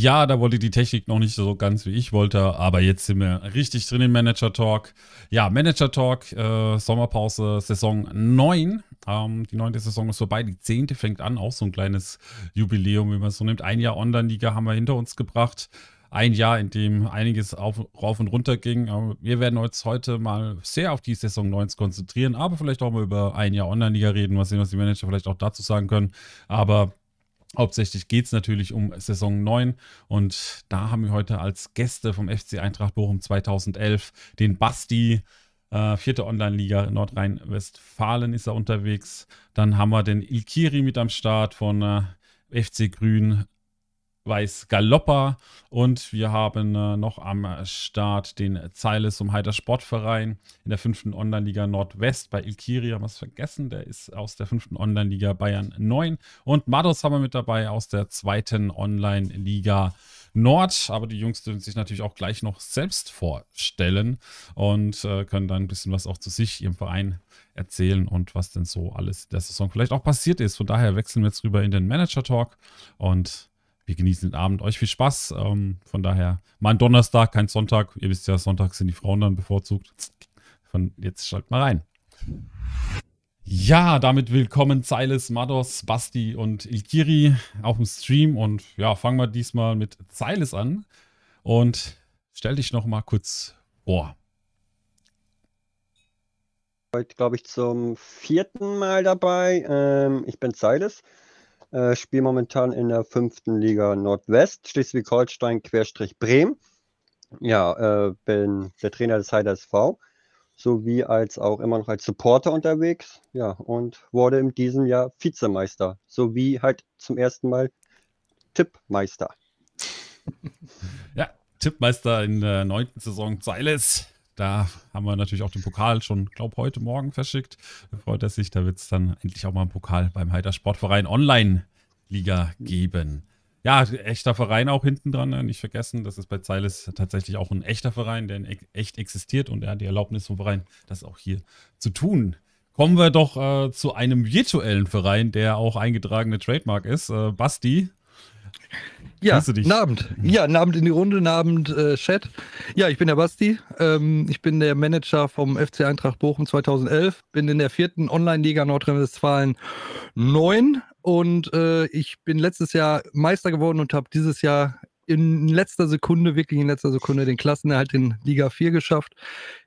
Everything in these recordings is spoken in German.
Ja, da wollte die Technik noch nicht so ganz wie ich wollte, aber jetzt sind wir richtig drin im Manager Talk. Ja, Manager Talk, äh, Sommerpause, Saison 9. Ähm, die neunte Saison ist vorbei, die zehnte fängt an, auch so ein kleines Jubiläum, wie man es so nimmt. Ein Jahr Online-Liga haben wir hinter uns gebracht. Ein Jahr, in dem einiges auf, rauf und runter ging. Aber wir werden uns heute mal sehr auf die Saison 9 konzentrieren, aber vielleicht auch mal über ein Jahr Online-Liga reden, mal sehen, was die Manager vielleicht auch dazu sagen können. Aber Hauptsächlich geht es natürlich um Saison 9 und da haben wir heute als Gäste vom FC Eintracht Bochum 2011 den Basti, äh, vierte Online-Liga Nordrhein-Westfalen ist er unterwegs. Dann haben wir den Ilkiri mit am Start von äh, FC Grün Weiß Galoppa. Und wir haben äh, noch am Start den Zeiles zum Heider Sportverein in der fünften Online-Liga Nordwest bei Ilkiri, haben wir es vergessen, der ist aus der fünften Online-Liga Bayern 9 und Mados haben wir mit dabei aus der zweiten Online-Liga Nord, aber die Jungs dürfen sich natürlich auch gleich noch selbst vorstellen und äh, können dann ein bisschen was auch zu sich, ihrem Verein erzählen und was denn so alles der Saison vielleicht auch passiert ist. Von daher wechseln wir jetzt rüber in den Manager Talk und wir genießen den Abend. Euch viel Spaß. Ähm, von daher, mal ein Donnerstag, kein Sonntag. Ihr wisst ja, Sonntag sind die Frauen dann bevorzugt. Von jetzt schaltet mal rein. Ja, damit willkommen Zeiles, Mados, Basti und Ilkiri auf dem Stream. Und ja, fangen wir diesmal mit Zeiles an. Und stell dich noch mal kurz vor. Heute, glaube ich, zum vierten Mal dabei. Ähm, ich bin Zeiles. Äh, Spiele momentan in der fünften Liga Nordwest, Schleswig-Holstein, Querstrich Bremen. Ja, äh, bin der Trainer des Heider SV, sowie als auch immer noch als Supporter unterwegs. Ja, und wurde in diesem Jahr Vizemeister, sowie halt zum ersten Mal Tippmeister. Ja, Tippmeister in der neunten Saison Zeiles. Da haben wir natürlich auch den Pokal schon, glaube heute Morgen verschickt. Da freut er sich. Da wird es dann endlich auch mal einen Pokal beim Heider Sportverein Online-Liga geben. Ja, echter Verein auch hinten dran, ne? nicht vergessen. Das ist bei Zeiles tatsächlich auch ein echter Verein, der echt existiert und er hat die Erlaubnis vom Verein, das auch hier zu tun. Kommen wir doch äh, zu einem virtuellen Verein, der auch eingetragene Trademark ist. Äh, Basti, ja, guten Abend. Ja, guten Abend in die Runde, guten Abend, äh, Chat. Ja, ich bin der Basti. Ähm, ich bin der Manager vom FC Eintracht Bochum 2011. Bin in der vierten Online-Liga Nordrhein-Westfalen 9. Und äh, ich bin letztes Jahr Meister geworden und habe dieses Jahr in letzter Sekunde, wirklich in letzter Sekunde, den Klassenerhalt in Liga 4 geschafft.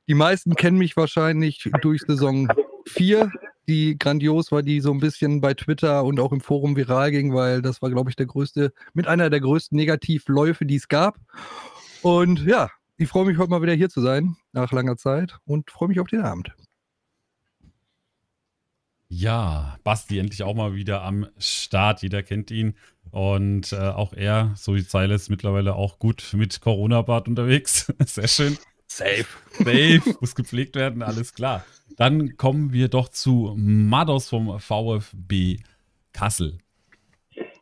Die meisten kennen mich wahrscheinlich durch Saison 4 die grandios war, die so ein bisschen bei Twitter und auch im Forum viral ging, weil das war, glaube ich, der größte, mit einer der größten Negativläufe, die es gab. Und ja, ich freue mich heute mal wieder hier zu sein, nach langer Zeit und freue mich auf den Abend. Ja, Basti endlich auch mal wieder am Start. Jeder kennt ihn. Und äh, auch er, so wie Zeile, ist mittlerweile auch gut mit Corona-Bart unterwegs. Sehr schön. Safe. Safe. Muss gepflegt werden, alles klar. Dann kommen wir doch zu Mados vom VfB Kassel.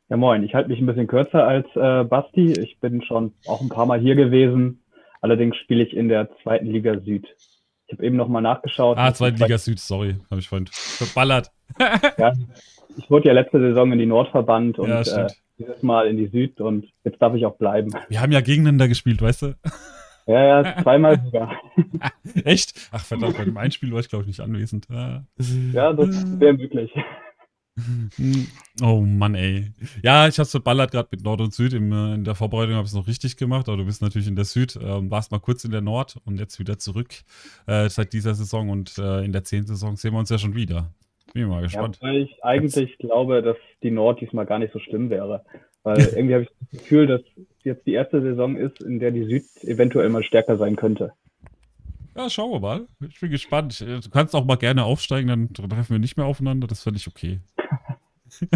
Ja, moin. Ich halte mich ein bisschen kürzer als äh, Basti. Ich bin schon auch ein paar Mal hier gewesen. Allerdings spiele ich in der zweiten Liga Süd. Ich habe eben noch mal nachgeschaut. Ah, zweite Liga Süd, sorry. Habe ich vorhin verballert. ja, ich wurde ja letzte Saison in die Nordverband und ja, äh, dieses Mal in die Süd und jetzt darf ich auch bleiben. Wir haben ja gegeneinander gespielt, weißt du? Ja, ja, zweimal sogar. Echt? Ach verdammt, bei dem Einspiel war ich glaube ich nicht anwesend. Ja, das wäre möglich. Oh Mann, ey. Ja, ich hab's verballert gerade mit Nord und Süd. Im, äh, in der Vorbereitung habe ich es noch richtig gemacht, aber du bist natürlich in der Süd, ähm, warst mal kurz in der Nord und jetzt wieder zurück äh, seit dieser Saison und äh, in der zehnten Saison sehen wir uns ja schon wieder. Bin mal gespannt. Ja, weil ich eigentlich jetzt. glaube, dass die Nord diesmal gar nicht so schlimm wäre. Weil irgendwie habe ich das Gefühl, dass jetzt die erste Saison ist, in der die Süd eventuell mal stärker sein könnte. Ja, schauen wir mal. Ich bin gespannt. Du kannst auch mal gerne aufsteigen, dann treffen wir nicht mehr aufeinander. Das fände ich okay.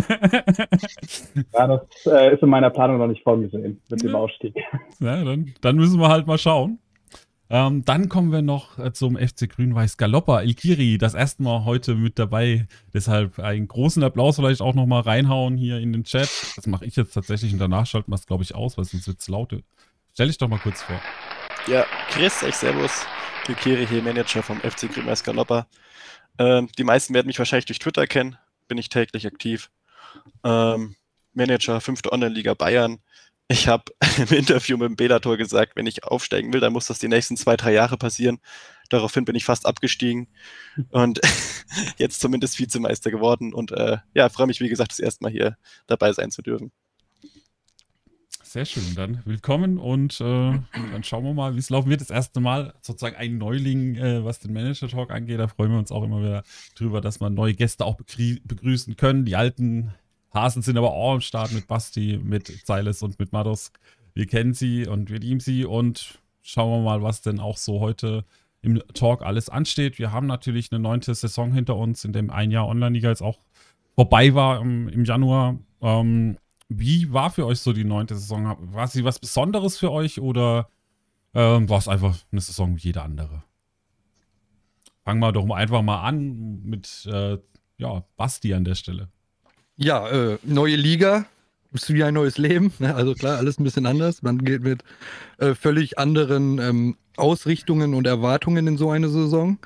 ja, das äh, ist in meiner Planung noch nicht vorgesehen mit dem Ausstieg. Ja, dann, dann müssen wir halt mal schauen. Ähm, dann kommen wir noch äh, zum FC Grün-Weiß Galoppa. Ilkiri, das erste Mal heute mit dabei. Deshalb einen großen Applaus vielleicht auch nochmal reinhauen hier in den Chat. Das mache ich jetzt tatsächlich und danach schalten wir es, glaube ich, aus, weil sonst wird es laute. Stell dich doch mal kurz vor. Ja, Chris, ich servus. Ilkiri hier, Manager vom FC Grün-Weiß Galoppa. Ähm, die meisten werden mich wahrscheinlich durch Twitter kennen. Bin ich täglich aktiv. Ähm, Manager 5. Online-Liga Bayern. Ich habe im Interview mit dem Bellator gesagt, wenn ich aufsteigen will, dann muss das die nächsten zwei, drei Jahre passieren. Daraufhin bin ich fast abgestiegen und jetzt zumindest Vizemeister geworden. Und äh, ja, freue mich, wie gesagt, das erste Mal hier dabei sein zu dürfen. Sehr schön, dann willkommen und äh, dann schauen wir mal, wie es laufen wird. Das erste Mal sozusagen ein Neuling, äh, was den Manager-Talk angeht. Da freuen wir uns auch immer wieder drüber, dass wir neue Gäste auch begrüßen können. Die alten Hasen sind aber auch am Start mit Basti, mit Silas und mit Mados. Wir kennen sie und wir lieben sie und schauen wir mal, was denn auch so heute im Talk alles ansteht. Wir haben natürlich eine neunte Saison hinter uns, in dem ein Jahr Online-Liga jetzt auch vorbei war im, im Januar. Ähm, wie war für euch so die neunte Saison? War sie was Besonderes für euch oder ähm, war es einfach eine Saison wie jede andere? Fangen wir doch einfach mal an mit äh, ja, Basti an der Stelle. Ja, äh, neue Liga, ist wie ein neues Leben. Ne? Also klar, alles ein bisschen anders. Man geht mit äh, völlig anderen ähm, Ausrichtungen und Erwartungen in so eine Saison.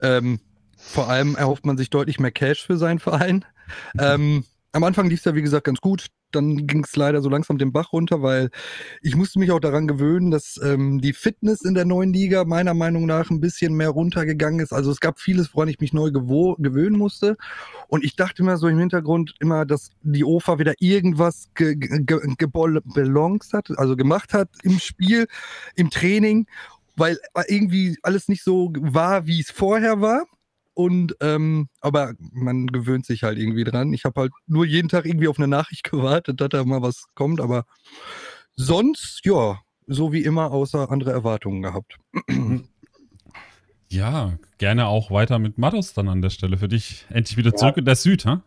Ähm, vor allem erhofft man sich deutlich mehr Cash für seinen Verein. Ähm, am Anfang lief es ja, wie gesagt, ganz gut. Dann ging es leider so langsam den Bach runter, weil ich musste mich auch daran gewöhnen, dass ähm, die Fitness in der neuen Liga meiner Meinung nach ein bisschen mehr runtergegangen ist. Also es gab vieles, woran ich mich neu gewöhnen musste. Und ich dachte immer so im Hintergrund immer, dass die OFA wieder irgendwas gebalanced hat, also gemacht hat im Spiel, im Training, weil irgendwie alles nicht so war, wie es vorher war. Und ähm, aber man gewöhnt sich halt irgendwie dran. Ich habe halt nur jeden Tag irgendwie auf eine Nachricht gewartet, dass da mal was kommt, aber sonst, ja, so wie immer, außer andere Erwartungen gehabt. Ja, gerne auch weiter mit Mados dann an der Stelle. Für dich endlich wieder zurück ja. in der Süd, ha?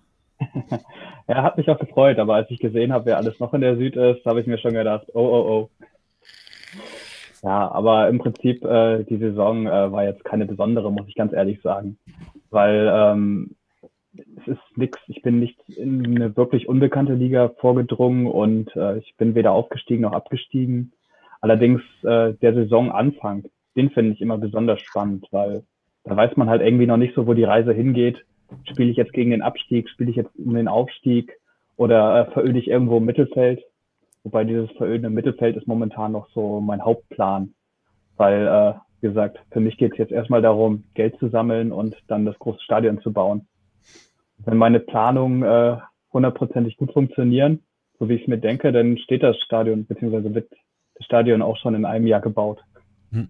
ja, hat mich auch gefreut, aber als ich gesehen habe, wer alles noch in der Süd ist, habe ich mir schon gedacht, oh, oh, oh. Ja, aber im Prinzip, äh, die Saison äh, war jetzt keine besondere, muss ich ganz ehrlich sagen. Weil ähm, es ist nichts, ich bin nicht in eine wirklich unbekannte Liga vorgedrungen und äh, ich bin weder aufgestiegen noch abgestiegen. Allerdings äh, der Saisonanfang, den finde ich immer besonders spannend, weil da weiß man halt irgendwie noch nicht so, wo die Reise hingeht. Spiele ich jetzt gegen den Abstieg, spiele ich jetzt um den Aufstieg oder äh, veröde ich irgendwo im Mittelfeld? Wobei dieses verödende Mittelfeld ist momentan noch so mein Hauptplan, weil, äh, wie gesagt, für mich geht es jetzt erstmal darum, Geld zu sammeln und dann das große Stadion zu bauen. Wenn meine Planungen äh, hundertprozentig gut funktionieren, so wie ich es mir denke, dann steht das Stadion, beziehungsweise wird das Stadion auch schon in einem Jahr gebaut. Hm.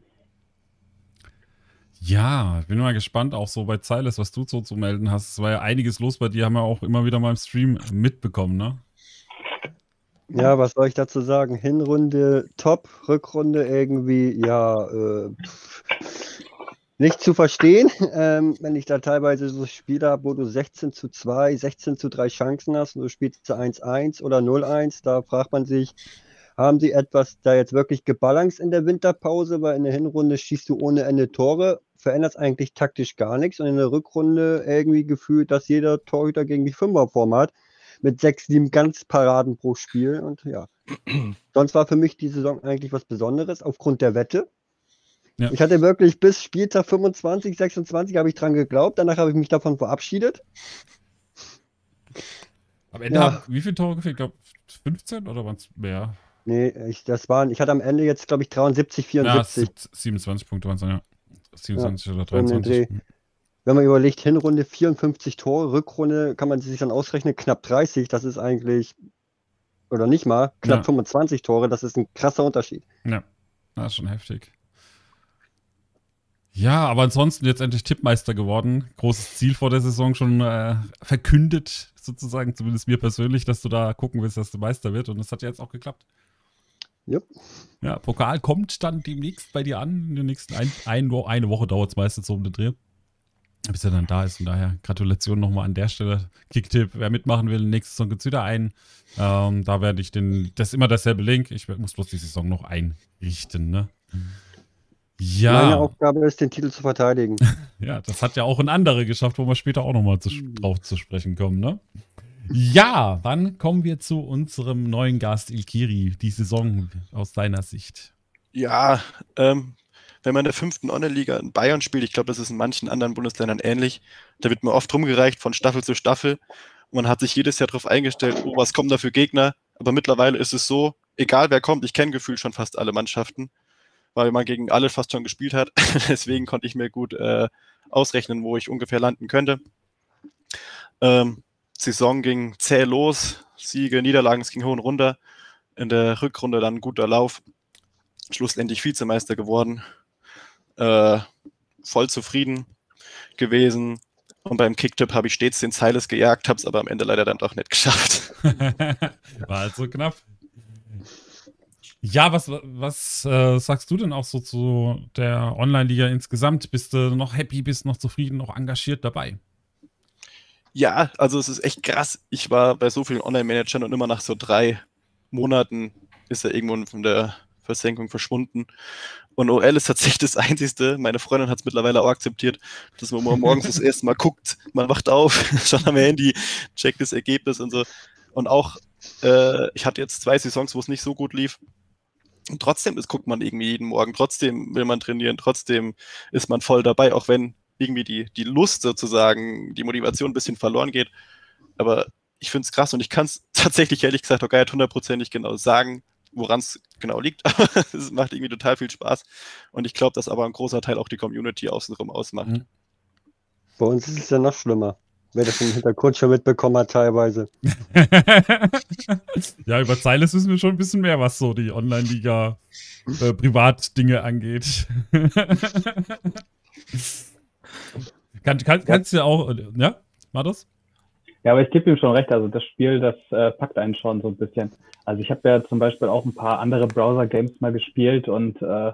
Ja, bin mal gespannt, auch so bei Zeiles, was du so zu melden hast. Es war ja einiges los bei dir, haben wir auch immer wieder mal im Stream mitbekommen, ne? Ja, was soll ich dazu sagen? Hinrunde top, Rückrunde irgendwie, ja, äh, nicht zu verstehen, ähm, wenn ich da teilweise so Spiele habe, wo du 16 zu 2, 16 zu 3 Chancen hast und du spielst 1-1 oder 0-1, da fragt man sich, haben sie etwas da jetzt wirklich gebalanced in der Winterpause, weil in der Hinrunde schießt du ohne Ende Tore, verändert eigentlich taktisch gar nichts. Und in der Rückrunde irgendwie gefühlt, dass jeder Torhüter gegen die Fünferform hat mit sechs, sieben Ganzparaden pro Spiel. Und ja, sonst war für mich die Saison eigentlich was Besonderes aufgrund der Wette. Ja. Ich hatte wirklich bis Spieltag 25, 26 habe ich dran geglaubt. Danach habe ich mich davon verabschiedet. Am Ende ja. haben wie viele Tore gefehlt? Ich glaube 15 oder waren es mehr? Nee, ich, das waren, ich hatte am Ende jetzt, glaube ich, 73, 74. Ja, 27 Punkte waren es ja. 27 ja, oder 23 wenn man überlegt, Hinrunde 54 Tore, Rückrunde kann man sich dann ausrechnen, knapp 30, das ist eigentlich, oder nicht mal, knapp ja. 25 Tore, das ist ein krasser Unterschied. Ja, das ist schon heftig. Ja, aber ansonsten jetzt endlich Tippmeister geworden. Großes Ziel vor der Saison schon äh, verkündet, sozusagen, zumindest mir persönlich, dass du da gucken willst, dass du Meister wird. Und das hat ja jetzt auch geklappt. Yep. Ja, Pokal kommt dann demnächst bei dir an. In der nächsten ein, ein, eine Woche dauert es meistens so um den Dreh bis er dann da ist. Und daher Gratulation nochmal an der Stelle. Kicktipp, wer mitmachen will, nächste Saison gibt es wieder ein. Ähm, da werde ich den, das ist immer dasselbe Link. Ich muss bloß die Saison noch einrichten, ne? Ja. Meine Aufgabe ist, den Titel zu verteidigen. ja, das hat ja auch ein anderer geschafft, wo wir später auch nochmal zu, drauf zu sprechen kommen, ne? Ja, dann kommen wir zu unserem neuen Gast Ilkiri, die Saison aus deiner Sicht. Ja, ähm, wenn man in der fünften Online-Liga in Bayern spielt, ich glaube, das ist in manchen anderen Bundesländern ähnlich, da wird man oft rumgereicht von Staffel zu Staffel man hat sich jedes Jahr darauf eingestellt, oh, was kommen da für Gegner, aber mittlerweile ist es so, egal wer kommt, ich kenne gefühlt schon fast alle Mannschaften, weil man gegen alle fast schon gespielt hat. Deswegen konnte ich mir gut äh, ausrechnen, wo ich ungefähr landen könnte. Ähm, Saison ging zäh los, Siege, Niederlagen, es ging hoch und runter. In der Rückrunde dann guter Lauf. Schlussendlich Vizemeister geworden. Äh, voll zufrieden gewesen. Und beim Kicktipp habe ich stets den Silas gejagt, habe es aber am Ende leider dann doch nicht geschafft. War halt so knapp. Ja, was, was äh, sagst du denn auch so zu der Online-Liga insgesamt? Bist du noch happy, bist noch zufrieden, noch engagiert dabei? Ja, also es ist echt krass. Ich war bei so vielen Online-Managern und immer nach so drei Monaten ist er irgendwo von der Versenkung verschwunden. Und OL ist tatsächlich das Einzige. Meine Freundin hat es mittlerweile auch akzeptiert, dass man morgens das erste Mal guckt, man wacht auf, schaut am Handy, checkt das Ergebnis und so. Und auch, äh, ich hatte jetzt zwei Saisons, wo es nicht so gut lief. Und trotzdem ist, guckt man irgendwie jeden Morgen, trotzdem will man trainieren, trotzdem ist man voll dabei, auch wenn irgendwie die, die Lust sozusagen, die Motivation ein bisschen verloren geht. Aber ich finde es krass und ich kann es tatsächlich ehrlich gesagt auch gar nicht hundertprozentig genau sagen, woran es genau liegt, aber es macht irgendwie total viel Spaß. Und ich glaube, dass aber ein großer Teil auch die Community außenrum ausmacht. Mhm. Bei uns ist es ja noch schlimmer. Wer das im Hintergrund schon mitbekommen hat, teilweise. ja, über Silas wissen wir schon ein bisschen mehr, was so die Online-Liga äh, Privatdinge angeht. kann, kann, kannst du ja auch, ja, war das? Ja, aber ich gebe ihm schon recht. Also das Spiel, das äh, packt einen schon so ein bisschen. Also ich habe ja zum Beispiel auch ein paar andere Browser-Games mal gespielt und äh,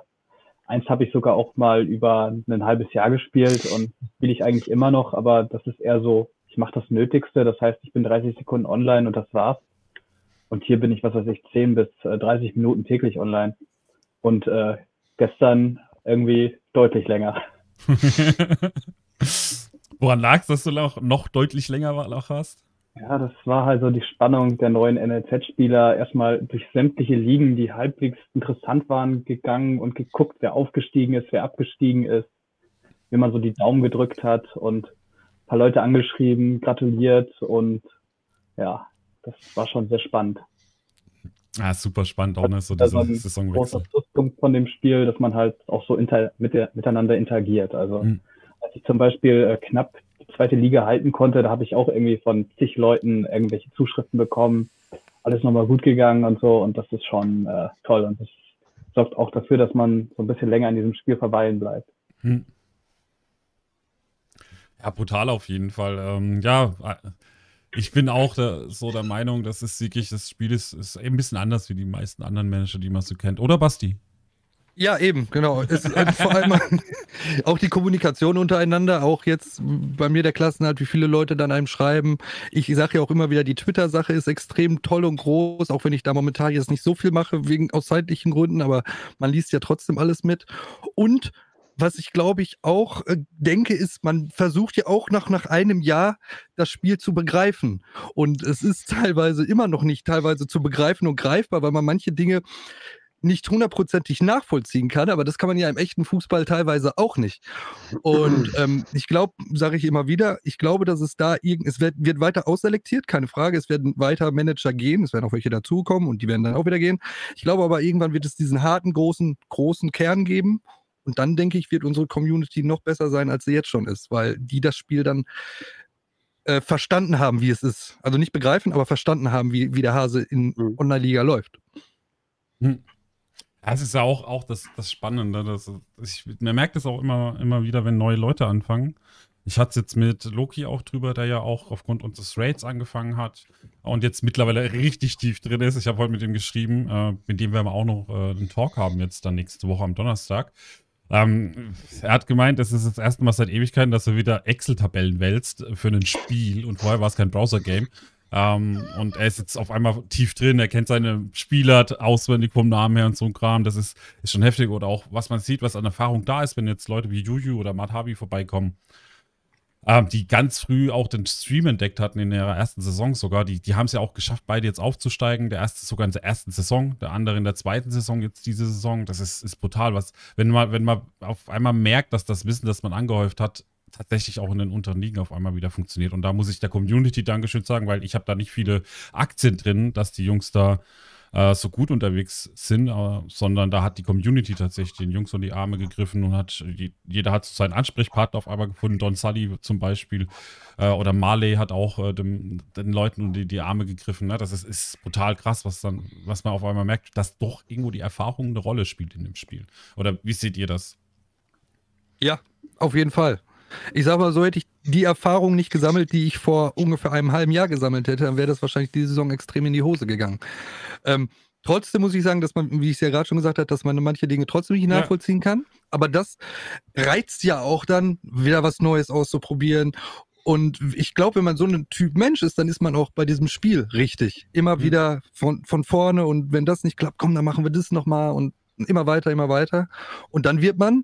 eins habe ich sogar auch mal über ein halbes Jahr gespielt und spiele ich eigentlich immer noch, aber das ist eher so, ich mache das Nötigste. Das heißt, ich bin 30 Sekunden online und das war's. Und hier bin ich, was weiß ich, 10 bis 30 äh, Minuten täglich online. Und äh, gestern irgendwie deutlich länger. Woran lag es, dass du noch, noch deutlich länger noch hast? Ja, das war halt so die Spannung der neuen NLZ-Spieler. Erstmal durch sämtliche Ligen, die halbwegs interessant waren, gegangen und geguckt, wer aufgestiegen ist, wer abgestiegen ist, wie man so die Daumen gedrückt hat und ein paar Leute angeschrieben, gratuliert und ja, das war schon sehr spannend. Ja, super spannend auch, ne? So diese also ein Saisonwechsel. großer Pluspunkt von dem Spiel, dass man halt auch so inter mit der, miteinander interagiert. Also, hm. Als ich zum Beispiel äh, knapp zweite Liga halten konnte, da habe ich auch irgendwie von zig Leuten irgendwelche Zuschriften bekommen. Alles nochmal gut gegangen und so und das ist schon äh, toll und das sorgt auch dafür, dass man so ein bisschen länger in diesem Spiel verweilen bleibt. Hm. Ja, brutal auf jeden Fall. Ähm, ja, ich bin auch der, so der Meinung, dass es wirklich, das Spiel ist, ist ein bisschen anders wie die meisten anderen Manager, die man so kennt. Oder Basti? Ja, eben, genau. Es, äh, vor allem auch die Kommunikation untereinander, auch jetzt bei mir der Klassenhalt, wie viele Leute dann einem schreiben. Ich sage ja auch immer wieder, die Twitter-Sache ist extrem toll und groß, auch wenn ich da momentan jetzt nicht so viel mache, wegen aus zeitlichen Gründen, aber man liest ja trotzdem alles mit. Und was ich glaube ich auch äh, denke, ist, man versucht ja auch nach, nach einem Jahr das Spiel zu begreifen. Und es ist teilweise immer noch nicht teilweise zu begreifen und greifbar, weil man manche Dinge nicht hundertprozentig nachvollziehen kann, aber das kann man ja im echten Fußball teilweise auch nicht. Und ähm, ich glaube, sage ich immer wieder, ich glaube, dass es da irgend, es wird, wird weiter ausselektiert, keine Frage, es werden weiter Manager gehen, es werden auch welche dazukommen und die werden dann auch wieder gehen. Ich glaube aber, irgendwann wird es diesen harten, großen, großen Kern geben und dann denke ich, wird unsere Community noch besser sein, als sie jetzt schon ist, weil die das Spiel dann äh, verstanden haben, wie es ist. Also nicht begreifen, aber verstanden haben, wie, wie der Hase in mhm. Online-Liga läuft. Hm. Das ist ja auch, auch das, das Spannende. Das, ich, man merkt es auch immer, immer wieder, wenn neue Leute anfangen. Ich hatte es jetzt mit Loki auch drüber, der ja auch aufgrund unseres Raids angefangen hat und jetzt mittlerweile richtig tief drin ist. Ich habe heute mit ihm geschrieben, äh, mit dem werden wir auch noch äh, einen Talk haben jetzt dann nächste Woche am Donnerstag. Ähm, er hat gemeint, es ist das erste Mal seit Ewigkeiten, dass er wieder Excel-Tabellen wälzt für ein Spiel und vorher war es kein Browser-Game. Ähm, und er ist jetzt auf einmal tief drin, er kennt seine Spieler auswendig vom Namen her und so ein Kram. Das ist, ist schon heftig. Oder auch, was man sieht, was an Erfahrung da ist, wenn jetzt Leute wie Juju oder Madhabi vorbeikommen, ähm, die ganz früh auch den Stream entdeckt hatten in ihrer ersten Saison sogar. Die, die haben es ja auch geschafft, beide jetzt aufzusteigen. Der erste sogar in der ersten Saison, der andere in der zweiten Saison, jetzt diese Saison. Das ist, ist brutal. Was, wenn man, wenn man auf einmal merkt, dass das Wissen, das man angehäuft hat, tatsächlich auch in den unteren Ligen auf einmal wieder funktioniert. Und da muss ich der Community Dankeschön sagen, weil ich habe da nicht viele Aktien drin, dass die Jungs da äh, so gut unterwegs sind, äh, sondern da hat die Community tatsächlich den Jungs und die Arme gegriffen und hat, jeder hat seinen Ansprechpartner auf einmal gefunden, Don Sully zum Beispiel äh, oder Marley hat auch äh, dem, den Leuten und die, die Arme gegriffen. Ne? Das ist, ist brutal krass, was dann, was man auf einmal merkt, dass doch irgendwo die Erfahrung eine Rolle spielt in dem Spiel. Oder wie seht ihr das? Ja, auf jeden Fall. Ich sage mal, so hätte ich die Erfahrung nicht gesammelt, die ich vor ungefähr einem halben Jahr gesammelt hätte, dann wäre das wahrscheinlich diese Saison extrem in die Hose gegangen. Ähm, trotzdem muss ich sagen, dass man, wie ich es ja gerade schon gesagt habe, dass man manche Dinge trotzdem nicht nachvollziehen ja. kann. Aber das reizt ja auch dann, wieder was Neues auszuprobieren. Und ich glaube, wenn man so ein Typ Mensch ist, dann ist man auch bei diesem Spiel richtig. Immer mhm. wieder von, von vorne und wenn das nicht klappt, komm, dann machen wir das nochmal und immer weiter, immer weiter. Und dann wird man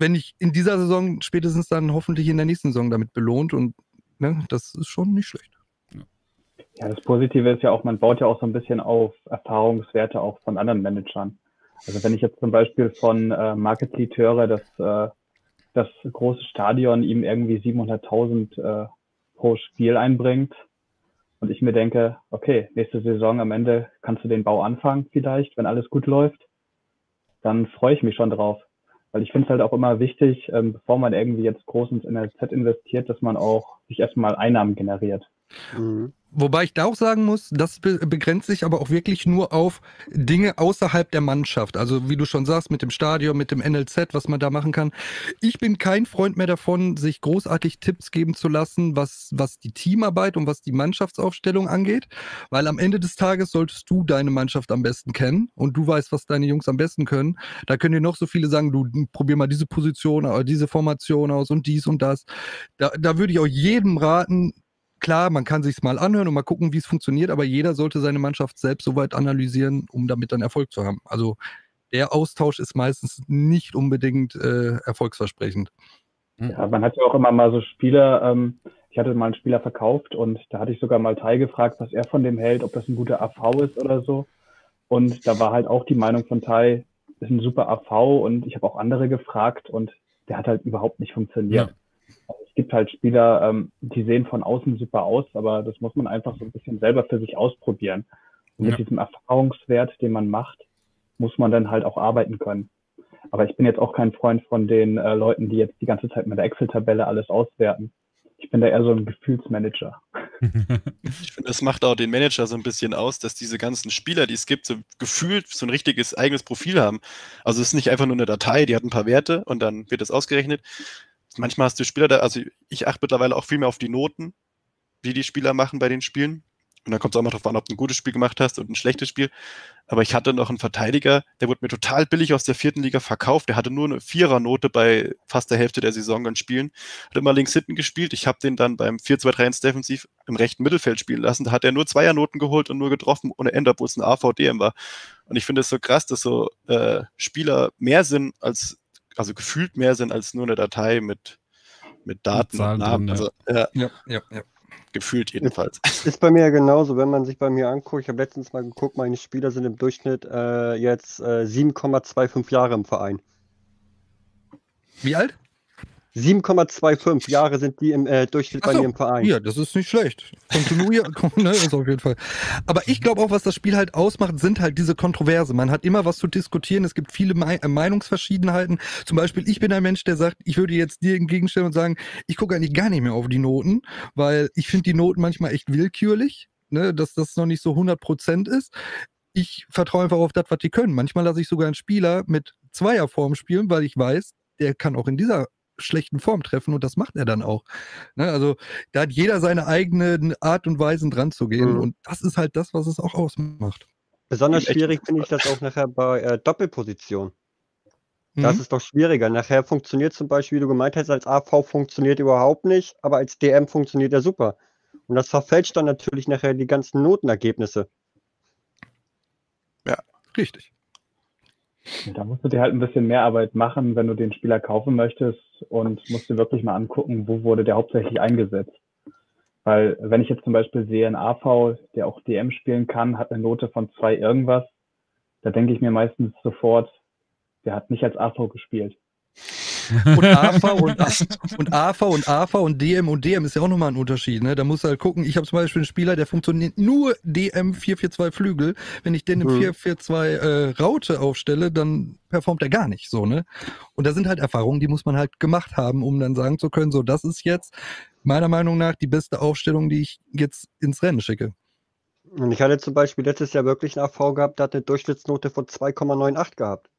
wenn ich in dieser Saison spätestens dann hoffentlich in der nächsten Saison damit belohnt und ne, das ist schon nicht schlecht. Ja, das Positive ist ja auch, man baut ja auch so ein bisschen auf Erfahrungswerte auch von anderen Managern. Also wenn ich jetzt zum Beispiel von äh, Market Lead höre, dass äh, das große Stadion ihm irgendwie 700.000 äh, pro Spiel einbringt und ich mir denke, okay, nächste Saison am Ende kannst du den Bau anfangen vielleicht, wenn alles gut läuft, dann freue ich mich schon drauf. Weil ich finde es halt auch immer wichtig, ähm, bevor man irgendwie jetzt groß ins NLZ investiert, dass man auch sich erstmal Einnahmen generiert. Mhm. Wobei ich da auch sagen muss, das be begrenzt sich aber auch wirklich nur auf Dinge außerhalb der Mannschaft. Also wie du schon sagst, mit dem Stadion, mit dem NLZ, was man da machen kann. Ich bin kein Freund mehr davon, sich großartig Tipps geben zu lassen, was, was die Teamarbeit und was die Mannschaftsaufstellung angeht. Weil am Ende des Tages solltest du deine Mannschaft am besten kennen und du weißt, was deine Jungs am besten können. Da können dir noch so viele sagen, du probier mal diese Position, oder diese Formation aus und dies und das. Da, da würde ich auch jedem raten, klar, man kann sich mal anhören und mal gucken, wie es funktioniert, aber jeder sollte seine Mannschaft selbst soweit analysieren, um damit dann Erfolg zu haben. Also der Austausch ist meistens nicht unbedingt äh, erfolgsversprechend. Hm. Ja, man hat ja auch immer mal so Spieler, ähm, ich hatte mal einen Spieler verkauft und da hatte ich sogar mal Tai gefragt, was er von dem hält, ob das ein guter AV ist oder so. Und da war halt auch die Meinung von Tai, ist ein super AV und ich habe auch andere gefragt und der hat halt überhaupt nicht funktioniert. Ja es gibt halt Spieler, ähm, die sehen von außen super aus, aber das muss man einfach so ein bisschen selber für sich ausprobieren. Und mit ja. diesem Erfahrungswert, den man macht, muss man dann halt auch arbeiten können. Aber ich bin jetzt auch kein Freund von den äh, Leuten, die jetzt die ganze Zeit mit der Excel-Tabelle alles auswerten. Ich bin da eher so ein Gefühlsmanager. ich finde, das macht auch den Manager so ein bisschen aus, dass diese ganzen Spieler, die es gibt, so gefühlt so ein richtiges eigenes Profil haben. Also es ist nicht einfach nur eine Datei, die hat ein paar Werte und dann wird das ausgerechnet, manchmal hast du Spieler da, also ich achte mittlerweile auch viel mehr auf die Noten, die die Spieler machen bei den Spielen. Und dann kommt es auch mal darauf an, ob du ein gutes Spiel gemacht hast und ein schlechtes Spiel. Aber ich hatte noch einen Verteidiger, der wurde mir total billig aus der vierten Liga verkauft. Der hatte nur eine Vierernote bei fast der Hälfte der Saison an Spielen. Hat immer links hinten gespielt. Ich habe den dann beim 4-2-3-1 Defensiv im rechten Mittelfeld spielen lassen. Da hat er nur Zweiernoten geholt und nur getroffen ohne Ende, obwohl es ein AVDM war. Und ich finde es so krass, dass so äh, Spieler mehr sind als also gefühlt mehr sind als nur eine Datei mit, mit Daten mit und Namen. Drin, also, ja. ja, ja, ja. Gefühlt jedenfalls. Ist, ist bei mir ja genauso, wenn man sich bei mir anguckt, ich habe letztens mal geguckt, meine Spieler sind im Durchschnitt äh, jetzt äh, 7,25 Jahre im Verein. Wie alt? 7,25 Jahre sind die im äh, Durchschnitt so, bei mir im Verein. Ja, das ist nicht schlecht. Kontinuier, ne, ist auf jeden Fall. Aber ich glaube auch, was das Spiel halt ausmacht, sind halt diese Kontroverse. Man hat immer was zu diskutieren. Es gibt viele Me äh, Meinungsverschiedenheiten. Zum Beispiel, ich bin ein Mensch, der sagt, ich würde jetzt dir entgegenstellen und sagen, ich gucke eigentlich gar nicht mehr auf die Noten, weil ich finde die Noten manchmal echt willkürlich, ne, dass das noch nicht so 100 Prozent ist. Ich vertraue einfach auf das, was die können. Manchmal lasse ich sogar einen Spieler mit Zweierform spielen, weil ich weiß, der kann auch in dieser schlechten Form treffen und das macht er dann auch. Ne? Also da hat jeder seine eigene Art und Weise dran zu gehen mhm. und das ist halt das, was es auch ausmacht. Besonders schwierig finde ich das auch nachher bei äh, Doppelposition. Das mhm. ist doch schwieriger. Nachher funktioniert zum Beispiel, wie du gemeint hast, als AV funktioniert überhaupt nicht, aber als DM funktioniert er super. Und das verfälscht dann natürlich nachher die ganzen Notenergebnisse. Ja, richtig. Da musst du dir halt ein bisschen mehr Arbeit machen, wenn du den Spieler kaufen möchtest und musst dir wirklich mal angucken, wo wurde der hauptsächlich eingesetzt. Weil wenn ich jetzt zum Beispiel sehe, ein AV, der auch DM spielen kann, hat eine Note von zwei irgendwas, da denke ich mir meistens sofort, der hat nicht als AV gespielt. Und AV und, und AV und AV und DM und DM ist ja auch nochmal ein Unterschied. Ne? Da musst du halt gucken, ich habe zum Beispiel einen Spieler, der funktioniert nur DM 442 Flügel. Wenn ich den im mhm. 442 äh, Raute aufstelle, dann performt er gar nicht so, ne? Und da sind halt Erfahrungen, die muss man halt gemacht haben, um dann sagen zu können, so, das ist jetzt meiner Meinung nach die beste Aufstellung, die ich jetzt ins Rennen schicke. Und ich hatte zum Beispiel letztes Jahr wirklich einen AV gehabt, der hat eine Durchschnittsnote von 2,98 gehabt.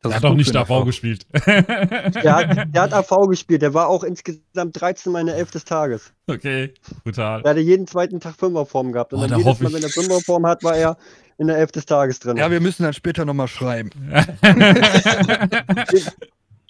Das der hat doch nicht AV, AV gespielt. Der hat, der hat AV gespielt. Der war auch insgesamt 13 Mal in der 11 des Tages. Okay, brutal. Der hatte jeden zweiten Tag Fünferform gehabt. Und oh, dann jedes Mal, wenn er Fünferform hat, war er in der 11 des Tages drin. Ja, wir müssen dann später nochmal schreiben.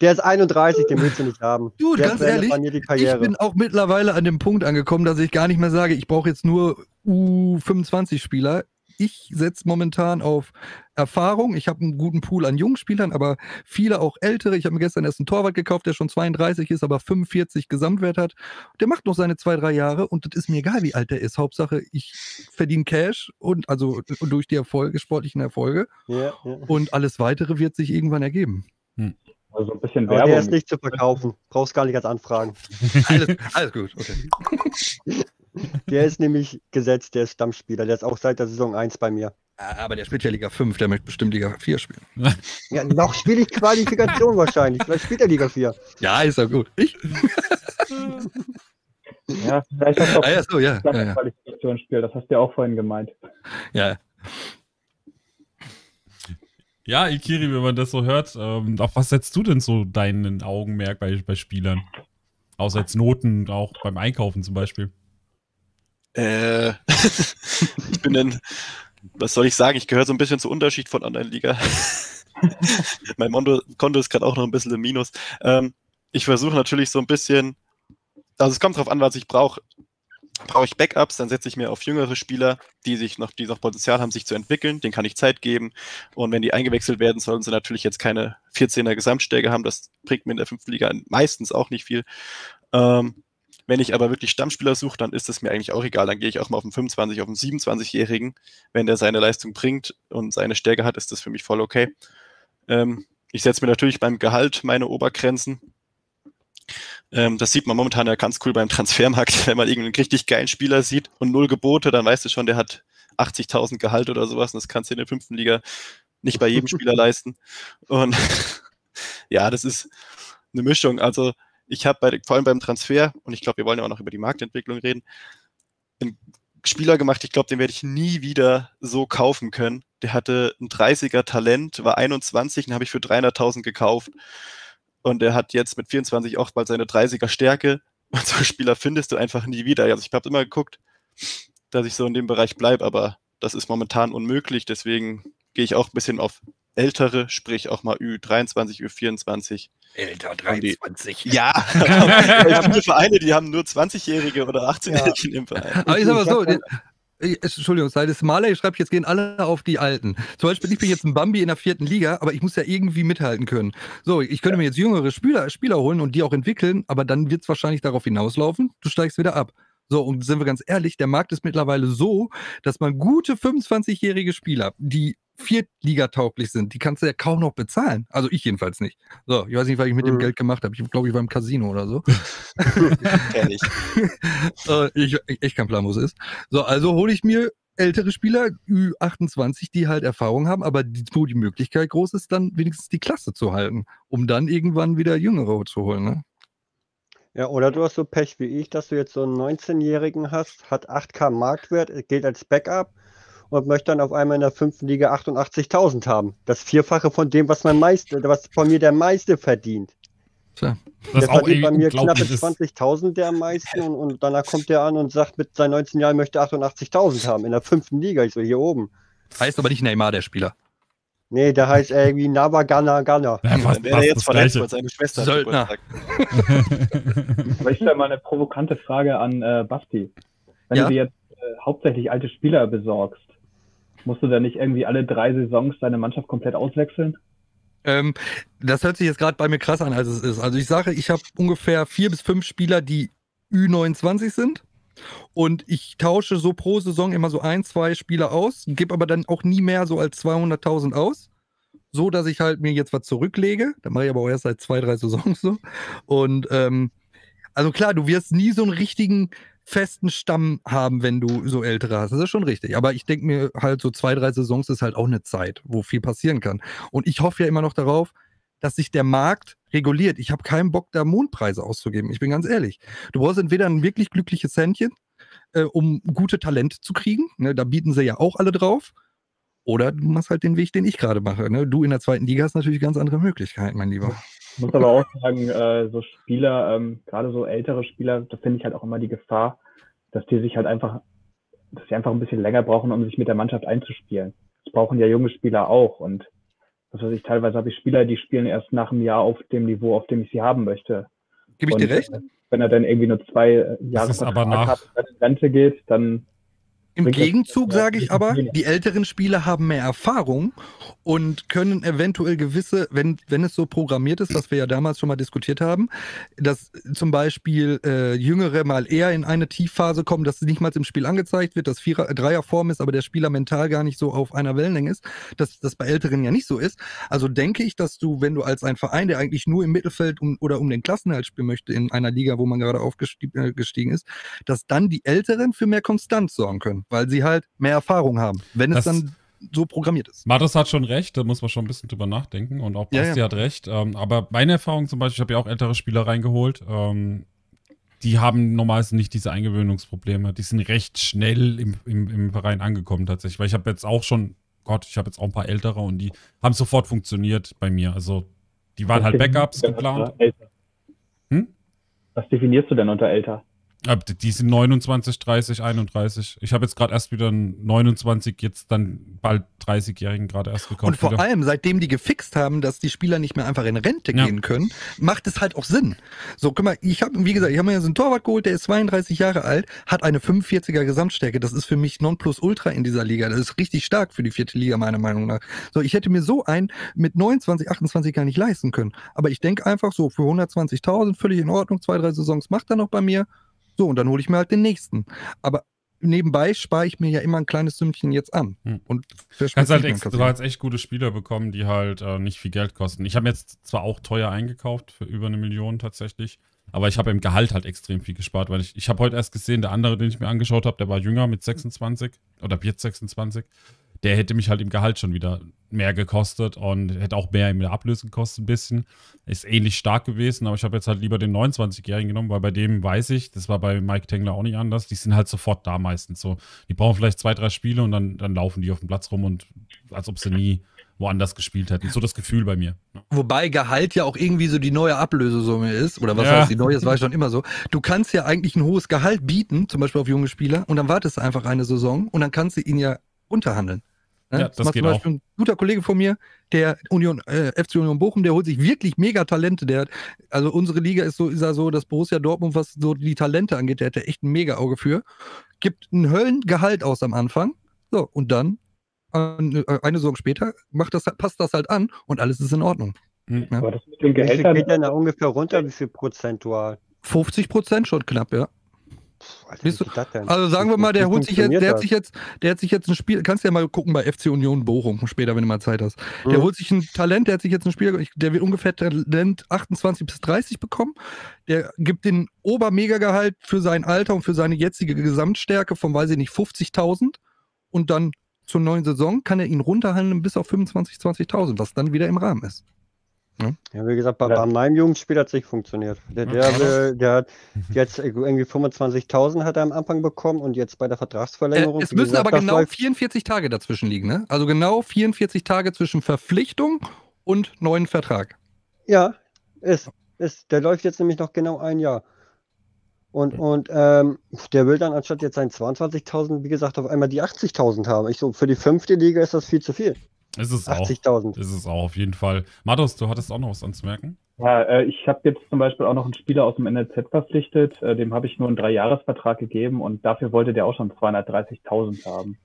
Der ist 31, den willst du nicht haben. Du, ganz ehrlich, ich bin auch mittlerweile an dem Punkt angekommen, dass ich gar nicht mehr sage, ich brauche jetzt nur U25-Spieler. Ich setze momentan auf Erfahrung. Ich habe einen guten Pool an jungen Spielern, aber viele auch ältere. Ich habe mir gestern erst einen Torwart gekauft, der schon 32 ist, aber 45 Gesamtwert hat. Der macht noch seine zwei, drei Jahre und das ist mir egal, wie alt der ist. Hauptsache, ich verdiene Cash und also durch die Erfolge, sportlichen Erfolge. Ja, ja. Und alles weitere wird sich irgendwann ergeben. Hm. Also ein bisschen Werbung. der ist nicht zu verkaufen. Brauchst gar nicht als Anfragen. alles, alles gut, okay. Der ist nämlich gesetzt, der ist Stammspieler. Der ist auch seit der Saison 1 bei mir. Aber der spielt ja Liga 5, der möchte bestimmt Liga 4 spielen. Ja, noch spiele ich Qualifikation wahrscheinlich. Vielleicht spielt er Liga 4. Ja, ist ja gut. Ich? Ja, vielleicht hast du auch ah, ja, so, ja, ja, ja. Qualifikationsspiel, das hast du ja auch vorhin gemeint. Ja, ja, Ikiri, wenn man das so hört, ähm, auf was setzt du denn so deinen Augenmerk bei, bei Spielern? Außer jetzt Noten, auch beim Einkaufen zum Beispiel. Äh, ich bin dann, was soll ich sagen, ich gehöre so ein bisschen zu Unterschied von Online-Liga. mein Mondo, Konto ist gerade auch noch ein bisschen im Minus. Ähm, ich versuche natürlich so ein bisschen, also es kommt drauf an, was ich brauche brauche ich Backups, dann setze ich mir auf jüngere Spieler, die sich noch, die noch Potenzial haben, sich zu entwickeln, denen kann ich Zeit geben. Und wenn die eingewechselt werden, sollen sie natürlich jetzt keine 14er Gesamtstärke haben. Das bringt mir in der fünften Liga meistens auch nicht viel. Ähm, wenn ich aber wirklich Stammspieler suche, dann ist es mir eigentlich auch egal. Dann gehe ich auch mal auf einen 25, auf einen 27-Jährigen. Wenn der seine Leistung bringt und seine Stärke hat, ist das für mich voll okay. Ähm, ich setze mir natürlich beim Gehalt meine Obergrenzen. Ähm, das sieht man momentan ja ganz cool beim Transfermarkt. Wenn man irgendeinen richtig geilen Spieler sieht und null Gebote, dann weißt du schon, der hat 80.000 Gehalt oder sowas. Und das kannst du in der fünften Liga nicht bei jedem Spieler leisten. Und ja, das ist eine Mischung. Also ich habe vor allem beim Transfer, und ich glaube, wir wollen ja auch noch über die Marktentwicklung reden, einen Spieler gemacht, ich glaube, den werde ich nie wieder so kaufen können. Der hatte ein 30er Talent, war 21, den habe ich für 300.000 gekauft. Und er hat jetzt mit 24 auch bald seine 30er Stärke. Und so Spieler findest du einfach nie wieder. Also ich habe immer geguckt, dass ich so in dem Bereich bleibe, aber das ist momentan unmöglich. Deswegen gehe ich auch ein bisschen auf ältere, sprich auch mal Ü23, Ü24. Älter, 23. Die, ja, ich habe Vereine, die haben nur 20-Jährige oder 18-Jährige ja. im Verein. Aber ich sag mal so, Entschuldigung, sei das Maler, ich schreibe jetzt gehen alle auf die Alten. Zum Beispiel, ich bin jetzt ein Bambi in der vierten Liga, aber ich muss ja irgendwie mithalten können. So, ich könnte ja. mir jetzt jüngere Spieler, Spieler holen und die auch entwickeln, aber dann wird es wahrscheinlich darauf hinauslaufen, du steigst wieder ab. So, und sind wir ganz ehrlich, der Markt ist mittlerweile so, dass man gute 25-jährige Spieler, die viertligatauglich sind, die kannst du ja kaum noch bezahlen. Also ich jedenfalls nicht. So, ich weiß nicht, was ich mit dem mhm. Geld gemacht habe. Ich glaube, ich war im Casino oder so. Kenn ich. äh, ich. Echt kein Plan, wo es ist. So, also hole ich mir ältere Spieler, Ü28, die halt Erfahrung haben, aber die, wo die Möglichkeit groß ist, dann wenigstens die Klasse zu halten, um dann irgendwann wieder Jüngere zu holen. Ne? Ja, oder du hast so Pech wie ich, dass du jetzt so einen 19-Jährigen hast, hat 8K Marktwert, gilt als Backup und möchte dann auf einmal in der fünften Liga 88.000 haben. Das Vierfache von dem, was, mein meiste, was von mir der meiste verdient. Tja, das der verdient bei mir knappe 20.000 der am meisten und, und, danach kommt der an und sagt, mit seinen 19 Jahren möchte 88.000 haben in der fünften Liga, ich so hier oben. Heißt aber nicht Neymar, der Spieler. Nee, der heißt irgendwie Nava Ghana Ghana. Ja, was, wäre jetzt verletzt, weil seine Schwester Söldner. Aber ich stelle mal eine provokante Frage an äh, Basti. Wenn ja? du dir jetzt äh, hauptsächlich alte Spieler besorgst, Musst du da nicht irgendwie alle drei Saisons deine Mannschaft komplett auswechseln? Ähm, das hört sich jetzt gerade bei mir krass an, als es ist. Also ich sage, ich habe ungefähr vier bis fünf Spieler, die Ü29 sind. Und ich tausche so pro Saison immer so ein, zwei Spieler aus, gebe aber dann auch nie mehr so als 200.000 aus. so, dass ich halt mir jetzt was zurücklege. Das mache ich aber auch erst seit zwei, drei Saisons so. Und ähm, also klar, du wirst nie so einen richtigen festen Stamm haben, wenn du so ältere hast. Das ist schon richtig. Aber ich denke mir halt, so zwei, drei Saisons ist halt auch eine Zeit, wo viel passieren kann. Und ich hoffe ja immer noch darauf, dass sich der Markt reguliert. Ich habe keinen Bock, da Mondpreise auszugeben. Ich bin ganz ehrlich. Du brauchst entweder ein wirklich glückliches Händchen, äh, um gute Talente zu kriegen. Ne, da bieten sie ja auch alle drauf. Oder du machst halt den Weg, den ich gerade mache. Ne? Du in der zweiten Liga hast natürlich ganz andere Möglichkeiten, mein Lieber. Ich muss aber auch sagen, äh, so Spieler, ähm, gerade so ältere Spieler, da finde ich halt auch immer die Gefahr, dass die sich halt einfach, dass sie einfach ein bisschen länger brauchen, um sich mit der Mannschaft einzuspielen. Das brauchen ja junge Spieler auch. Und was weiß ich, teilweise habe ich Spieler, die spielen erst nach einem Jahr auf dem Niveau, auf dem ich sie haben möchte. Gebe ich und dir recht? Wenn er dann irgendwie nur zwei äh, Jahre hat und in Rente geht, dann im Gegenzug sage ich aber, die älteren Spieler haben mehr Erfahrung und können eventuell gewisse, wenn, wenn es so programmiert ist, was wir ja damals schon mal diskutiert haben, dass zum Beispiel äh, Jüngere mal eher in eine Tiefphase kommen, dass nicht mal im Spiel angezeigt wird, dass Vierer, Dreierform ist, aber der Spieler mental gar nicht so auf einer Wellenlänge ist, dass das bei Älteren ja nicht so ist. Also denke ich, dass du, wenn du als ein Verein, der eigentlich nur im Mittelfeld um, oder um den Klassenhalt spielen möchte, in einer Liga, wo man gerade aufgestiegen äh, ist, dass dann die Älteren für mehr Konstanz sorgen können weil sie halt mehr Erfahrung haben, wenn das, es dann so programmiert ist. Matos hat schon recht, da muss man schon ein bisschen drüber nachdenken und auch Basti ja, ja. hat recht. Ähm, aber meine Erfahrung zum Beispiel, ich habe ja auch ältere Spieler reingeholt, ähm, die haben normalerweise nicht diese Eingewöhnungsprobleme. Die sind recht schnell im, im, im Verein angekommen tatsächlich, weil ich habe jetzt auch schon, Gott, ich habe jetzt auch ein paar ältere und die haben sofort funktioniert bei mir. Also die waren halt Backups geplant. Hm? Was definierst du denn unter älter? Die sind 29, 30, 31. Ich habe jetzt gerade erst wieder einen 29, jetzt dann bald 30-Jährigen gerade erst gekauft. Und vor wieder. allem, seitdem die gefixt haben, dass die Spieler nicht mehr einfach in Rente ja. gehen können, macht es halt auch Sinn. So, guck mal, ich habe, wie gesagt, ich habe mir jetzt einen Torwart geholt, der ist 32 Jahre alt, hat eine 45er Gesamtstärke. Das ist für mich Nonplusultra in dieser Liga. Das ist richtig stark für die vierte Liga, meiner Meinung nach. So, ich hätte mir so einen mit 29, 28 gar nicht leisten können. Aber ich denke einfach so, für 120.000 völlig in Ordnung, zwei, drei Saisons macht er noch bei mir so, und dann hole ich mir halt den nächsten. Aber nebenbei spare ich mir ja immer ein kleines Sümmchen jetzt an. Hm. Und kannst halt ex du hast echt gute Spieler bekommen, die halt äh, nicht viel Geld kosten. Ich habe jetzt zwar auch teuer eingekauft, für über eine Million tatsächlich, aber ich habe im Gehalt halt extrem viel gespart, weil ich, ich habe heute erst gesehen, der andere, den ich mir angeschaut habe, der war jünger mit 26 oder jetzt 26 der hätte mich halt im Gehalt schon wieder mehr gekostet und hätte auch mehr in der Ablöse gekostet ein bisschen. Ist ähnlich stark gewesen, aber ich habe jetzt halt lieber den 29-Jährigen genommen, weil bei dem weiß ich, das war bei Mike Tengler auch nicht anders, die sind halt sofort da meistens so. Die brauchen vielleicht zwei, drei Spiele und dann, dann laufen die auf dem Platz rum und als ob sie nie woanders gespielt hätten. So das Gefühl bei mir. Wobei Gehalt ja auch irgendwie so die neue Ablösesumme ist. Oder was ja. heißt die neue? Das war schon immer so. Du kannst ja eigentlich ein hohes Gehalt bieten, zum Beispiel auf junge Spieler, und dann wartest du einfach eine Saison und dann kannst du ihn ja unterhandeln. Ne? Ja, das, das geht zum Beispiel auch. ein guter Kollege von mir, der Union, äh, FC Union Bochum, der holt sich wirklich mega Talente. Der hat, also unsere Liga ist so, ist ja so, dass Borussia Dortmund, was so die Talente angeht, der hat da echt ein mega Auge für. Gibt ein Höllengehalt aus am Anfang. So, und dann eine, äh, eine Saison später macht das, passt das halt an und alles ist in Ordnung. Mhm. Ja. Aber das mit den Gehältern. Geht denn da ungefähr runter? Wie viel prozentual? 50 Prozent schon knapp, ja. Alter, also sagen wir mal, der holt sich jetzt, der hat sich jetzt, der hat sich jetzt ein Spiel, kannst du ja mal gucken bei FC Union Bochum später, wenn du mal Zeit hast. Der holt sich ein Talent, der hat sich jetzt ein Spiel, der wird ungefähr Talent 28 bis 30 bekommen. Der gibt den Obermegagehalt für sein Alter und für seine jetzige Gesamtstärke von, weiß ich nicht, 50.000 und dann zur neuen Saison kann er ihn runterhandeln bis auf 25, 20.000, was dann wieder im Rahmen ist. Ja, ja wie gesagt, bei, ja. bei meinem Jugendspiel hat es nicht funktioniert. Der, der, der, der hat jetzt irgendwie 25.000 hat er am Anfang bekommen und jetzt bei der Vertragsverlängerung. Äh, es müssen gesagt, aber genau 44 Tage dazwischen liegen, ne? Also genau 44 Tage zwischen Verpflichtung und neuen Vertrag. Ja, ist. ist. Der läuft jetzt nämlich noch genau ein Jahr. Und, und ähm, der will dann anstatt jetzt seinen 22.000, wie gesagt, auf einmal die 80.000 haben. Ich so, für die fünfte Liga ist das viel zu viel. Ist es 80.000. Ist es auch, auf jeden Fall. Matos, du hattest auch noch was anzumerken? Ja, äh, ich habe jetzt zum Beispiel auch noch einen Spieler aus dem NLZ verpflichtet. Äh, dem habe ich nur einen Dreijahresvertrag gegeben und dafür wollte der auch schon 230.000 haben.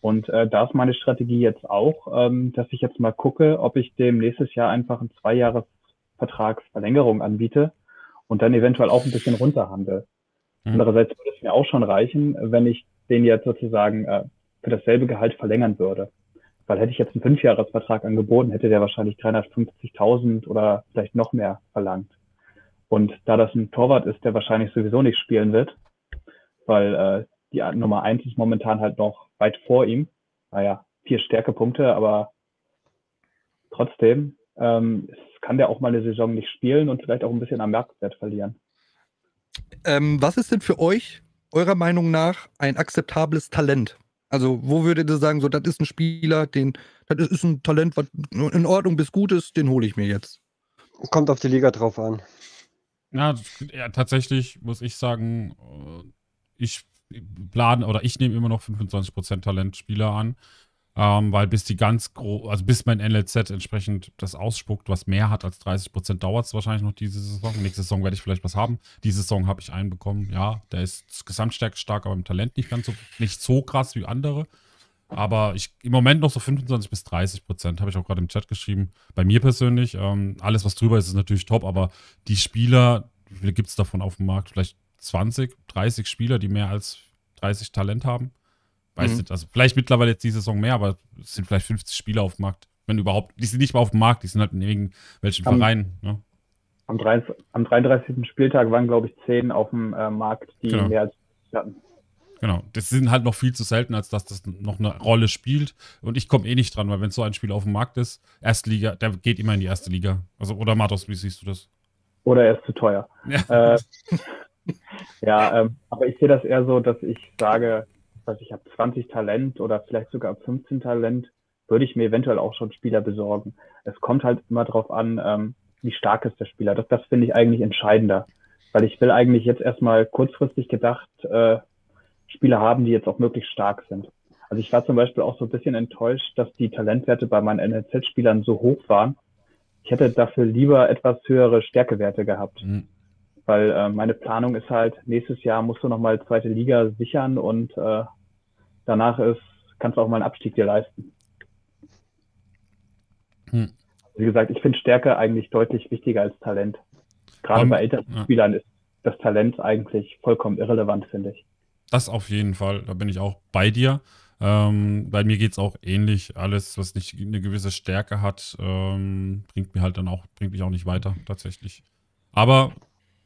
Und äh, da ist meine Strategie jetzt auch, ähm, dass ich jetzt mal gucke, ob ich dem nächstes Jahr einfach einen Zweijahresvertragsverlängerung anbiete und dann eventuell auch ein bisschen runterhandel. Mhm. Andererseits würde es mir auch schon reichen, wenn ich den jetzt sozusagen äh, für dasselbe Gehalt verlängern würde. Weil hätte ich jetzt einen Fünfjahresvertrag angeboten, hätte der wahrscheinlich 350.000 oder vielleicht noch mehr verlangt. Und da das ein Torwart ist, der wahrscheinlich sowieso nicht spielen wird, weil äh, die Nummer eins ist momentan halt noch weit vor ihm. Naja, vier Stärkepunkte, aber trotzdem ähm, kann der auch mal eine Saison nicht spielen und vielleicht auch ein bisschen am Marktwert verlieren. Ähm, was ist denn für euch, eurer Meinung nach, ein akzeptables Talent? Also, wo würdet ihr sagen, so, das ist ein Spieler, den, das ist ein Talent, was in Ordnung bis gut ist, den hole ich mir jetzt? Kommt auf die Liga drauf an. Ja, ja tatsächlich muss ich sagen, äh, ich plane oder ich nehme immer noch 25% Talentspieler an. Ähm, weil bis die ganz groß, also bis mein NLZ entsprechend das ausspuckt, was mehr hat als 30 Prozent, dauert es wahrscheinlich noch diese Saison. Nächste Saison werde ich vielleicht was haben. Diese Saison habe ich einen bekommen. Ja, der ist gesamtstärke stark, aber im Talent nicht ganz so, nicht so krass wie andere. Aber ich im Moment noch so 25 bis 30 Prozent, habe ich auch gerade im Chat geschrieben. Bei mir persönlich, ähm, alles was drüber ist, ist natürlich top, aber die Spieler, wie viele gibt es davon auf dem Markt? Vielleicht 20, 30 Spieler, die mehr als 30 Talent haben. Weiß mhm. nicht, also vielleicht mittlerweile jetzt die Saison mehr, aber es sind vielleicht 50 Spieler auf dem Markt. Wenn überhaupt, die sind nicht mal auf dem Markt, die sind halt in irgendwelchen am, Vereinen. Ne? Am, 30, am 33. Spieltag waren, glaube ich, 10 auf dem äh, Markt, die genau. mehr als hatten. Genau, das sind halt noch viel zu selten, als dass das noch eine Rolle spielt. Und ich komme eh nicht dran, weil wenn so ein Spiel auf dem Markt ist, Erstliga, der geht immer in die erste Liga. Also, oder Matos, wie siehst du das? Oder er ist zu teuer. Ja, äh, ja ähm, aber ich sehe das eher so, dass ich sage, dass ich habe 20 Talent oder vielleicht sogar 15 Talent, würde ich mir eventuell auch schon Spieler besorgen. Es kommt halt immer darauf an, ähm, wie stark ist der Spieler. Das, das finde ich eigentlich entscheidender, weil ich will eigentlich jetzt erstmal kurzfristig gedacht äh, Spieler haben, die jetzt auch möglichst stark sind. Also ich war zum Beispiel auch so ein bisschen enttäuscht, dass die Talentwerte bei meinen NLZ-Spielern so hoch waren. Ich hätte dafür lieber etwas höhere Stärkewerte gehabt. Mhm. Weil äh, meine Planung ist halt, nächstes Jahr musst du nochmal zweite Liga sichern und äh, danach ist, kannst du auch mal einen Abstieg dir leisten. Hm. Wie gesagt, ich finde Stärke eigentlich deutlich wichtiger als Talent. Gerade um, bei älteren ja. Spielern ist das Talent eigentlich vollkommen irrelevant, finde ich. Das auf jeden Fall, da bin ich auch bei dir. Ähm, bei mir geht es auch ähnlich. Alles, was nicht eine gewisse Stärke hat, ähm, bringt mir halt dann auch, bringt mich auch nicht weiter, tatsächlich. Aber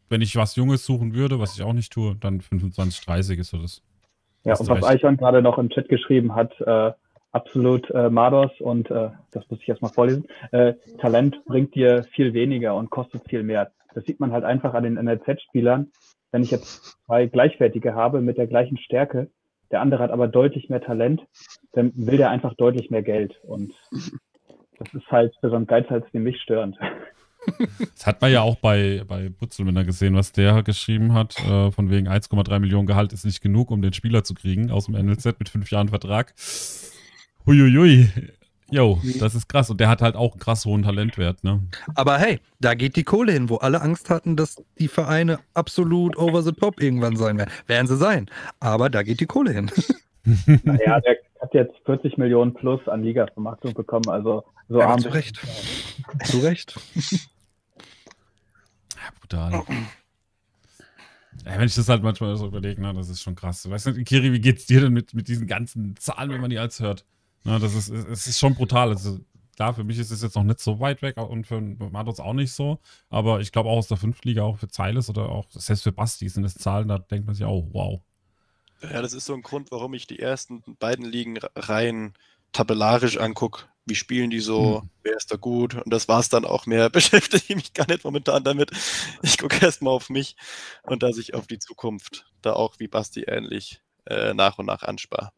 wenn ich was Junges suchen würde, was ich auch nicht tue, dann 25, 30 ist so das. Ja, und was Eichhorn gerade noch im Chat geschrieben hat, äh, absolut äh, Mados und äh, das muss ich erstmal vorlesen. Äh, Talent bringt dir viel weniger und kostet viel mehr. Das sieht man halt einfach an den NLZ-Spielern. Wenn ich jetzt zwei Gleichwertige habe mit der gleichen Stärke, der andere hat aber deutlich mehr Talent, dann will der einfach deutlich mehr Geld. Und das ist halt für so einen Geizhals wie mich störend. Das hat man ja auch bei, bei Butzelmänner gesehen, was der geschrieben hat. Äh, von wegen 1,3 Millionen Gehalt ist nicht genug, um den Spieler zu kriegen aus dem NLZ mit fünf Jahren Vertrag. Huiuiui. Jo, das ist krass. Und der hat halt auch einen krass hohen Talentwert, ne? Aber hey, da geht die Kohle hin, wo alle Angst hatten, dass die Vereine absolut over the top irgendwann sein werden. Werden sie sein. Aber da geht die Kohle hin. Naja, der hat jetzt 40 Millionen plus an Liga-Vermarktung bekommen. Also so ja, arm. Zu Recht. zu Recht. Brutal. Wenn ich das halt manchmal so überlege, na, das ist schon krass. Weißt du, Kiri, wie geht's dir denn mit, mit diesen ganzen Zahlen, wenn man die als hört? Na, das ist, es ist schon brutal. Also, klar, für mich ist es jetzt noch nicht so weit weg und für Matos auch nicht so. Aber ich glaube auch aus der Fünftliga, auch für Zeiles oder auch selbst für Basti sind das Zahlen, da denkt man sich auch, wow. Ja, das ist so ein Grund, warum ich die ersten beiden Ligen rein tabellarisch angucke wie spielen die so, hm. wer ist da gut und das war es dann auch mehr, beschäftige ich mich gar nicht momentan damit. Ich gucke erstmal auf mich und dass ich auf die Zukunft da auch wie Basti ähnlich äh, nach und nach anspare.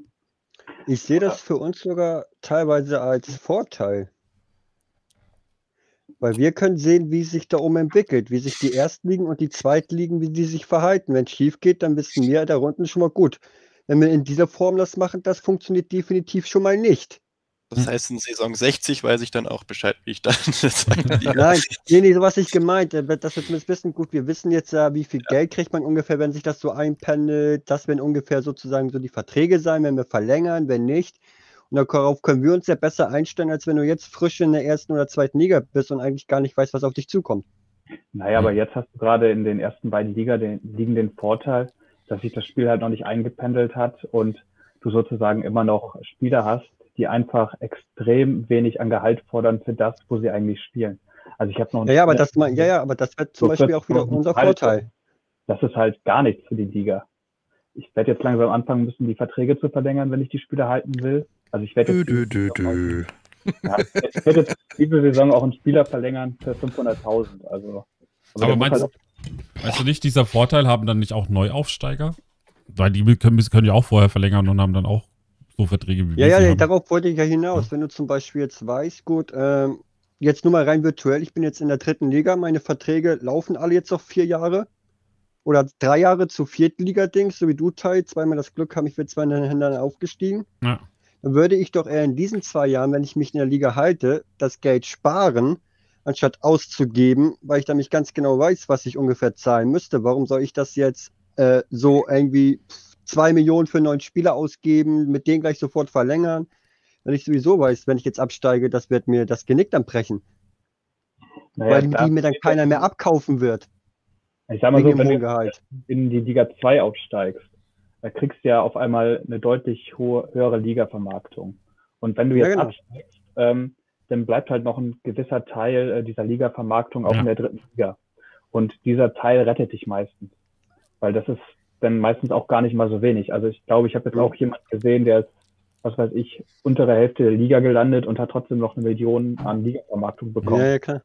Ich sehe das für uns sogar teilweise als Vorteil. Weil wir können sehen, wie sich da oben entwickelt, wie sich die Erstligen und die Zweitligen, wie die sich verhalten. Wenn es schief geht, dann wissen wir da unten schon mal gut. Wenn wir in dieser Form das machen, das funktioniert definitiv schon mal nicht. Das hm. heißt, in Saison 60 weiß ich dann auch Bescheid, wie ich dann Nein, nee, nee, so was ich gemeint. Äh, das wird zumindest wissen. Gut, wir wissen jetzt ja, wie viel ja. Geld kriegt man ungefähr, wenn sich das so einpendelt. Das werden ungefähr sozusagen so die Verträge sein, wenn wir verlängern, wenn nicht. Und darauf können wir uns ja besser einstellen, als wenn du jetzt frisch in der ersten oder zweiten Liga bist und eigentlich gar nicht weißt, was auf dich zukommt. Naja, aber jetzt hast du gerade in den ersten beiden Liga den, Ligen den Vorteil, dass sich das Spiel halt noch nicht eingependelt hat und du sozusagen immer noch Spieler hast, die einfach extrem wenig an Gehalt fordern für das, wo sie eigentlich spielen. Also ich habe noch ja, ja, aber das, ja, ja, aber das wird zum Beispiel auch wieder unser Vorteil. Das ist halt gar nichts für die Liga. Ich werde jetzt langsam anfangen müssen, die Verträge zu verlängern, wenn ich die Spieler halten will. Also ich werde jetzt, dö, dö, dö, ja, ich werde jetzt diese Saison auch einen Spieler verlängern für 500.000. Also, also aber meinst, halt Weißt du nicht, dieser Vorteil haben dann nicht auch Neuaufsteiger? Weil die können, können ja auch vorher verlängern und haben dann auch so Verträge wie Ja, ja, ja darauf wollte ich ja hinaus. Ja. Wenn du zum Beispiel jetzt weißt, gut, ähm, jetzt nur mal rein virtuell, ich bin jetzt in der dritten Liga, meine Verträge laufen alle jetzt noch vier Jahre oder drei Jahre zu Viertliga-Dings, so wie du, Tai, zweimal das Glück haben, ich bin zwei Händen aufgestiegen. Ja. Dann würde ich doch eher in diesen zwei Jahren, wenn ich mich in der Liga halte, das Geld sparen anstatt auszugeben, weil ich da nicht ganz genau weiß, was ich ungefähr zahlen müsste. Warum soll ich das jetzt äh, so irgendwie zwei Millionen für einen neuen Spieler ausgeben, mit dem gleich sofort verlängern? Wenn ich sowieso weiß, wenn ich jetzt absteige, das wird mir das Genick dann brechen. Naja, weil die mir dann keiner mehr abkaufen wird. Ich sag mal so, wenn du in die Liga 2 aufsteigst, da kriegst du ja auf einmal eine deutlich hohe, höhere Liga-Vermarktung. Und wenn du jetzt ja, genau. absteigst, ähm, dann bleibt halt noch ein gewisser Teil äh, dieser Liga-Vermarktung auch ja. in der dritten Liga. Und dieser Teil rettet dich meistens. Weil das ist dann meistens auch gar nicht mal so wenig. Also ich glaube, ich habe jetzt auch jemanden gesehen, der ist, was weiß ich, untere Hälfte der Liga gelandet und hat trotzdem noch eine Million an Liga-Vermarktung bekommen. Ja, ja, klar.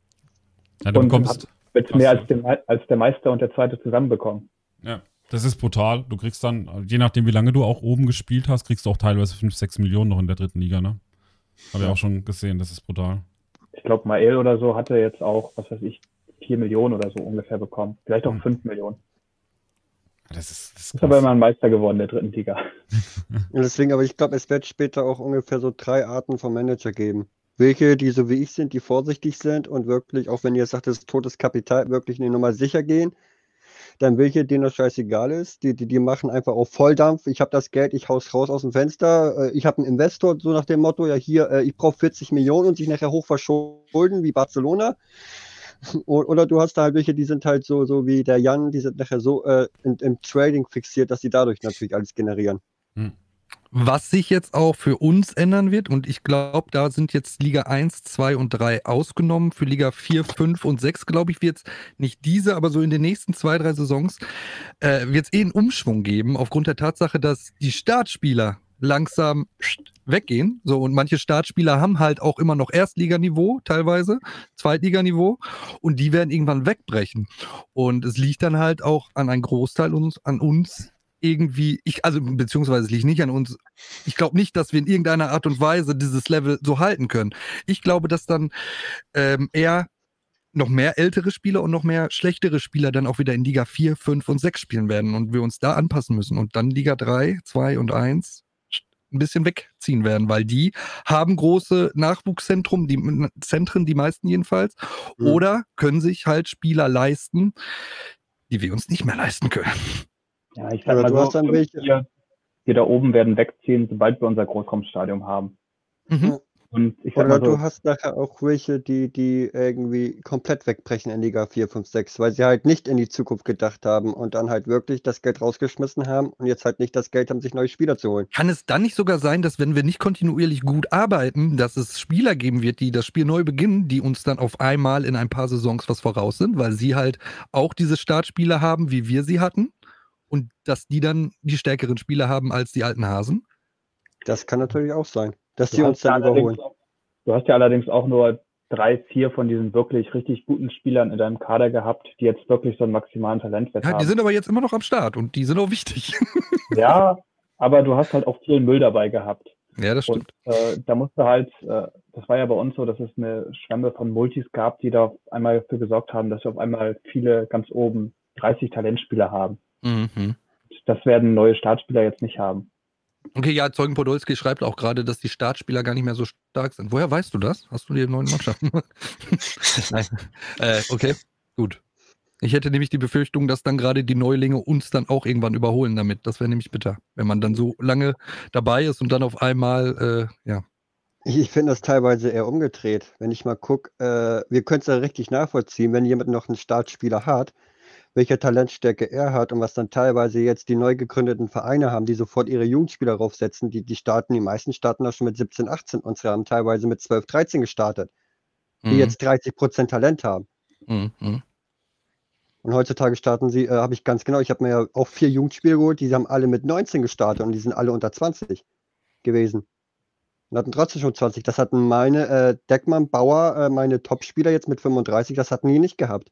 Ja, du und bekommst jetzt mehr als, den, als der Meister und der Zweite zusammenbekommen. Ja, das ist brutal. Du kriegst dann, je nachdem, wie lange du auch oben gespielt hast, kriegst du auch teilweise 5, 6 Millionen noch in der dritten Liga, ne? Habe ich auch schon gesehen, das ist brutal. Ich glaube, Mael oder so hatte jetzt auch, was weiß ich, 4 Millionen oder so ungefähr bekommen. Vielleicht auch hm. 5 Millionen. Das ist, das ist, ist aber immer ein Meister geworden der dritten Liga. deswegen, aber ich glaube, es wird später auch ungefähr so drei Arten von Manager geben. Welche, die so wie ich sind, die vorsichtig sind und wirklich, auch wenn ihr sagt, das ist totes Kapital, wirklich in die Nummer sicher gehen dann welche, denen das scheißegal ist. Die, die, die machen einfach auf Volldampf. Ich habe das Geld, ich haus raus aus dem Fenster. Äh, ich habe einen Investor, so nach dem Motto, ja hier, äh, ich brauche 40 Millionen und sich nachher hoch verschulden wie Barcelona. Oder du hast da halt welche, die sind halt so, so wie der Jan, die sind nachher so äh, in, im Trading fixiert, dass sie dadurch natürlich alles generieren. Hm. Was sich jetzt auch für uns ändern wird, und ich glaube, da sind jetzt Liga 1, 2 und 3 ausgenommen. Für Liga 4, 5 und 6, glaube ich, wird es nicht diese, aber so in den nächsten zwei, drei Saisons äh, wird es eh einen Umschwung geben, aufgrund der Tatsache, dass die Startspieler langsam weggehen. So, und manche Startspieler haben halt auch immer noch Erstliganiveau, teilweise, Zweitliganiveau, und die werden irgendwann wegbrechen. Und es liegt dann halt auch an einem Großteil uns, an uns, irgendwie, ich, also beziehungsweise es liegt nicht an uns. Ich glaube nicht, dass wir in irgendeiner Art und Weise dieses Level so halten können. Ich glaube, dass dann ähm, eher noch mehr ältere Spieler und noch mehr schlechtere Spieler dann auch wieder in Liga 4, 5 und 6 spielen werden und wir uns da anpassen müssen und dann Liga 3, 2 und 1 ein bisschen wegziehen werden, weil die haben große Nachwuchszentren, die Zentren, die meisten jedenfalls, mhm. oder können sich halt Spieler leisten, die wir uns nicht mehr leisten können. Ja, ich sag mal du hast dann welche. Wir, wir da oben werden wegziehen, sobald wir unser Großraumstadion haben. Mhm. Und ich Oder so, du hast nachher auch welche, die, die irgendwie komplett wegbrechen in Liga 4, 5, 6, weil sie halt nicht in die Zukunft gedacht haben und dann halt wirklich das Geld rausgeschmissen haben und jetzt halt nicht das Geld haben, sich neue Spieler zu holen. Kann es dann nicht sogar sein, dass wenn wir nicht kontinuierlich gut arbeiten, dass es Spieler geben wird, die das Spiel neu beginnen, die uns dann auf einmal in ein paar Saisons was voraus sind, weil sie halt auch diese Startspieler haben, wie wir sie hatten? und dass die dann die stärkeren Spieler haben als die alten Hasen? Das kann natürlich auch sein, dass du die uns dann überholen. Auch, du hast ja allerdings auch nur drei, vier von diesen wirklich richtig guten Spielern in deinem Kader gehabt, die jetzt wirklich so einen maximalen Talentwert ja, haben. Die sind aber jetzt immer noch am Start und die sind auch wichtig. ja, aber du hast halt auch viel Müll dabei gehabt. Ja, das stimmt. Und, äh, da musste halt, äh, das war ja bei uns so, dass es eine Schwemme von Multis gab, die da auf einmal dafür gesorgt haben, dass wir auf einmal viele ganz oben 30 Talentspieler haben. Mhm. Das werden neue Startspieler jetzt nicht haben. Okay, ja, Zeugen Podolski schreibt auch gerade, dass die Startspieler gar nicht mehr so stark sind. Woher weißt du das? Hast du die neuen Mannschaften? Nein. Äh, okay, gut. Ich hätte nämlich die Befürchtung, dass dann gerade die Neulinge uns dann auch irgendwann überholen damit. Das wäre nämlich bitter, wenn man dann so lange dabei ist und dann auf einmal, äh, ja. Ich finde das teilweise eher umgedreht. Wenn ich mal gucke, äh, wir können es ja richtig nachvollziehen, wenn jemand noch einen Startspieler hat, welche Talentstärke er hat und was dann teilweise jetzt die neu gegründeten Vereine haben, die sofort ihre Jugendspieler raufsetzen, die, die starten, die meisten starten auch schon mit 17, 18 und sie haben teilweise mit 12, 13 gestartet, die mhm. jetzt 30 Prozent Talent haben. Mhm. Und heutzutage starten sie, äh, habe ich ganz genau, ich habe mir ja auch vier Jugendspiele geholt, die haben alle mit 19 gestartet und die sind alle unter 20 gewesen. Und hatten trotzdem schon 20. Das hatten meine äh, Deckmann, Bauer, äh, meine Topspieler jetzt mit 35, das hatten die nicht gehabt.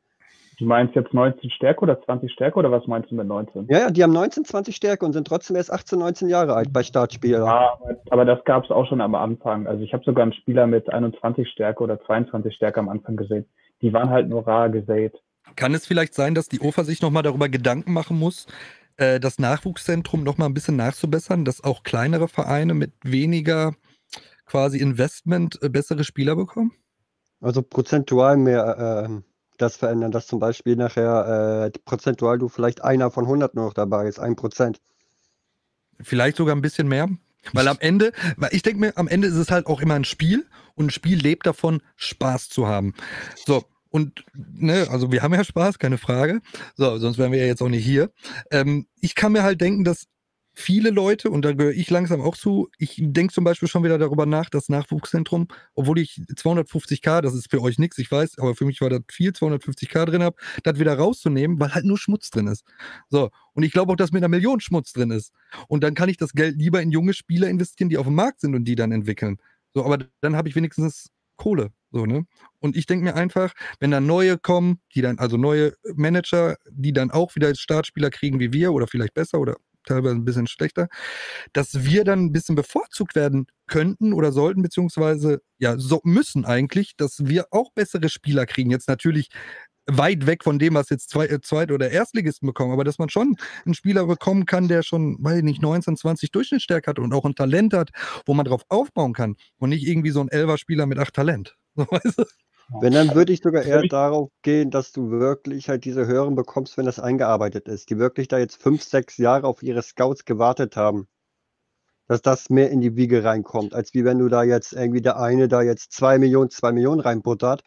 Du meinst jetzt 19 Stärke oder 20 Stärke oder was meinst du mit 19? Ja, ja, die haben 19, 20 Stärke und sind trotzdem erst 18, 19 Jahre alt bei Startspielern. Ja, aber das gab es auch schon am Anfang. Also ich habe sogar einen Spieler mit 21 Stärke oder 22 Stärke am Anfang gesehen. Die waren halt nur rar gesät. Kann es vielleicht sein, dass die OFA sich nochmal darüber Gedanken machen muss, äh, das Nachwuchszentrum nochmal ein bisschen nachzubessern, dass auch kleinere Vereine mit weniger quasi Investment äh, bessere Spieler bekommen? Also prozentual mehr äh, das verändern, dass zum Beispiel nachher äh, prozentual du vielleicht einer von 100 nur noch dabei ist, ein Prozent. Vielleicht sogar ein bisschen mehr. Weil am Ende, weil ich denke mir, am Ende ist es halt auch immer ein Spiel und ein Spiel lebt davon, Spaß zu haben. So, und, ne, also wir haben ja Spaß, keine Frage. So, sonst wären wir ja jetzt auch nicht hier. Ähm, ich kann mir halt denken, dass viele Leute, und da gehöre ich langsam auch zu, ich denke zum Beispiel schon wieder darüber nach, das Nachwuchszentrum, obwohl ich 250k, das ist für euch nichts, ich weiß, aber für mich war das viel, 250k drin habe, das wieder rauszunehmen, weil halt nur Schmutz drin ist. So, und ich glaube auch, dass mit einer Million Schmutz drin ist. Und dann kann ich das Geld lieber in junge Spieler investieren, die auf dem Markt sind und die dann entwickeln. So, aber dann habe ich wenigstens Kohle. So, ne? Und ich denke mir einfach, wenn da neue kommen, die dann, also neue Manager, die dann auch wieder Startspieler kriegen wie wir oder vielleicht besser oder teilweise ein bisschen schlechter, dass wir dann ein bisschen bevorzugt werden könnten oder sollten, beziehungsweise ja, so müssen eigentlich, dass wir auch bessere Spieler kriegen. Jetzt natürlich weit weg von dem, was jetzt Zwei-, äh, Zweit- oder Erstligisten bekommen, aber dass man schon einen Spieler bekommen kann, der schon, weiß ich nicht, 19, 20 Durchschnittsstärke hat und auch ein Talent hat, wo man drauf aufbauen kann und nicht irgendwie so ein Elfer-Spieler mit acht Talent. Wenn, dann würde ich sogar eher darauf gehen, dass du wirklich halt diese Hören bekommst, wenn das eingearbeitet ist, die wirklich da jetzt fünf, sechs Jahre auf ihre Scouts gewartet haben. Dass das mehr in die Wiege reinkommt, als wie wenn du da jetzt irgendwie der eine da jetzt zwei Millionen, zwei Millionen reinbuttert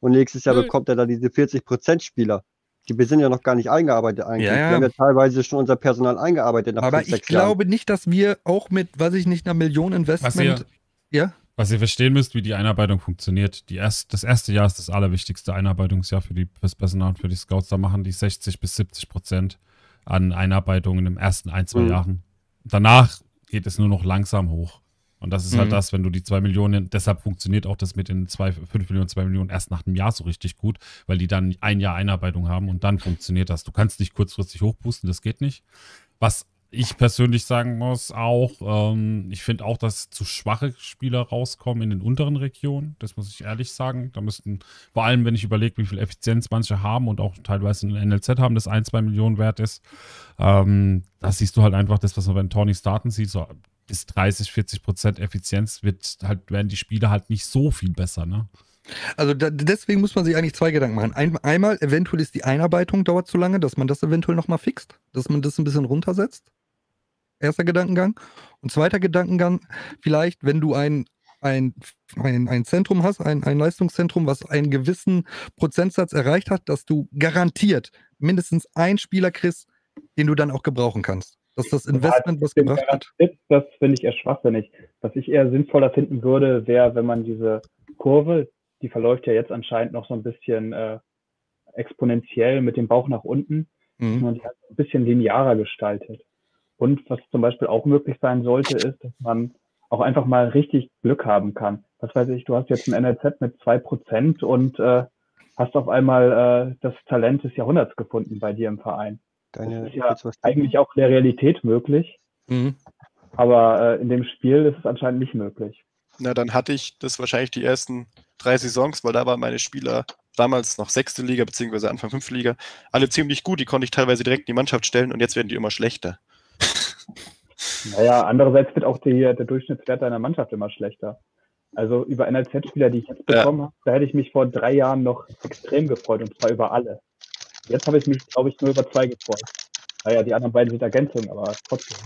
und nächstes Jahr mhm. bekommt er da diese 40% Spieler. Die sind ja noch gar nicht eingearbeitet eigentlich. Ja, ja. Wir haben ja teilweise schon unser Personal eingearbeitet. Aber fünf, ich glaube Jahren. nicht, dass wir auch mit, weiß ich nicht, einer Million Investment. ja? Was ihr verstehen müsst, wie die Einarbeitung funktioniert. Die erst, das erste Jahr ist das allerwichtigste Einarbeitungsjahr für, die, fürs Personal und für die Scouts. Da machen die 60 bis 70 Prozent an Einarbeitungen im ersten ein, zwei mhm. Jahren. Danach geht es nur noch langsam hoch. Und das ist halt mhm. halt das, wenn du die 2 Millionen, deshalb funktioniert auch das mit den 5 Millionen, 2 Millionen erst nach einem Jahr so richtig gut, weil die dann ein Jahr Einarbeitung haben und dann funktioniert das. Du kannst nicht kurzfristig hochboosten, das geht nicht. Was ich persönlich sagen muss auch, ähm, ich finde auch, dass zu schwache Spieler rauskommen in den unteren Regionen. Das muss ich ehrlich sagen. Da müssten, vor allem wenn ich überlege, wie viel Effizienz manche haben und auch teilweise ein NLZ haben, das 1, 2 Millionen wert ist, ähm, da siehst du halt einfach das, was man bei den Tony Starten sieht, so bis 30, 40 Prozent Effizienz wird halt, werden die Spiele halt nicht so viel besser, ne? Also da, deswegen muss man sich eigentlich zwei Gedanken machen. Ein, einmal, eventuell ist die Einarbeitung dauert zu lange, dass man das eventuell nochmal fixt, dass man das ein bisschen runtersetzt. Erster Gedankengang. Und zweiter Gedankengang, vielleicht, wenn du ein, ein, ein, ein Zentrum hast, ein, ein Leistungszentrum, was einen gewissen Prozentsatz erreicht hat, dass du garantiert mindestens einen Spieler kriegst, den du dann auch gebrauchen kannst. Dass das Investment was gebracht hat. Das finde ich eher schwachsinnig. Was ich eher sinnvoller finden würde, wäre, wenn man diese Kurve, die verläuft ja jetzt anscheinend noch so ein bisschen äh, exponentiell mit dem Bauch nach unten, mhm. man die halt ein bisschen linearer gestaltet. Und was zum Beispiel auch möglich sein sollte, ist, dass man auch einfach mal richtig Glück haben kann. Was weiß ich, du hast jetzt ein NLZ mit zwei Prozent und äh, hast auf einmal äh, das Talent des Jahrhunderts gefunden bei dir im Verein. Deine, das ist ja eigentlich auch in der Realität möglich. Mhm. Aber äh, in dem Spiel ist es anscheinend nicht möglich. Na, dann hatte ich das wahrscheinlich die ersten drei Saisons, weil da waren meine Spieler damals noch sechste Liga, beziehungsweise Anfang fünfte Liga, alle ziemlich gut. Die konnte ich teilweise direkt in die Mannschaft stellen und jetzt werden die immer schlechter. Naja, andererseits wird auch die, der Durchschnittswert deiner Mannschaft immer schlechter. Also über NLZ-Spieler, die ich jetzt bekommen ja. habe, da hätte ich mich vor drei Jahren noch extrem gefreut und zwar über alle. Jetzt habe ich mich, glaube ich, nur über zwei gefreut. Naja, die anderen beiden sind Ergänzungen, aber trotzdem.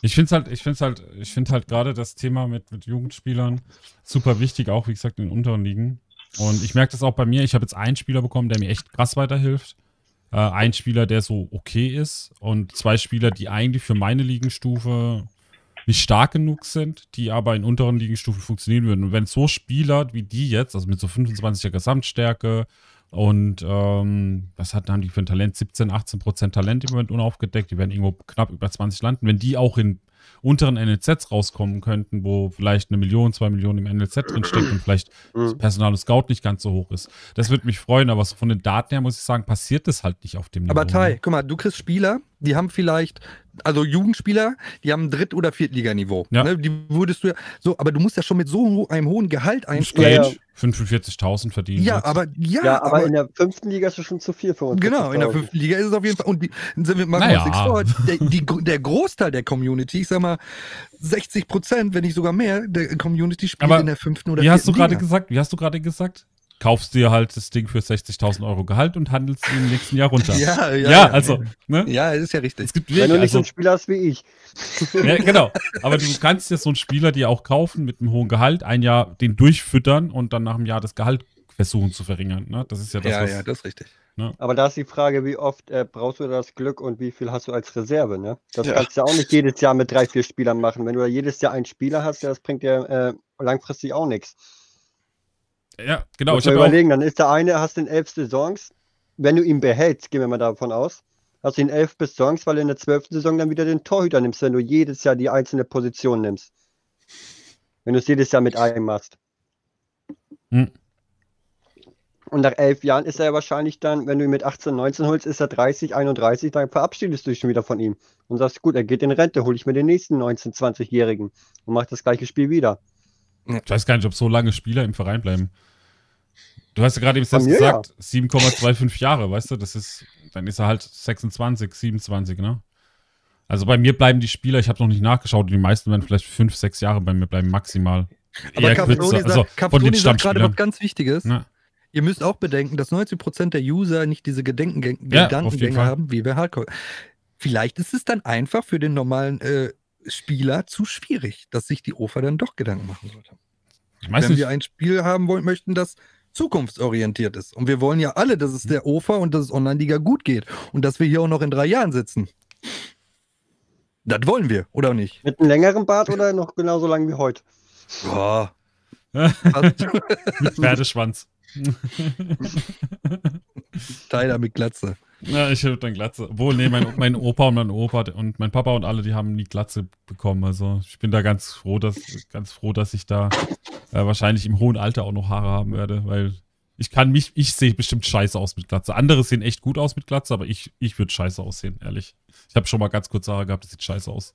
Ich finde halt, ich finde halt, ich finde halt gerade das Thema mit, mit Jugendspielern super wichtig, auch wie gesagt in den unteren Ligen. Und ich merke das auch bei mir. Ich habe jetzt einen Spieler bekommen, der mir echt krass weiterhilft. Äh, ein Spieler, der so okay ist. Und zwei Spieler, die eigentlich für meine Liegenstufe nicht stark genug sind, die aber in unteren Liegenstufen funktionieren würden. Und wenn so Spieler wie die jetzt, also mit so 25er Gesamtstärke und ähm, was hat, haben die für ein Talent? 17, 18 Prozent Talent im Moment unaufgedeckt. Die werden irgendwo knapp über 20 landen. Wenn die auch in unteren NLZs rauskommen könnten, wo vielleicht eine Million, zwei Millionen im NLZ drinsteckt und vielleicht das mhm. Personal und Scout nicht ganz so hoch ist. Das würde mich freuen, aber so von den Daten her muss ich sagen, passiert das halt nicht auf dem Niveau. Aber Tai, guck mal, du kriegst Spieler, die haben vielleicht, also Jugendspieler, die haben Dritt- oder Viertliganiveau. Ja. Ne? Die würdest du ja, so, aber du musst ja schon mit so einem hohen Gehalt einsteigen. Ja, 45.000 verdienen. Ja, aber, ja, ja aber, aber, in der fünften Liga ist es schon zu viel für uns. Genau, in der fünften Liga ist es auf jeden Fall. Und die, sind wir mal naja. vor, der, die, der Großteil der Community, ich sag mal 60 Prozent, wenn nicht sogar mehr, der Community spielt aber in der fünften oder wie hast du gerade gesagt? Wie hast du gerade gesagt? Kaufst dir halt das Ding für 60.000 Euro Gehalt und handelst ihn im nächsten Jahr runter. ja, ja, ja, also, ne? Ja, ist ja richtig. Es gibt wirklich, Wenn du nicht also, so ein Spieler hast wie ich. ja, genau. Aber du kannst dir so einen Spieler dir auch kaufen mit einem hohen Gehalt, ein Jahr den durchfüttern und dann nach einem Jahr das Gehalt versuchen zu verringern. Ne? Das ist ja das, Ja, was, ja, das ist richtig. Ne? Aber da ist die Frage, wie oft äh, brauchst du das Glück und wie viel hast du als Reserve? Ne? Das ja. kannst du ja auch nicht jedes Jahr mit drei, vier Spielern machen. Wenn du jedes Jahr einen Spieler hast, das bringt dir äh, langfristig auch nichts. Ja, genau. Muss ich überlegen, dann ist der eine, hast den elf Saisons, wenn du ihn behältst, gehen wir mal davon aus, hast du ihn elf bis Saisons, weil du in der zwölften Saison dann wieder den Torhüter nimmst, wenn du jedes Jahr die einzelne Position nimmst. Wenn du es jedes Jahr mit einem machst. Hm. Und nach elf Jahren ist er ja wahrscheinlich dann, wenn du ihn mit 18, 19 holst, ist er 30, 31, dann verabschiedest du dich schon wieder von ihm. Und sagst, gut, er geht in Rente, hole ich mir den nächsten 19, 20-Jährigen und mach das gleiche Spiel wieder. Ich weiß gar nicht, ob so lange Spieler im Verein bleiben. Du hast ja gerade eben selbst gesagt, ja. 7,25 Jahre, weißt du, das ist, dann ist er halt 26, 27, ne? Also bei mir bleiben die Spieler, ich habe noch nicht nachgeschaut, die meisten werden vielleicht 5, 6 Jahre bei mir bleiben, maximal. Aber Caproni also sagt, gerade was ganz Wichtiges. Na? Ihr müsst auch bedenken, dass 90% der User nicht diese Gedankengänge ja, haben, wie wir Hardcore. Vielleicht ist es dann einfach für den normalen äh, Spieler zu schwierig, dass sich die OFA dann doch Gedanken machen sollte. Wenn nicht. wir ein Spiel haben wollen, möchten, das zukunftsorientiert ist. Und wir wollen ja alle, dass es der OFA und dass es Online-Liga gut geht. Und dass wir hier auch noch in drei Jahren sitzen. Das wollen wir, oder nicht? Mit einem längeren Bart oder noch genauso lang wie heute? Boah. Mit Pferdeschwanz. Tyler mit Glatze. Ja, ich habe dann Glatze. Obwohl, nee, mein, mein Opa und mein Opa und mein Papa und alle, die haben nie Glatze bekommen. Also ich bin da ganz froh, dass, ganz froh, dass ich da äh, wahrscheinlich im hohen Alter auch noch Haare haben werde, weil ich kann mich, ich sehe bestimmt scheiße aus mit Glatze. Andere sehen echt gut aus mit Glatze, aber ich, ich würde scheiße aussehen, ehrlich. Ich habe schon mal ganz kurz Haare gehabt, das sieht scheiße aus.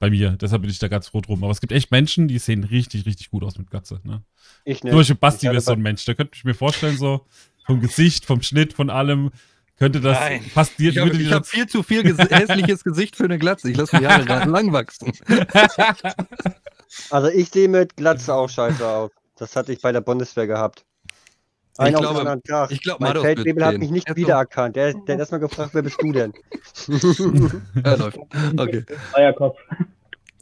Bei mir. Deshalb bin ich da ganz froh drum. Aber es gibt echt Menschen, die sehen richtig, richtig gut aus mit Glatze. Ne? Ich nicht. Zum Beispiel Basti wäre so ein Mensch. Da könnte ich mir vorstellen, so vom Gesicht, vom Schnitt, von allem, könnte das Nein. fast dir. Ich habe hab viel zu viel ges hässliches Gesicht für eine Glatze. Ich lasse die Haare gerade lang wachsen. Also ich sehe mit Glatze auch scheiße aus. Das hatte ich bei der Bundeswehr gehabt. Ein ich glaube, Tag. Ich glaube, mein Feldwebel hat mich nicht er wiedererkannt. Der, der hat erstmal gefragt, wer bist du denn? ja, läuft. Okay. Eierkopf.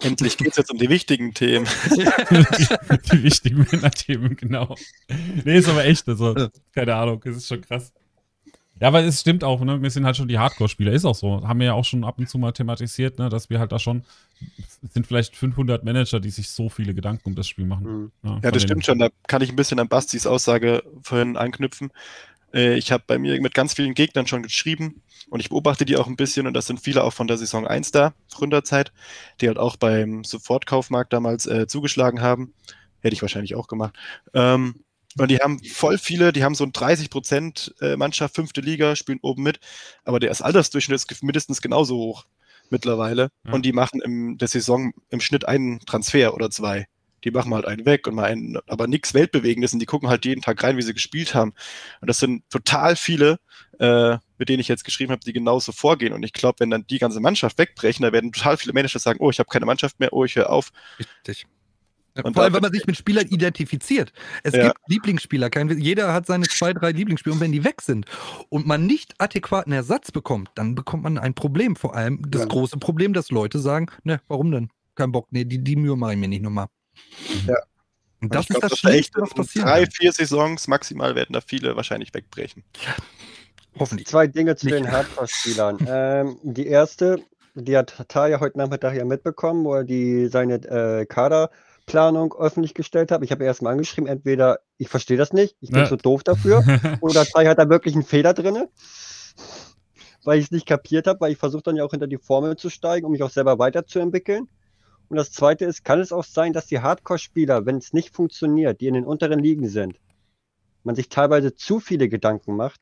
Endlich geht es jetzt um die wichtigen Themen. die, die wichtigen Männerthemen, genau. Nee, ist aber echt, also, keine Ahnung, es ist schon krass. Ja, aber es stimmt auch, ne? Wir sind halt schon die Hardcore-Spieler, ist auch so. Haben wir ja auch schon ab und zu mal thematisiert, ne? Dass wir halt da schon, sind vielleicht 500 Manager, die sich so viele Gedanken um das Spiel machen. Mhm. Ja, ja das stimmt schon. Da kann ich ein bisschen an Bastis Aussage vorhin anknüpfen. Äh, ich habe bei mir mit ganz vielen Gegnern schon geschrieben und ich beobachte die auch ein bisschen und das sind viele auch von der Saison 1 da, Gründerzeit, die halt auch beim Sofortkaufmarkt damals äh, zugeschlagen haben. Hätte ich wahrscheinlich auch gemacht. Ähm, und die haben voll viele, die haben so ein 30 Prozent äh, Mannschaft, fünfte Liga, spielen oben mit, aber der Altersdurchschnitt ist mindestens genauso hoch mittlerweile. Ja. Und die machen in der Saison im Schnitt einen Transfer oder zwei. Die machen halt einen weg und mal einen, aber nichts Weltbewegendes und die gucken halt jeden Tag rein, wie sie gespielt haben. Und das sind total viele, äh, mit denen ich jetzt geschrieben habe, die genauso vorgehen. Und ich glaube, wenn dann die ganze Mannschaft wegbrechen, da werden total viele Manager sagen, oh, ich habe keine Mannschaft mehr, oh, ich höre auf. Richtig. Und Vor allem, wenn man sich mit Spielern identifiziert. Es ja. gibt Lieblingsspieler. Kein, jeder hat seine zwei, drei Lieblingsspieler. Und wenn die weg sind und man nicht adäquaten Ersatz bekommt, dann bekommt man ein Problem. Vor allem das ja. große Problem, dass Leute sagen, ne, warum denn? Kein Bock, ne, die, die Mühe mache ich mir nicht nochmal. Ja. Und das ich ist glaub, das, das Schlimmste, was passiert. Drei, vier Saisons maximal werden da viele wahrscheinlich wegbrechen. Hoffentlich. Zwei Dinge zu Nicht. den Hardcore-Spielern. ähm, die erste, die hat Taya heute Nachmittag ja mitbekommen, wo er die, seine äh, Kaderplanung öffentlich gestellt hat. Ich habe erst mal angeschrieben, entweder ich verstehe das nicht, ich bin ja. so doof dafür, oder Taya hat da wirklich einen Fehler drin, weil ich es nicht kapiert habe, weil ich versuche dann ja auch hinter die Formel zu steigen, um mich auch selber weiterzuentwickeln. Und das zweite ist, kann es auch sein, dass die Hardcore-Spieler, wenn es nicht funktioniert, die in den unteren Ligen sind, man sich teilweise zu viele Gedanken macht?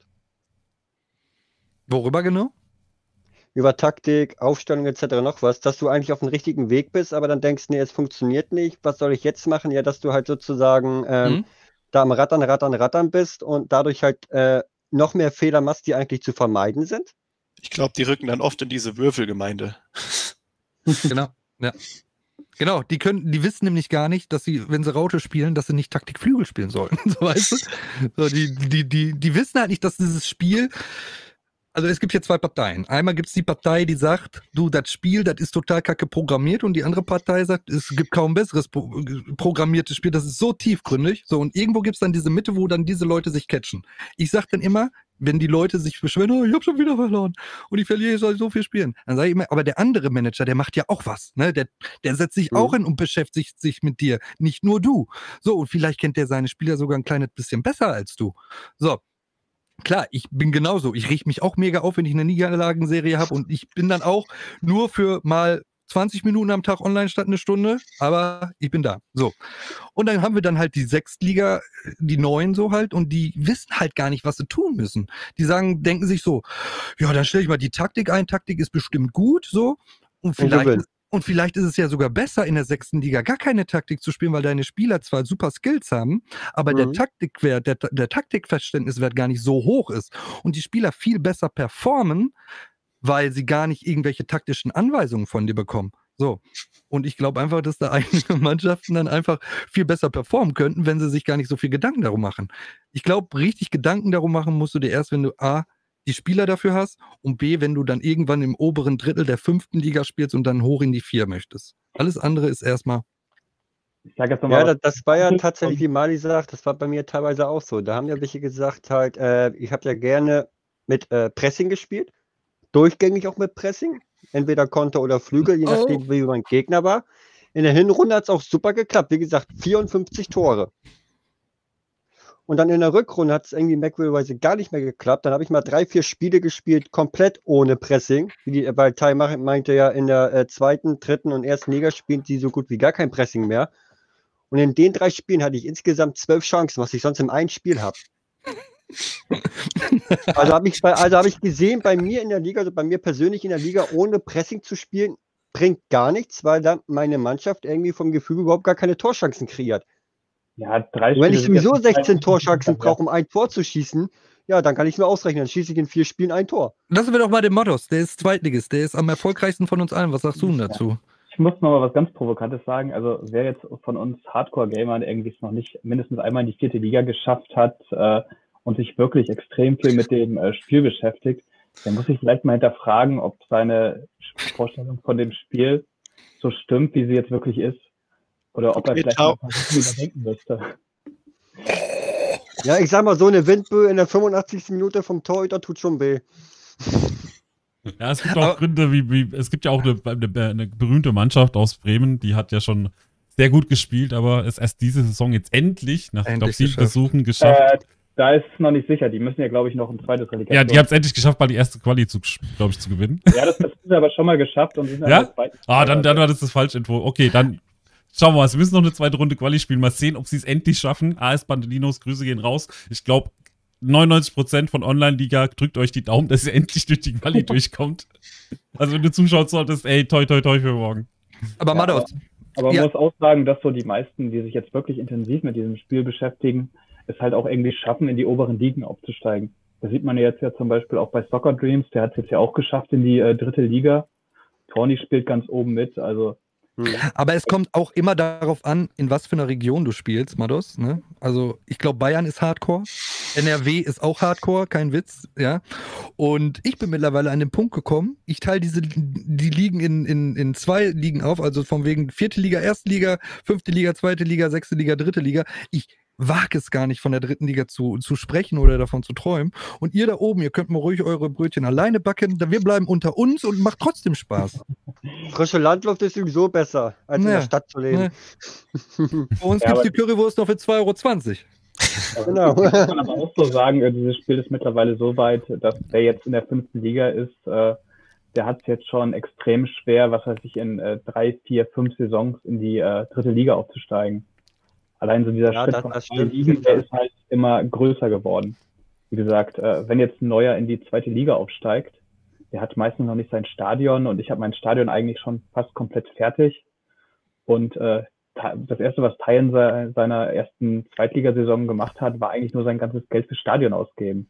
Worüber genau? Über Taktik, Aufstellung etc. noch was, dass du eigentlich auf dem richtigen Weg bist, aber dann denkst, nee, es funktioniert nicht, was soll ich jetzt machen? Ja, dass du halt sozusagen ähm, mhm. da am Rattern, Rattern, Rattern bist und dadurch halt äh, noch mehr Fehler machst, die eigentlich zu vermeiden sind. Ich glaube, die rücken dann oft in diese Würfelgemeinde. genau, ja. Genau, die können, die wissen nämlich gar nicht, dass sie, wenn sie Raute spielen, dass sie nicht Taktikflügel spielen sollen. so weißt du? So, die, die, die, die wissen halt nicht, dass dieses Spiel also es gibt hier zwei Parteien. Einmal gibt es die Partei, die sagt, du, das Spiel, das ist total kacke programmiert und die andere Partei sagt, es gibt kaum besseres pro programmiertes Spiel, das ist so tiefgründig. So, und irgendwo gibt es dann diese Mitte, wo dann diese Leute sich catchen. Ich sag dann immer, wenn die Leute sich beschweren, oh, ich habe schon wieder verloren und ich verliere, ich soll so viel spielen. Dann sage ich immer, aber der andere Manager, der macht ja auch was. Ne? Der, der setzt sich mhm. auch hin und beschäftigt sich mit dir, nicht nur du. So, und vielleicht kennt der seine Spieler sogar ein kleines bisschen besser als du. So, klar, ich bin genauso. Ich richte mich auch mega auf, wenn ich eine Niederlagenserie habe und ich bin dann auch nur für mal 20 Minuten am Tag online statt eine Stunde, aber ich bin da. So. Und dann haben wir dann halt die Sechstliga, die Neuen so halt, und die wissen halt gar nicht, was sie tun müssen. Die sagen, denken sich so, ja, dann stelle ich mal die Taktik ein, Taktik ist bestimmt gut, so. Und vielleicht, und vielleicht ist es ja sogar besser, in der sechsten Liga gar keine Taktik zu spielen, weil deine Spieler zwar super Skills haben, aber mhm. der Taktikwert, der, der Taktikverständniswert gar nicht so hoch ist und die Spieler viel besser performen, weil sie gar nicht irgendwelche taktischen Anweisungen von dir bekommen. So. Und ich glaube einfach, dass da einige Mannschaften dann einfach viel besser performen könnten, wenn sie sich gar nicht so viel Gedanken darum machen. Ich glaube, richtig Gedanken darum machen musst du dir erst, wenn du A, die Spieler dafür hast und B, wenn du dann irgendwann im oberen Drittel der fünften Liga spielst und dann hoch in die vier möchtest. Alles andere ist erstmal. ja, das, das, war ja tatsächlich, wie Mali sagt, das war bei mir teilweise auch so. Da haben ja welche gesagt, halt, äh, ich habe ja gerne mit äh, Pressing gespielt, durchgängig auch mit Pressing, entweder Konter oder Flügel, je nachdem, oh. wie mein Gegner war. In der Hinrunde hat es auch super geklappt. Wie gesagt, 54 Tore. Und dann in der Rückrunde hat es irgendwie merkwürdigerweise gar nicht mehr geklappt. Dann habe ich mal drei, vier Spiele gespielt, komplett ohne Pressing. Die, weil Tai meinte ja, in der äh, zweiten, dritten und ersten Liga spielen sie so gut wie gar kein Pressing mehr. Und in den drei Spielen hatte ich insgesamt zwölf Chancen, was ich sonst im einen Spiel habe. also habe ich, also hab ich gesehen, bei mir in der Liga, also bei mir persönlich in der Liga, ohne Pressing zu spielen, bringt gar nichts, weil dann meine Mannschaft irgendwie vom Gefühl überhaupt gar keine Torchancen kreiert. Ja, drei Wenn ich sowieso 16 Torchancen brauche, um ein Tor zu schießen, ja, dann kann ich nur ausrechnen. Dann schieße ich in vier Spielen ein Tor. Lassen wir doch mal den Mottos. Der ist Zweitligist. Der ist am erfolgreichsten von uns allen. Was sagst du denn dazu? Ich muss noch mal was ganz Provokantes sagen. Also, wer jetzt von uns Hardcore-Gamern irgendwie es noch nicht mindestens einmal in die vierte Liga geschafft hat äh, und sich wirklich extrem viel mit dem äh, Spiel beschäftigt, der muss sich vielleicht mal hinterfragen, ob seine Vorstellung von dem Spiel so stimmt, wie sie jetzt wirklich ist. Oder ob okay, er vielleicht mal überdenken müsste. Ja, ich sag mal, so eine Windböe in der 85. Minute vom Torhüter tut schon weh. Ja, es gibt auch Gründe, wie, wie, es gibt ja auch eine, eine, eine, berühmte Mannschaft aus Bremen, die hat ja schon sehr gut gespielt, aber ist erst diese Saison jetzt endlich, nach endlich glaub, sieben Versuchen geschafft. Äh, da ist es noch nicht sicher. Die müssen ja, glaube ich, noch ein zweites Relegation. Ja, die haben es endlich geschafft, mal die erste Quali, glaube ich, zu gewinnen. Ja, das, das ist aber schon mal geschafft und sind ja? Ah, dann, dann war das das falsche Info. Okay, dann Schauen wir mal, sie müssen noch eine zweite Runde Quali spielen. Mal sehen, ob sie es endlich schaffen. AS Bandelinos, Grüße gehen raus. Ich glaube, 99% von Online-Liga drückt euch die Daumen, dass ihr endlich durch die Quali durchkommt. Also, wenn du zuschauen solltest, ey, toi, toi, toi für morgen. Aber ja, Aber, aber man ja. muss auch sagen, dass so die meisten, die sich jetzt wirklich intensiv mit diesem Spiel beschäftigen, es halt auch irgendwie schaffen, in die oberen Ligen aufzusteigen. Das sieht man ja jetzt ja zum Beispiel auch bei Soccer Dreams, der hat es jetzt ja auch geschafft in die äh, dritte Liga. Tony spielt ganz oben mit, also Aber es kommt auch immer darauf an, in was für einer Region du spielst, Mados. Ne? Also ich glaube, Bayern ist Hardcore. NRW ist auch Hardcore, kein Witz, ja. Und ich bin mittlerweile an den Punkt gekommen, ich teile diese die Ligen in, in, in zwei Ligen auf, also von wegen vierte Liga, erste Liga, fünfte Liga, zweite Liga, sechste Liga, dritte Liga. Ich wage es gar nicht von der dritten Liga zu, zu sprechen oder davon zu träumen. Und ihr da oben, ihr könnt mal ruhig eure Brötchen alleine backen. Wir bleiben unter uns und macht trotzdem Spaß. Frische Landluft ist sowieso besser, als naja, in der Stadt zu leben. Bei uns ja, gibt es die Currywurst noch für 2,20 Euro. Genau. Ich kann aber auch so sagen, äh, dieses Spiel ist mittlerweile so weit, dass wer jetzt in der fünften Liga ist, äh, der hat es jetzt schon extrem schwer, was weiß ich, in äh, drei, vier, fünf Saisons in die dritte Liga aufzusteigen. Allein so dieser ja, Schritt von zwei Ligen, der ist halt immer größer geworden. Wie gesagt, äh, wenn jetzt ein Neuer in die zweite Liga aufsteigt, der hat meistens noch nicht sein Stadion und ich habe mein Stadion eigentlich schon fast komplett fertig. Und äh, das erste, was Teilen seiner ersten Zweitligasaison gemacht hat, war eigentlich nur sein ganzes Geld fürs Stadion ausgeben.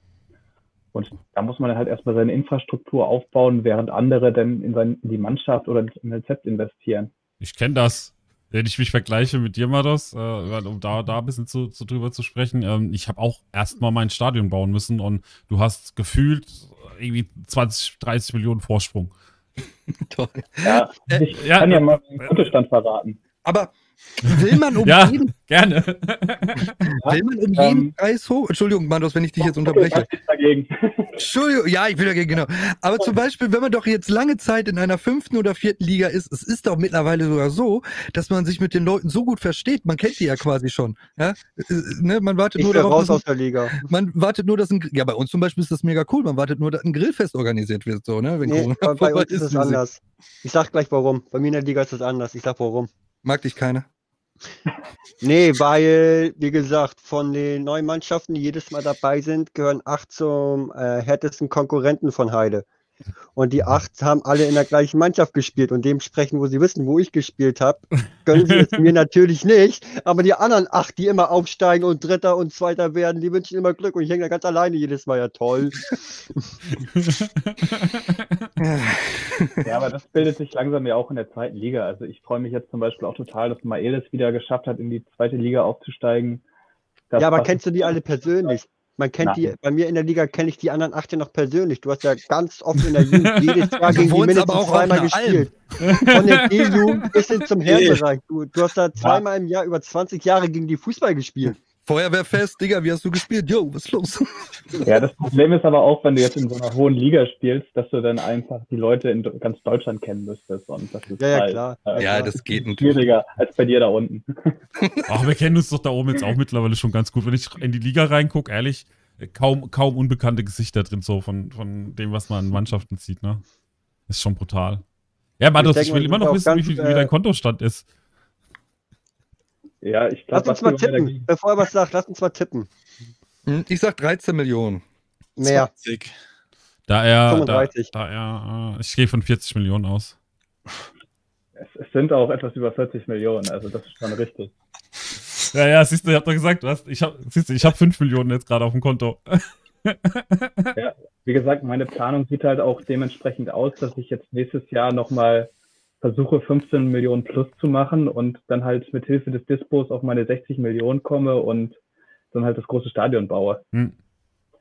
Und da muss man halt erstmal seine Infrastruktur aufbauen, während andere dann in, sein, in die Mannschaft oder in Rezept investieren. Ich kenne das wenn ich mich vergleiche mit dir, Mados, äh, um da, da ein bisschen zu, zu drüber zu sprechen, ähm, ich habe auch erstmal mein Stadion bauen müssen und du hast gefühlt irgendwie 20, 30 Millionen Vorsprung. Toll. Ja, ich ja, kann ja mal den Kontostand verraten. Aber Will man um ja, jeden, gerne. Will man um jeden ähm, Preis hoch? Entschuldigung, Mandos, wenn ich dich jetzt unterbreche. Dagegen. Entschuldigung, ja, ich bin dagegen, genau. Aber zum Beispiel, wenn man doch jetzt lange Zeit in einer fünften oder vierten Liga ist, es ist doch mittlerweile sogar so, dass man sich mit den Leuten so gut versteht. Man kennt die ja quasi schon. Ja? Äh, ne? Man wartet ich nur darauf, raus aus der Liga. Man wartet nur, dass ein, ja, bei uns zum Beispiel ist das mega cool. Man wartet nur, dass ein Grillfest organisiert wird, so, ne? Wenn nee, bei uns ist es anders. Ich sag gleich warum. Bei mir in der Liga ist es anders. Ich sag warum. Mag dich keiner? Nee, weil, wie gesagt, von den neun Mannschaften, die jedes Mal dabei sind, gehören acht zum äh, härtesten Konkurrenten von Heide. Und die acht haben alle in der gleichen Mannschaft gespielt und dementsprechend, wo sie wissen, wo ich gespielt habe, gönnen sie es mir natürlich nicht. Aber die anderen acht, die immer aufsteigen und Dritter und Zweiter werden, die wünschen immer Glück und ich hänge da ganz alleine jedes Mal. Ja, toll. ja, aber das bildet sich langsam ja auch in der zweiten Liga. Also ich freue mich jetzt zum Beispiel auch total, dass Maelis wieder geschafft hat, in die zweite Liga aufzusteigen. Das ja, aber kennst du die alle persönlich? Man kennt Nein. die, bei mir in der Liga kenne ich die anderen acht ja noch persönlich. Du hast ja ganz oft in der Jugend jedes Jahr gegen die mindestens zweimal gespielt. Von der D-Jugend bis hin zum Herrenbereich. Du, du hast da zweimal im Jahr über 20 Jahre gegen die Fußball gespielt. Feuerwehrfest, Digga, wie hast du gespielt? Jo, was ist los? Ja, das Problem ist aber auch, wenn du jetzt in so einer hohen Liga spielst, dass du dann einfach die Leute in ganz Deutschland kennen müsstest. Und das ist ja, ja, halt, klar. Äh, ja, das geht natürlich. Schwieriger als bei dir da unten. Ach, wir kennen uns doch da oben jetzt auch mittlerweile schon ganz gut. Wenn ich in die Liga reingucke, ehrlich, kaum, kaum unbekannte Gesichter drin, so von, von dem, was man in Mannschaften sieht, ne? Ist schon brutal. Ja, Mados, ich, ich will immer noch wissen, ganz, wie, viel, wie dein Kontostand ist. Ja, ich glaube. Lass uns mal tippen. Bevor er was sagt, lass uns mal tippen. Hm, ich sag 13 Millionen. Mehr. 20. Da er, 35. Da, da er, äh, ich gehe von 40 Millionen aus. Es, es, sind auch etwas über 40 Millionen, also das ist schon richtig. Ja, ja, siehst du, ich hab doch gesagt, du hast, ich habe, siehst du, ich habe 5 Millionen jetzt gerade auf dem Konto. ja, wie gesagt, meine Planung sieht halt auch dementsprechend aus, dass ich jetzt nächstes Jahr nochmal versuche 15 Millionen plus zu machen und dann halt mit Hilfe des Dispos auf meine 60 Millionen komme und dann halt das große Stadion baue. Hm.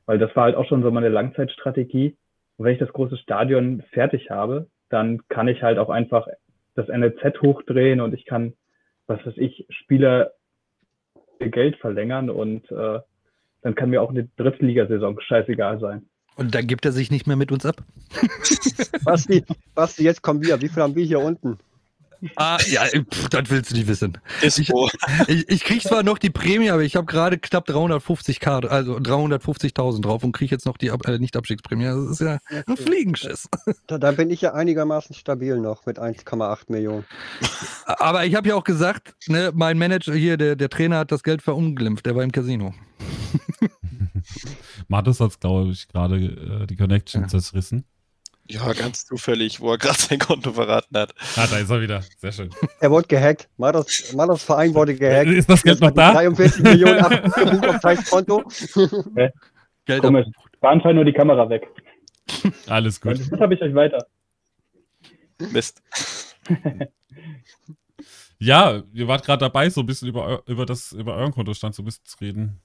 Weil das war halt auch schon so meine Langzeitstrategie. Und wenn ich das große Stadion fertig habe, dann kann ich halt auch einfach das NLZ hochdrehen und ich kann, was weiß ich, Spieler Geld verlängern und äh, dann kann mir auch eine Drittligasaison scheißegal sein. Und dann gibt er sich nicht mehr mit uns ab. Basti, Basti, jetzt kommen wir. Wie viel haben wir hier unten? Ah, ja, pff, das willst du nicht wissen. Ich, ich, ich krieg zwar noch die Prämie, aber ich habe gerade knapp 350 K, also 350.000 drauf und kriege jetzt noch die äh, Nicht-Abstiegsprämie. Das ist ja ein Fliegenschiss. Da, da, bin ich ja einigermaßen stabil noch mit 1,8 Millionen. Aber ich habe ja auch gesagt, ne, mein Manager hier, der, der Trainer hat das Geld verunglimpft, der war im Casino. Mathis hat, glaube ich, gerade äh, die Connection ja. zerrissen. Ja, ganz zufällig, wo er gerade sein Konto verraten hat. Ah, da ist er wieder. Sehr schön. Er wurde gehackt. Mados Verein wurde gehackt. Ist das Geld noch da? 43 Millionen abgebucht auf sein Konto. Okay. Geld Komisch. War anscheinend nur die Kamera weg. Alles gut. Das habe ich euch weiter. Mist. Ja, ihr wart gerade dabei, so ein bisschen über, über, das, über euren Kontostand so ein bisschen zu reden.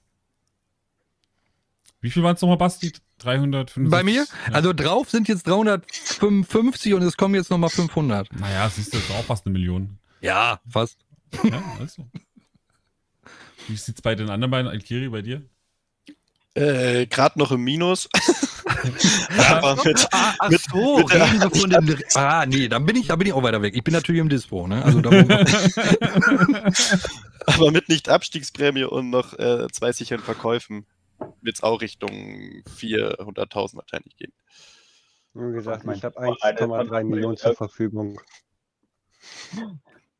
Wie viel waren es nochmal, Basti? 350? Bei mir? Ja. Also drauf sind jetzt 355 und es kommen jetzt nochmal 500. Naja, siehst du, auch fast eine Million. Ja, fast. Ja, also. Wie sieht es bei den anderen beiden, Alkiri, bei dir? Äh, Gerade noch im Minus. Aber mit, ah, ach mit, so, mit reden von dem. Ah, nee, dann bin ich, da bin ich auch weiter weg. Ich bin natürlich im Dispo, ne? Also Aber mit nicht Abstiegsprämie und noch äh, zwei sicheren Verkäufen wird es auch Richtung 400.000 wahrscheinlich gehen. Wie gesagt, ich habe 1,3 Millionen zur Verfügung.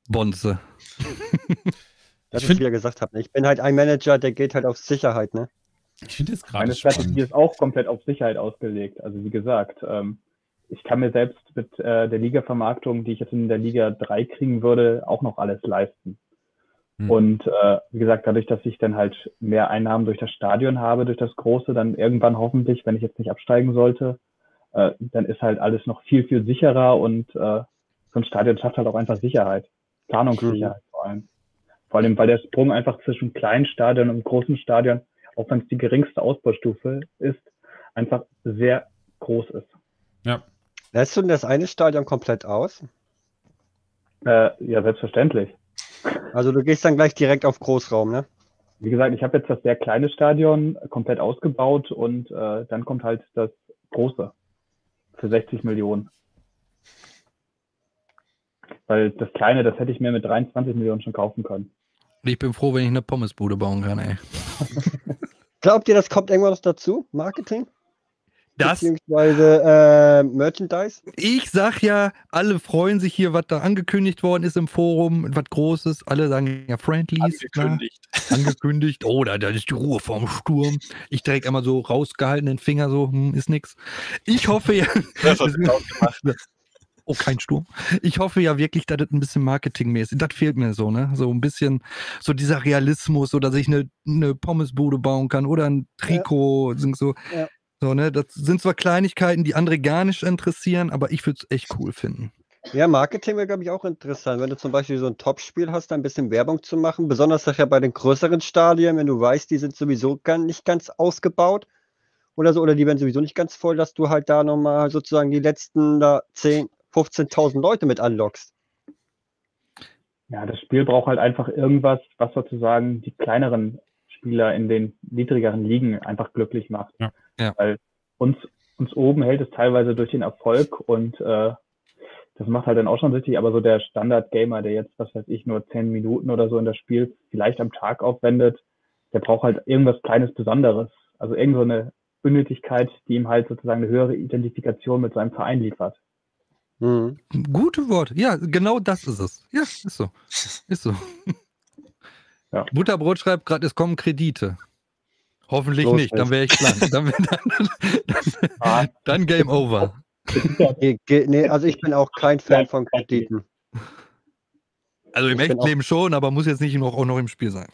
Bonze. Das ich, wieder gesagt habe. Ne? Ich bin halt ein Manager, der geht halt auf Sicherheit, ne? Ich finde es gerade. Meine Strategie ist auch komplett auf Sicherheit ausgelegt. Also wie gesagt, ähm, ich kann mir selbst mit äh, der Liga-Vermarktung, die ich jetzt in der Liga 3 kriegen würde, auch noch alles leisten. Hm. Und äh, wie gesagt, dadurch, dass ich dann halt mehr Einnahmen durch das Stadion habe, durch das Große, dann irgendwann hoffentlich, wenn ich jetzt nicht absteigen sollte, äh, dann ist halt alles noch viel, viel sicherer und äh, so ein Stadion schafft halt auch einfach Sicherheit. Planungssicherheit hm. vor allem. Vor allem, weil der Sprung einfach zwischen kleinen Stadion und großen Stadion auch wenn es die geringste Ausbaustufe ist, einfach sehr groß ist. Ja. Lässt du denn das eine Stadion komplett aus? Äh, ja, selbstverständlich. Also du gehst dann gleich direkt auf Großraum, ne? Wie gesagt, ich habe jetzt das sehr kleine Stadion komplett ausgebaut und äh, dann kommt halt das große für 60 Millionen. Weil das kleine, das hätte ich mir mit 23 Millionen schon kaufen können. Ich bin froh, wenn ich eine Pommesbude bauen kann, ey. Glaubt ihr, das kommt irgendwas dazu? Marketing? Das, Beziehungsweise äh, Merchandise? Ich sag ja, alle freuen sich hier, was da angekündigt worden ist im Forum, was Großes. Alle sagen ja Friendlies. Angekündigt. Na, angekündigt. Oh, da, da ist die Ruhe vorm Sturm. Ich direkt einmal so rausgehaltenen Finger, so, hm, ist nix. Ich hoffe ja. Das oh, kein Sturm. Ich hoffe ja wirklich, dass das ein bisschen marketingmäßig, das fehlt mir so, ne? So ein bisschen, so dieser Realismus, so dass ich eine, eine Pommesbude bauen kann oder ein Trikot, ja. so. Ja. So, ne? Das sind zwar Kleinigkeiten, die andere gar nicht interessieren, aber ich würde es echt cool finden. Ja, Marketing wäre, glaube ich, auch interessant. Wenn du zum Beispiel so ein Topspiel hast, ein bisschen Werbung zu machen, besonders nachher bei den größeren Stadien, wenn du weißt, die sind sowieso gar nicht ganz ausgebaut oder so, oder die werden sowieso nicht ganz voll, dass du halt da nochmal sozusagen die letzten da 10, 15.000 Leute mit anlockst. Ja, das Spiel braucht halt einfach irgendwas, was sozusagen die kleineren Spieler in den niedrigeren Ligen einfach glücklich macht. Ja, ja. Weil uns, uns oben hält es teilweise durch den Erfolg und äh, das macht halt dann auch schon richtig, aber so der Standard-Gamer, der jetzt, was weiß ich, nur zehn Minuten oder so in das Spiel vielleicht am Tag aufwendet, der braucht halt irgendwas Kleines Besonderes. Also irgend so eine Unnötigkeit, die ihm halt sozusagen eine höhere Identifikation mit seinem Verein liefert. Mhm. Gute Worte. Ja, genau das ist es. Ja, ist so. Ist so. Ja. Butterbrot schreibt gerade, es kommen Kredite. Hoffentlich Los nicht, dann wäre ich blank. dann, dann, dann, ah. dann, Game Over. Nee, nee, also ich bin auch kein Fan von Krediten. Also im echten Leben schon, aber muss jetzt nicht noch, auch noch im Spiel sein.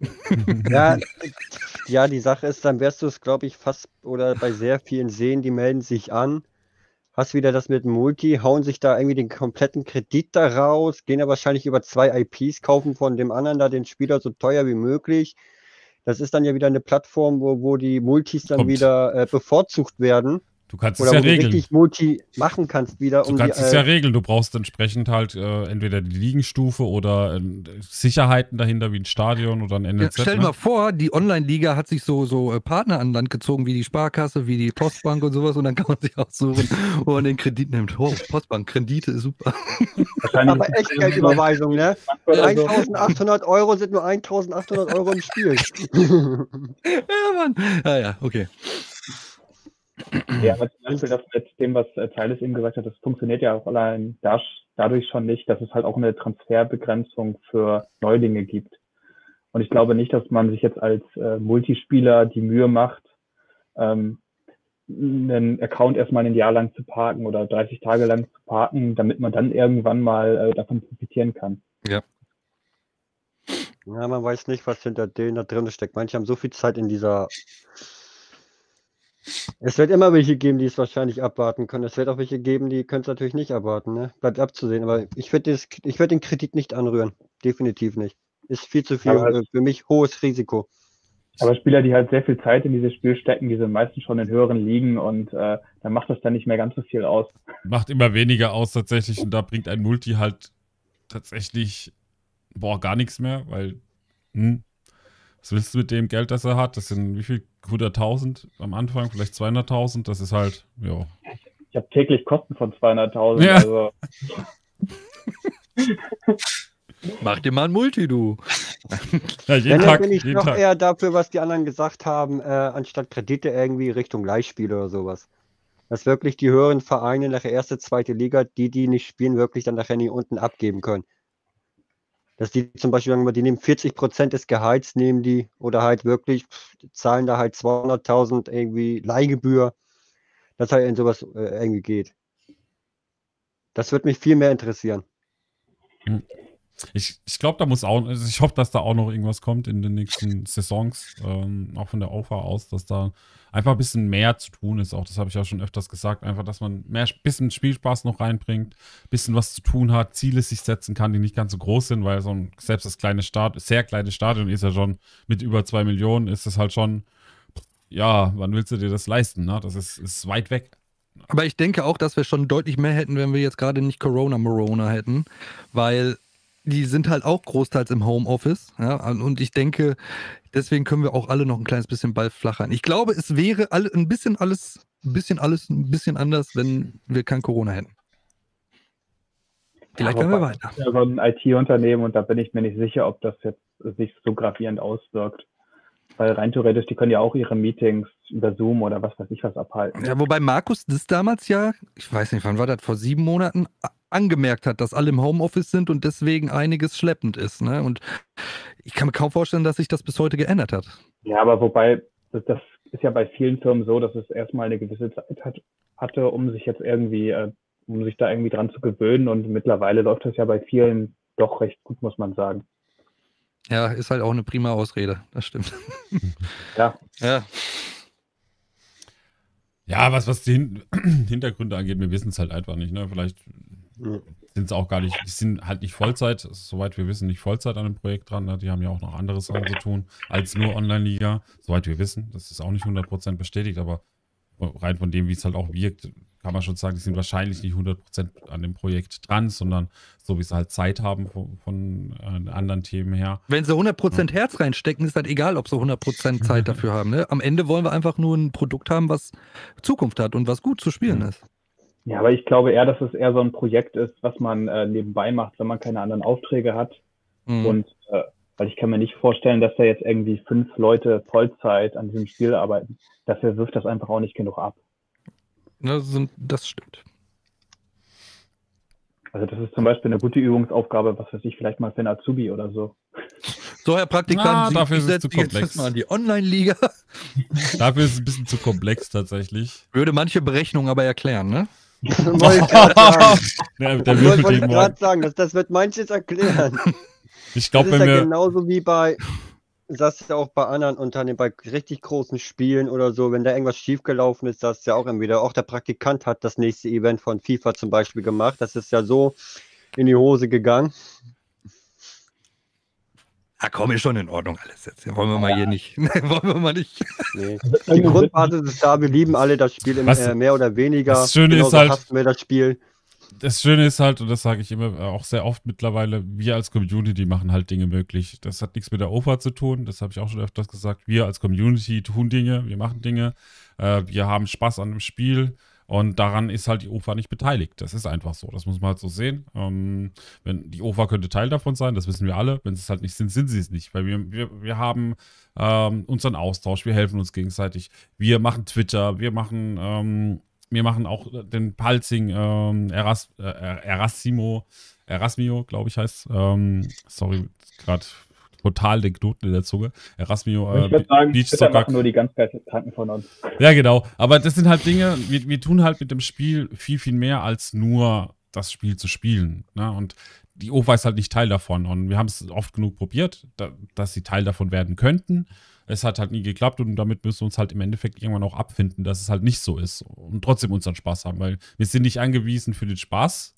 Ja, ja, die Sache ist, dann wärst du es, glaube ich, fast oder bei sehr vielen Seen, die melden sich an hast wieder das mit Multi, hauen sich da irgendwie den kompletten Kredit da raus, gehen ja wahrscheinlich über zwei IPs, kaufen von dem anderen da den Spieler so teuer wie möglich. Das ist dann ja wieder eine Plattform, wo, wo die Multis dann Kommt. wieder äh, bevorzugt werden. Du kannst Oder es ja wo regeln. du richtig Multi machen kannst wieder. Du um kannst die, es ja äh, regeln. Du brauchst entsprechend halt äh, entweder die Liegenstufe oder äh, Sicherheiten dahinter wie ein Stadion oder ein NLZ. Ja, stell dir ne? mal vor, die Online-Liga hat sich so, so äh, Partner an Land gezogen, wie die Sparkasse, wie die Postbank und sowas und dann kann man sich aussuchen, wo man den Kredit nimmt. Oh, Postbank, Kredite ist super. Aber Echtgeldüberweisung, ne? 1800 Euro sind nur 1800 Euro im Spiel. ja, Mann. Ja, ja, okay. Ja, aber zum Beispiel das mit dem, was Teiles eben gesagt hat, das funktioniert ja auch allein dadurch schon nicht, dass es halt auch eine Transferbegrenzung für Neulinge gibt. Und ich glaube nicht, dass man sich jetzt als äh, Multispieler die Mühe macht, ähm, einen Account erstmal ein Jahr lang zu parken oder 30 Tage lang zu parken, damit man dann irgendwann mal äh, davon profitieren kann. Ja. Ja, man weiß nicht, was hinter denen da drin steckt. Manche haben so viel Zeit in dieser Es wird immer welche geben, die es wahrscheinlich abwarten können. Es wird auch welche geben, die können es natürlich nicht abwarten. Ne? Bleibt abzusehen. Aber ich würde würd den Kredit nicht anrühren. Definitiv nicht. Ist viel zu viel halt, äh, für mich hohes Risiko. Aber Spieler, die halt sehr viel Zeit in dieses Spiel stecken, die sind meistens schon in höheren Ligen und äh, dann macht das dann nicht mehr ganz so viel aus. Macht immer weniger aus tatsächlich und da bringt ein Multi halt tatsächlich boah, gar nichts mehr, weil hm, was willst du mit dem Geld, das er hat? Das sind wie viel? 100.000 am Anfang, vielleicht 200.000. Das ist halt, ja. Ich habe täglich Kosten von 200.000. Ja. Also. Mach dir mal ein Multi, du. Ja, jeden Dann Tag, bin ich noch Tag. eher dafür, was die anderen gesagt haben, äh, anstatt Kredite irgendwie Richtung Leihspiele oder sowas. Dass wirklich die höheren Vereine nach der ersten, zweite Liga, die, die nicht spielen, wirklich dann nachher nicht unten abgeben können. Dass die zum Beispiel sagen die nehmen 40 Prozent des Gehalts, nehmen die oder halt wirklich zahlen da halt 200.000 irgendwie Leihgebühr, dass halt in sowas äh, irgendwie geht. Das wird mich viel mehr interessieren. Ich, ich glaube, da muss auch, also ich hoffe, dass da auch noch irgendwas kommt in den nächsten Saisons, ähm, auch von der OFA aus, dass da einfach ein bisschen mehr zu tun ist. Auch das habe ich ja schon öfters gesagt, einfach, dass man mehr bisschen Spielspaß noch reinbringt, bisschen was zu tun hat, Ziele sich setzen kann, die nicht ganz so groß sind, weil so ein selbst das kleine Start, sehr kleine Stadion ist ja schon mit über zwei Millionen, ist es halt schon, ja, wann willst du dir das leisten? Ne? Das ist, ist weit weg. Aber ich denke auch, dass wir schon deutlich mehr hätten, wenn wir jetzt gerade nicht Corona-Morona hätten, weil die sind halt auch großteils im Homeoffice. Ja, und ich denke, deswegen können wir auch alle noch ein kleines bisschen Ball flachern. Ich glaube, es wäre alle, ein bisschen alles, ein bisschen alles ein bisschen anders, wenn wir kein Corona hätten. Vielleicht ja, können wir weiter. Ja, so ein IT-Unternehmen und da bin ich mir nicht sicher, ob das jetzt sich so gravierend auswirkt. Weil rein theoretisch, die können ja auch ihre Meetings über Zoom oder was weiß ich was abhalten. Ja, wobei Markus das damals ja, ich weiß nicht, wann war das, vor sieben Monaten, angemerkt hat, dass alle im Homeoffice sind und deswegen einiges schleppend ist. Ne? Und ich kann mir kaum vorstellen, dass sich das bis heute geändert hat. Ja, aber wobei, das, das ist ja bei vielen Firmen so, dass es erstmal eine gewisse Zeit hat, hatte, um sich jetzt irgendwie, äh, um sich da irgendwie dran zu gewöhnen. Und mittlerweile läuft das ja bei vielen doch recht gut, muss man sagen. Ja, ist halt auch eine prima Ausrede, das stimmt. Ja. Ja. Ja, was, was die Hin Hintergründe angeht, wir wissen es halt einfach nicht. Ne? Vielleicht sind es auch gar nicht, die sind halt nicht Vollzeit, soweit wir wissen, nicht Vollzeit an dem Projekt dran. Ne? Die haben ja auch noch andere Sachen zu tun als nur Online-Liga, soweit wir wissen. Das ist auch nicht 100% bestätigt, aber rein von dem, wie es halt auch wirkt, kann man schon sagen, die sind wahrscheinlich nicht 100% an dem Projekt dran, sondern so wie sie halt Zeit haben von, von äh, anderen Themen her. Wenn sie 100% ja. Herz reinstecken, ist das egal, ob sie 100% Zeit dafür haben. Ne? Am Ende wollen wir einfach nur ein Produkt haben, was Zukunft hat und was gut zu spielen ist. Ja, aber ich glaube eher, dass es eher so ein Projekt ist, was man äh, nebenbei macht, wenn man keine anderen Aufträge hat. Mhm. Und äh, weil ich kann mir nicht vorstellen, dass da jetzt irgendwie fünf Leute Vollzeit an diesem Spiel arbeiten. Dafür wirft das einfach auch nicht genug ab. Das, das stimmt. Also das ist zum Beispiel eine gute Übungsaufgabe, was weiß ich, vielleicht mal für ein Azubi oder so. So, Herr Praktikant, ah, Sie dafür ist es zu komplex. mal an die Online-Liga. dafür ist es ein bisschen zu komplex tatsächlich. Würde manche Berechnungen aber erklären, ne? wollte ich gerade sagen, das, das wird manches erklären. Ich glaube, wenn ja wir. genauso wie bei, das ist ja auch bei anderen Unternehmen, bei richtig großen Spielen oder so, wenn da irgendwas schiefgelaufen ist, das ist ja auch entweder, auch der Praktikant hat das nächste Event von FIFA zum Beispiel gemacht. Das ist ja so in die Hose gegangen. Ah, komm, ist schon in Ordnung alles jetzt. Wollen wir mal hier nicht. wollen wir mal nicht. Nee. Die Grundbasis ist da, wir lieben alle das Spiel im, äh, mehr oder weniger. Das Schöne ist halt, hassen wir das Spiel. Das Schöne ist halt, und das sage ich immer äh, auch sehr oft mittlerweile, wir als Community machen halt Dinge möglich. Das hat nichts mit der OFA zu tun, das habe ich auch schon öfters gesagt. Wir als Community tun Dinge, wir machen Dinge, äh, wir haben Spaß an dem Spiel. Und daran ist halt die OFA nicht beteiligt. Das ist einfach so. Das muss man halt so sehen. Ähm, wenn die OFA könnte Teil davon sein, das wissen wir alle. Wenn sie es halt nicht sind, sind sie es nicht. Weil wir, wir, wir haben ähm, unseren Austausch, wir helfen uns gegenseitig. Wir machen Twitter, wir machen, ähm, wir machen auch den Palzing, ähm, Eras, äh, Erasimo, Erasmio, glaube ich, heißt. Ähm, sorry, gerade total den Knoten in der Zunge. Erasmio, äh, ich würde sagen, Beach Soccer. machen nur die ganz Kranken von uns. Ja, genau. Aber das sind halt Dinge, wir, wir tun halt mit dem Spiel viel, viel mehr als nur das Spiel zu spielen. Ne? Und die OFA ist halt nicht Teil davon. Und wir haben es oft genug probiert, da, dass sie Teil davon werden könnten. es hat halt nie geklappt und damit müssen wir uns halt im Endeffekt irgendwann auch abfinden, dass es halt nicht so ist und trotzdem unseren Spaß haben, weil wir sind nicht angewiesen für den Spaß,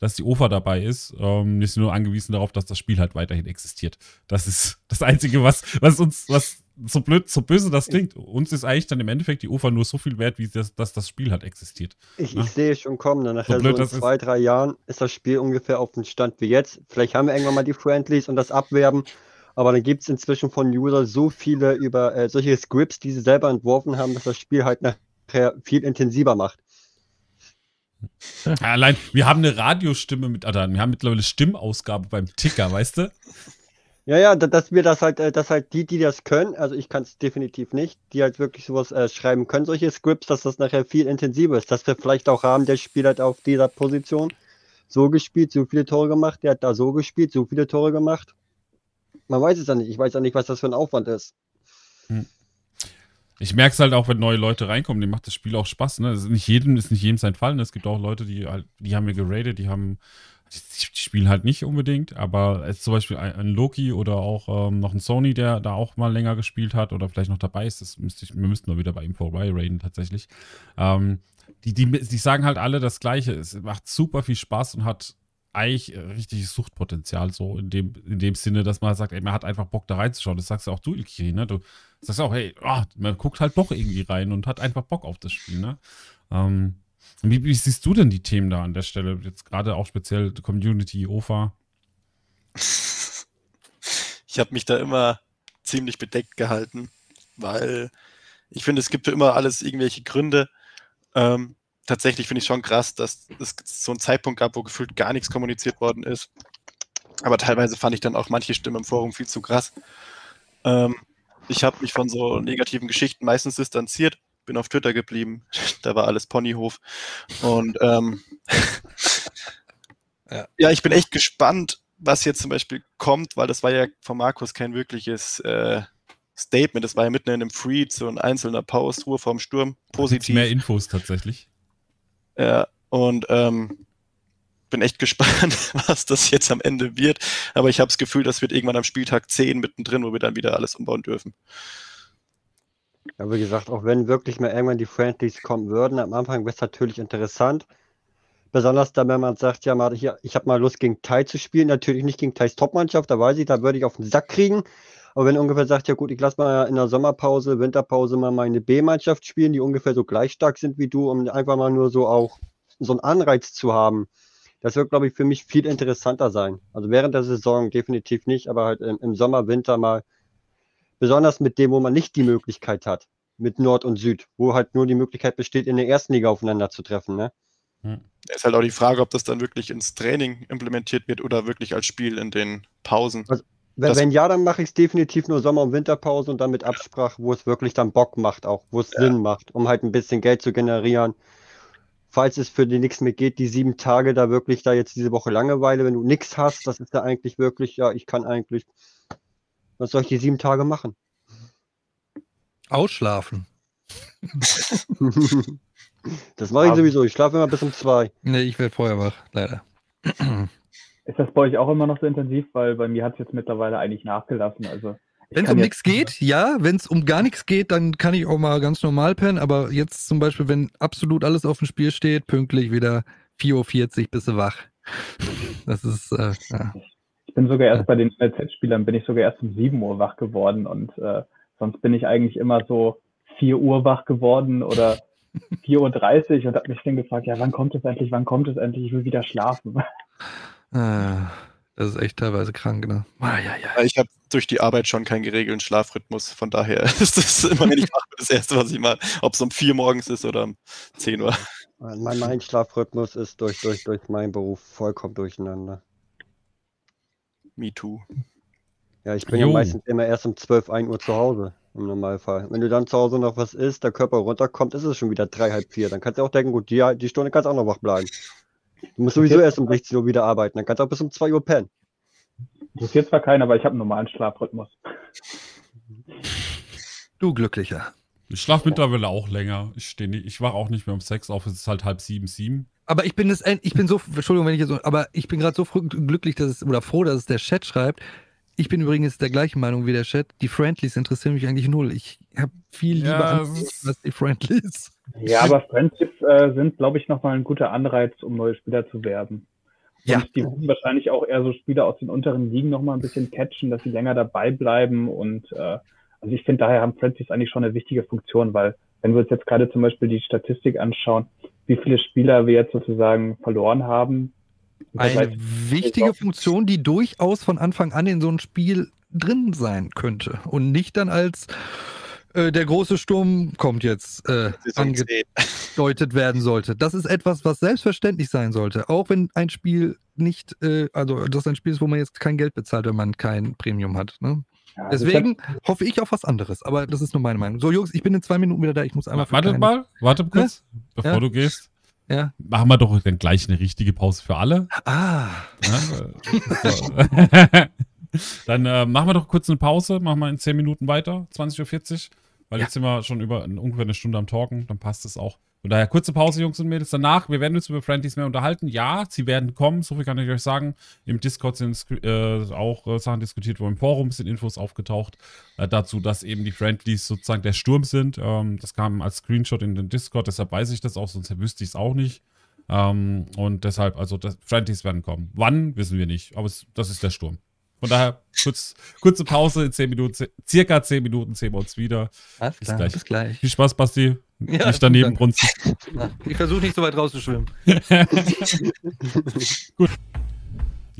dass die OFA dabei ist. Ähm, sind nur angewiesen darauf, dass das Spiel halt weiterhin existiert. Das ist das Einzige, was, was uns, was so blöd, so böse das klingt. Uns ist eigentlich dann im Endeffekt die OFA nur so viel wert, wie das, dass das Spiel halt existiert. Ich, ich sehe schon kommen, dann nachher so, blöd, so in zwei, drei Jahren ist das Spiel ungefähr auf dem Stand wie jetzt. Vielleicht haben wir irgendwann mal die Friendlies und das Abwerben, aber dann gibt es inzwischen von User so viele über äh, solche Scripts, die sie selber entworfen haben, dass das Spiel halt nachher viel intensiver macht. Ja, allein, wir haben eine Radiostimme mit, oder wir haben mittlerweile Stimmausgabe beim Ticker, weißt du? Ja, ja, dass wir das halt, äh, dass halt die, die das können, also ich kann es definitiv nicht, die halt wirklich sowas äh, schreiben können, solche Scripts, dass das nachher viel intensiver ist, dass wir vielleicht auch haben, der Spiel hat auf dieser Position so gespielt, so viele Tore gemacht, der hat da so gespielt, so viele Tore gemacht. Man weiß es ja nicht. Ich weiß ja nicht, was das für ein Aufwand ist. Hm. Ich merke es halt auch, wenn neue Leute reinkommen, denen macht das Spiel auch Spaß. Ne? Ist nicht jedem, ist nicht jedem sein Fall. Ne? Es gibt auch Leute, die halt, die haben wir geradet, die haben, die, die spielen halt nicht unbedingt, aber als zum Beispiel ein, ein Loki oder auch ähm, noch ein Sony, der da auch mal länger gespielt hat oder vielleicht noch dabei ist, das müsste ich, wir müssten mal wieder bei ihm vorbei raiden tatsächlich. Ähm, die, die, die sagen halt alle das Gleiche. Es macht super viel Spaß und hat eigentlich richtiges Suchtpotenzial, so in dem, in dem Sinne, dass man sagt, ey, man hat einfach Bock da reinzuschauen. Das sagst du auch du, Ilkiri, ne? Du sagst auch, hey, oh, man guckt halt doch irgendwie rein und hat einfach Bock auf das Spiel, ne? Ähm, wie, wie, siehst du denn die Themen da an der Stelle? Jetzt gerade auch speziell Community, OFA? Ich habe mich da immer ziemlich bedeckt gehalten, weil ich finde, es gibt für immer alles irgendwelche Gründe. Ähm, tatsächlich finde ich schon krass, dass es so einen Zeitpunkt gab, wo gefühlt gar nichts kommuniziert worden ist. Aber teilweise fand ich dann auch manche Stimmen im Forum viel zu krass. Ähm, ich habe mich von so negativen Geschichten meistens distanziert, bin auf Twitter geblieben. da war alles Ponyhof. Und ähm, ja. ja. ich bin echt gespannt, was jetzt zum Beispiel kommt, weil das war ja von Markus kein wirkliches äh, Statement. Das war ja mitten in einem Freed, so ein einzelner Post, Ruhe vorm Sturm, positiv. Mehr Infos tatsächlich. Ja, und ähm, bin echt gespannt, was das jetzt am Ende wird. Aber ich habe das Gefühl, das wird irgendwann am Spieltag 10 mittendrin, wo wir dann wieder alles umbauen dürfen. Ja, wie gesagt, auch wenn wirklich mal irgendwann die Friendlies kommen würden, am Anfang wäre es natürlich interessant. Besonders dann, wenn man sagt, ja, mal hier, ich habe mal Lust gegen Tai zu spielen. Natürlich nicht gegen Thais Topmannschaft, da weiß ich, da würde ich auf den Sack kriegen. Aber wenn ungefähr sagt, ja gut, ich lasse mal in der Sommerpause, Winterpause mal meine B-Mannschaft spielen, die ungefähr so gleich stark sind wie du, um einfach mal nur so auch so einen Anreiz zu haben. Das wird, glaube ich, für mich viel interessanter sein. Also während der Saison definitiv nicht, aber halt im, im Sommer, Winter mal, besonders mit dem, wo man nicht die Möglichkeit hat, mit Nord und Süd, wo halt nur die Möglichkeit besteht, in der ersten Liga aufeinander zu treffen. Ne? Hm. Ist halt auch die Frage, ob das dann wirklich ins Training implementiert wird oder wirklich als Spiel in den Pausen. Also, wenn, wenn ja, dann mache ich es definitiv nur Sommer- und Winterpause und dann mit Absprache, wo es wirklich dann Bock macht, auch wo es ja. Sinn macht, um halt ein bisschen Geld zu generieren. Falls es für die nichts mehr geht, die sieben Tage da wirklich da jetzt diese Woche Langeweile, wenn du nichts hast, das ist ja eigentlich wirklich, ja, ich kann eigentlich, was soll ich die sieben Tage machen? Ausschlafen. das mache ich sowieso. Ich schlafe immer bis um zwei. Nee, ich werde vorher wach, leider. Ist das bei euch auch immer noch so intensiv? Weil bei mir hat es jetzt mittlerweile eigentlich nachgelassen. Also wenn es um nichts geht, ja. Wenn es um gar nichts geht, dann kann ich auch mal ganz normal pennen. Aber jetzt zum Beispiel, wenn absolut alles auf dem Spiel steht, pünktlich wieder 4.40 Uhr bist du wach. Das ist, äh, ja. Ich bin sogar erst bei den NLZ-Spielern, bin ich sogar erst um 7 Uhr wach geworden und äh, sonst bin ich eigentlich immer so 4 Uhr wach geworden oder 4.30 Uhr und habe mich dann gefragt, ja, wann kommt es endlich, wann kommt es endlich, ich will wieder schlafen. Ah, das ist echt teilweise krank, ne? Ah, ja, ja. Ich habe durch die Arbeit schon keinen geregelten Schlafrhythmus, von daher ist das immer, wenn ich mache, das Erste, was ich mache, ob es um 4 morgens ist oder um 10 Uhr. Mein, mein Schlafrhythmus ist durch, durch, durch meinen Beruf vollkommen durcheinander. Me too. Ja, ich bin jo. ja meistens immer erst um 12, 1 Uhr zu Hause, im Normalfall. Wenn du dann zu Hause noch was isst, der Körper runterkommt, ist es schon wieder 3, halb 4. Dann kannst du auch denken, gut, die, die Stunde kannst du auch noch wach bleiben. Du musst sowieso erst um 16 Uhr wieder arbeiten, dann kannst du auch bis um 2 Uhr pennen. Interessiert zwar keiner, aber ich habe einen normalen Schlafrhythmus. Du Glücklicher. Ich schlafe mittlerweile auch länger. Ich, nicht, ich wache auch nicht mehr um 6 auf, es ist halt halb sieben, sieben. Aber ich bin das, ich bin so, Entschuldigung, wenn ich so, aber ich bin gerade so glücklich, dass es, oder froh, dass es der Chat schreibt. Ich bin übrigens der gleichen Meinung wie der Chat. Die Friendlies interessieren mich eigentlich null. Ich habe viel lieber ja, als die Friendlies. Ja, aber Friendships äh, sind, glaube ich, nochmal ein guter Anreiz, um neue Spieler zu werben. Und ja. die würden wahrscheinlich auch eher so Spieler aus den unteren Ligen nochmal ein bisschen catchen, dass sie länger dabei bleiben. Und äh, also ich finde, daher haben Friendships eigentlich schon eine wichtige Funktion, weil wenn wir uns jetzt gerade zum Beispiel die Statistik anschauen, wie viele Spieler wir jetzt sozusagen verloren haben. Eine wichtige Funktion, die durchaus von Anfang an in so einem Spiel drin sein könnte und nicht dann als äh, der große Sturm kommt jetzt äh, angedeutet werden sollte. Das ist etwas, was selbstverständlich sein sollte, auch wenn ein Spiel nicht, äh, also das ein Spiel ist, wo man jetzt kein Geld bezahlt, wenn man kein Premium hat. Ne? Ja, also Deswegen hab... hoffe ich auf was anderes, aber das ist nur meine Meinung. So, Jungs, ich bin in zwei Minuten wieder da. Ich muss einmal. Warte mal, warte kurz, ja? bevor ja? du gehst. Ja. Machen wir doch dann gleich eine richtige Pause für alle. Ah. dann äh, machen wir doch kurz eine Pause, machen wir in 10 Minuten weiter, 20.40 Uhr. Weil jetzt sind wir schon über ungefähr eine Stunde am Talken, dann passt es auch. Von daher kurze Pause, Jungs und Mädels. Danach, wir werden uns über Friendlies mehr unterhalten. Ja, sie werden kommen, so viel kann ich euch sagen. Im Discord sind äh, auch äh, Sachen diskutiert, wo im Forum sind Infos aufgetaucht. Äh, dazu, dass eben die Friendlies sozusagen der Sturm sind. Ähm, das kam als Screenshot in den Discord, deshalb weiß ich das auch, sonst wüsste ich es auch nicht. Ähm, und deshalb, also das, Friendlies werden kommen. Wann, wissen wir nicht, aber es, das ist der Sturm. Von daher, kurz, kurze Pause in 10 Minuten, circa 10 Minuten sehen wir uns wieder. Alles bis, gleich. bis gleich. Viel Spaß, Basti. Ja, nicht daneben brunzen. Ich versuche nicht so weit rauszuschwimmen. Gut.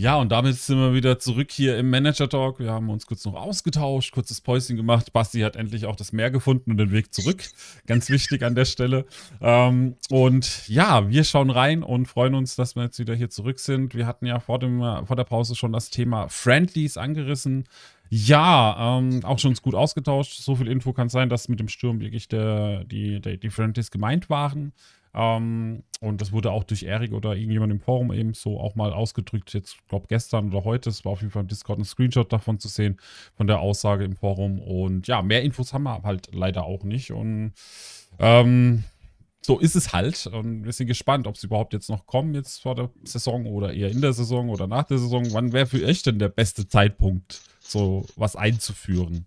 Ja, und damit sind wir wieder zurück hier im Manager Talk. Wir haben uns kurz noch ausgetauscht, kurzes Päuschen gemacht. Basti hat endlich auch das Meer gefunden und den Weg zurück. Ganz wichtig an der Stelle. Ähm, und ja, wir schauen rein und freuen uns, dass wir jetzt wieder hier zurück sind. Wir hatten ja vor, dem, vor der Pause schon das Thema Friendlies angerissen. Ja, ähm, auch schon gut ausgetauscht. So viel Info kann sein, dass mit dem Sturm wirklich der, die, der, die Friendlies gemeint waren. Ähm, und das wurde auch durch Erik oder irgendjemand im Forum eben so auch mal ausgedrückt. Jetzt, glaube gestern oder heute. Es war auf jeden Fall im Discord ein Screenshot davon zu sehen, von der Aussage im Forum. Und ja, mehr Infos haben wir halt leider auch nicht. Und ähm, so ist es halt. Und wir sind gespannt, ob sie überhaupt jetzt noch kommen, jetzt vor der Saison oder eher in der Saison oder nach der Saison. Wann wäre für euch denn der beste Zeitpunkt, so was einzuführen?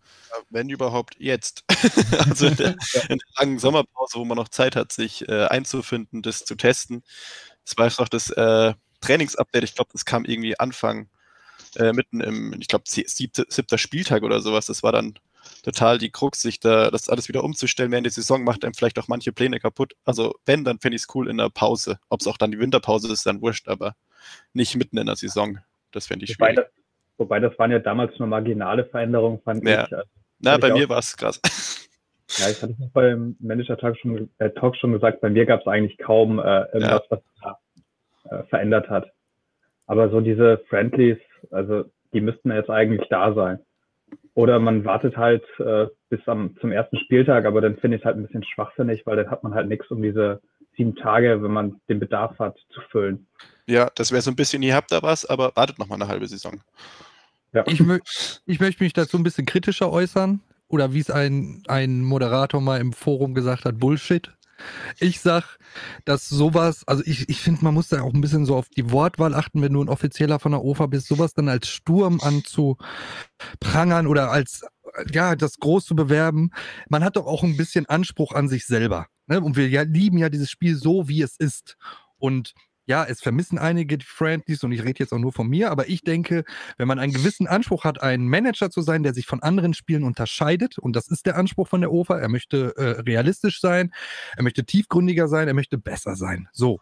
Wenn überhaupt jetzt. also in der, in der, langen Sommerpause, wo man noch Zeit hat, sich äh, einzufinden, das zu testen. Das war noch das äh, Trainingsupdate. Ich glaube, das kam irgendwie Anfang, äh, mitten im, ich glaube, siebter Spieltag oder sowas. Das war dann total die Krux, sich da das alles wieder umzustellen während der Saison, macht einem vielleicht auch manche Pläne kaputt. Also wenn, dann fände ich es cool in der Pause. Ob es auch dann die Winterpause ist, dann wurscht, aber nicht mitten in der Saison. Das fände ich schwierig. Das, wobei das waren ja damals nur marginale Veränderungen, fand ja. ich. Also, Na, bei mir war es krass. Ja, ich hatte es beim Manager-Talk schon, äh, Talk schon gesagt, bei mir gab es eigentlich kaum äh, irgendwas, ja. was da äh, verändert hat. Aber so diese Friendlies, also die müssten jetzt eigentlich da sein. Oder man wartet halt äh, bis am, zum ersten Spieltag, aber dann finde ich es halt ein bisschen schwachsinnig, weil dann hat man halt nichts, um diese sieben Tage, wenn man den Bedarf hat, zu füllen. Ja, das wäre so ein bisschen, ihr habt da was, aber wartet noch mal eine halbe Saison. Ja. Ich, mö ich möchte mich dazu ein bisschen kritischer äußern. Oder wie es ein, ein Moderator mal im Forum gesagt hat, Bullshit. Ich sag, dass sowas, also ich, ich finde, man muss da auch ein bisschen so auf die Wortwahl achten, wenn du ein Offizieller von der OFA bist, sowas dann als Sturm anzuprangern oder als, ja, das groß zu bewerben. Man hat doch auch ein bisschen Anspruch an sich selber. Ne? Und wir ja, lieben ja dieses Spiel so, wie es ist. Und ja, es vermissen einige die Friendlies und ich rede jetzt auch nur von mir, aber ich denke, wenn man einen gewissen Anspruch hat, ein Manager zu sein, der sich von anderen Spielen unterscheidet, und das ist der Anspruch von der OFA, er möchte äh, realistisch sein, er möchte tiefgründiger sein, er möchte besser sein. So,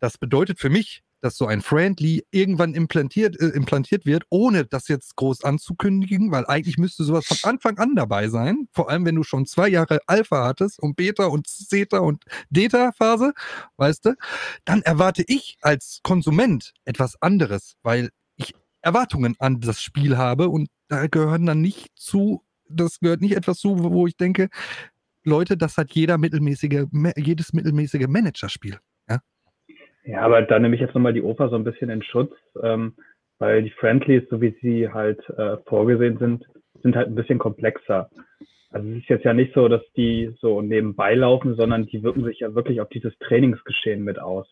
das bedeutet für mich, dass so ein Friendly irgendwann implantiert, äh, implantiert wird, ohne das jetzt groß anzukündigen, weil eigentlich müsste sowas von Anfang an dabei sein. Vor allem, wenn du schon zwei Jahre Alpha hattest und Beta und Zeta und Delta-Phase, weißt du, dann erwarte ich als Konsument etwas anderes, weil ich Erwartungen an das Spiel habe und da gehören dann nicht zu, das gehört nicht etwas zu, wo ich denke, Leute, das hat jeder mittelmäßige, jedes mittelmäßige Managerspiel. Ja, aber da nehme ich jetzt nochmal die Oper so ein bisschen in Schutz, ähm, weil die Friendlies, so wie sie halt äh, vorgesehen sind, sind halt ein bisschen komplexer. Also es ist jetzt ja nicht so, dass die so nebenbei laufen, sondern die wirken sich ja wirklich auf dieses Trainingsgeschehen mit aus.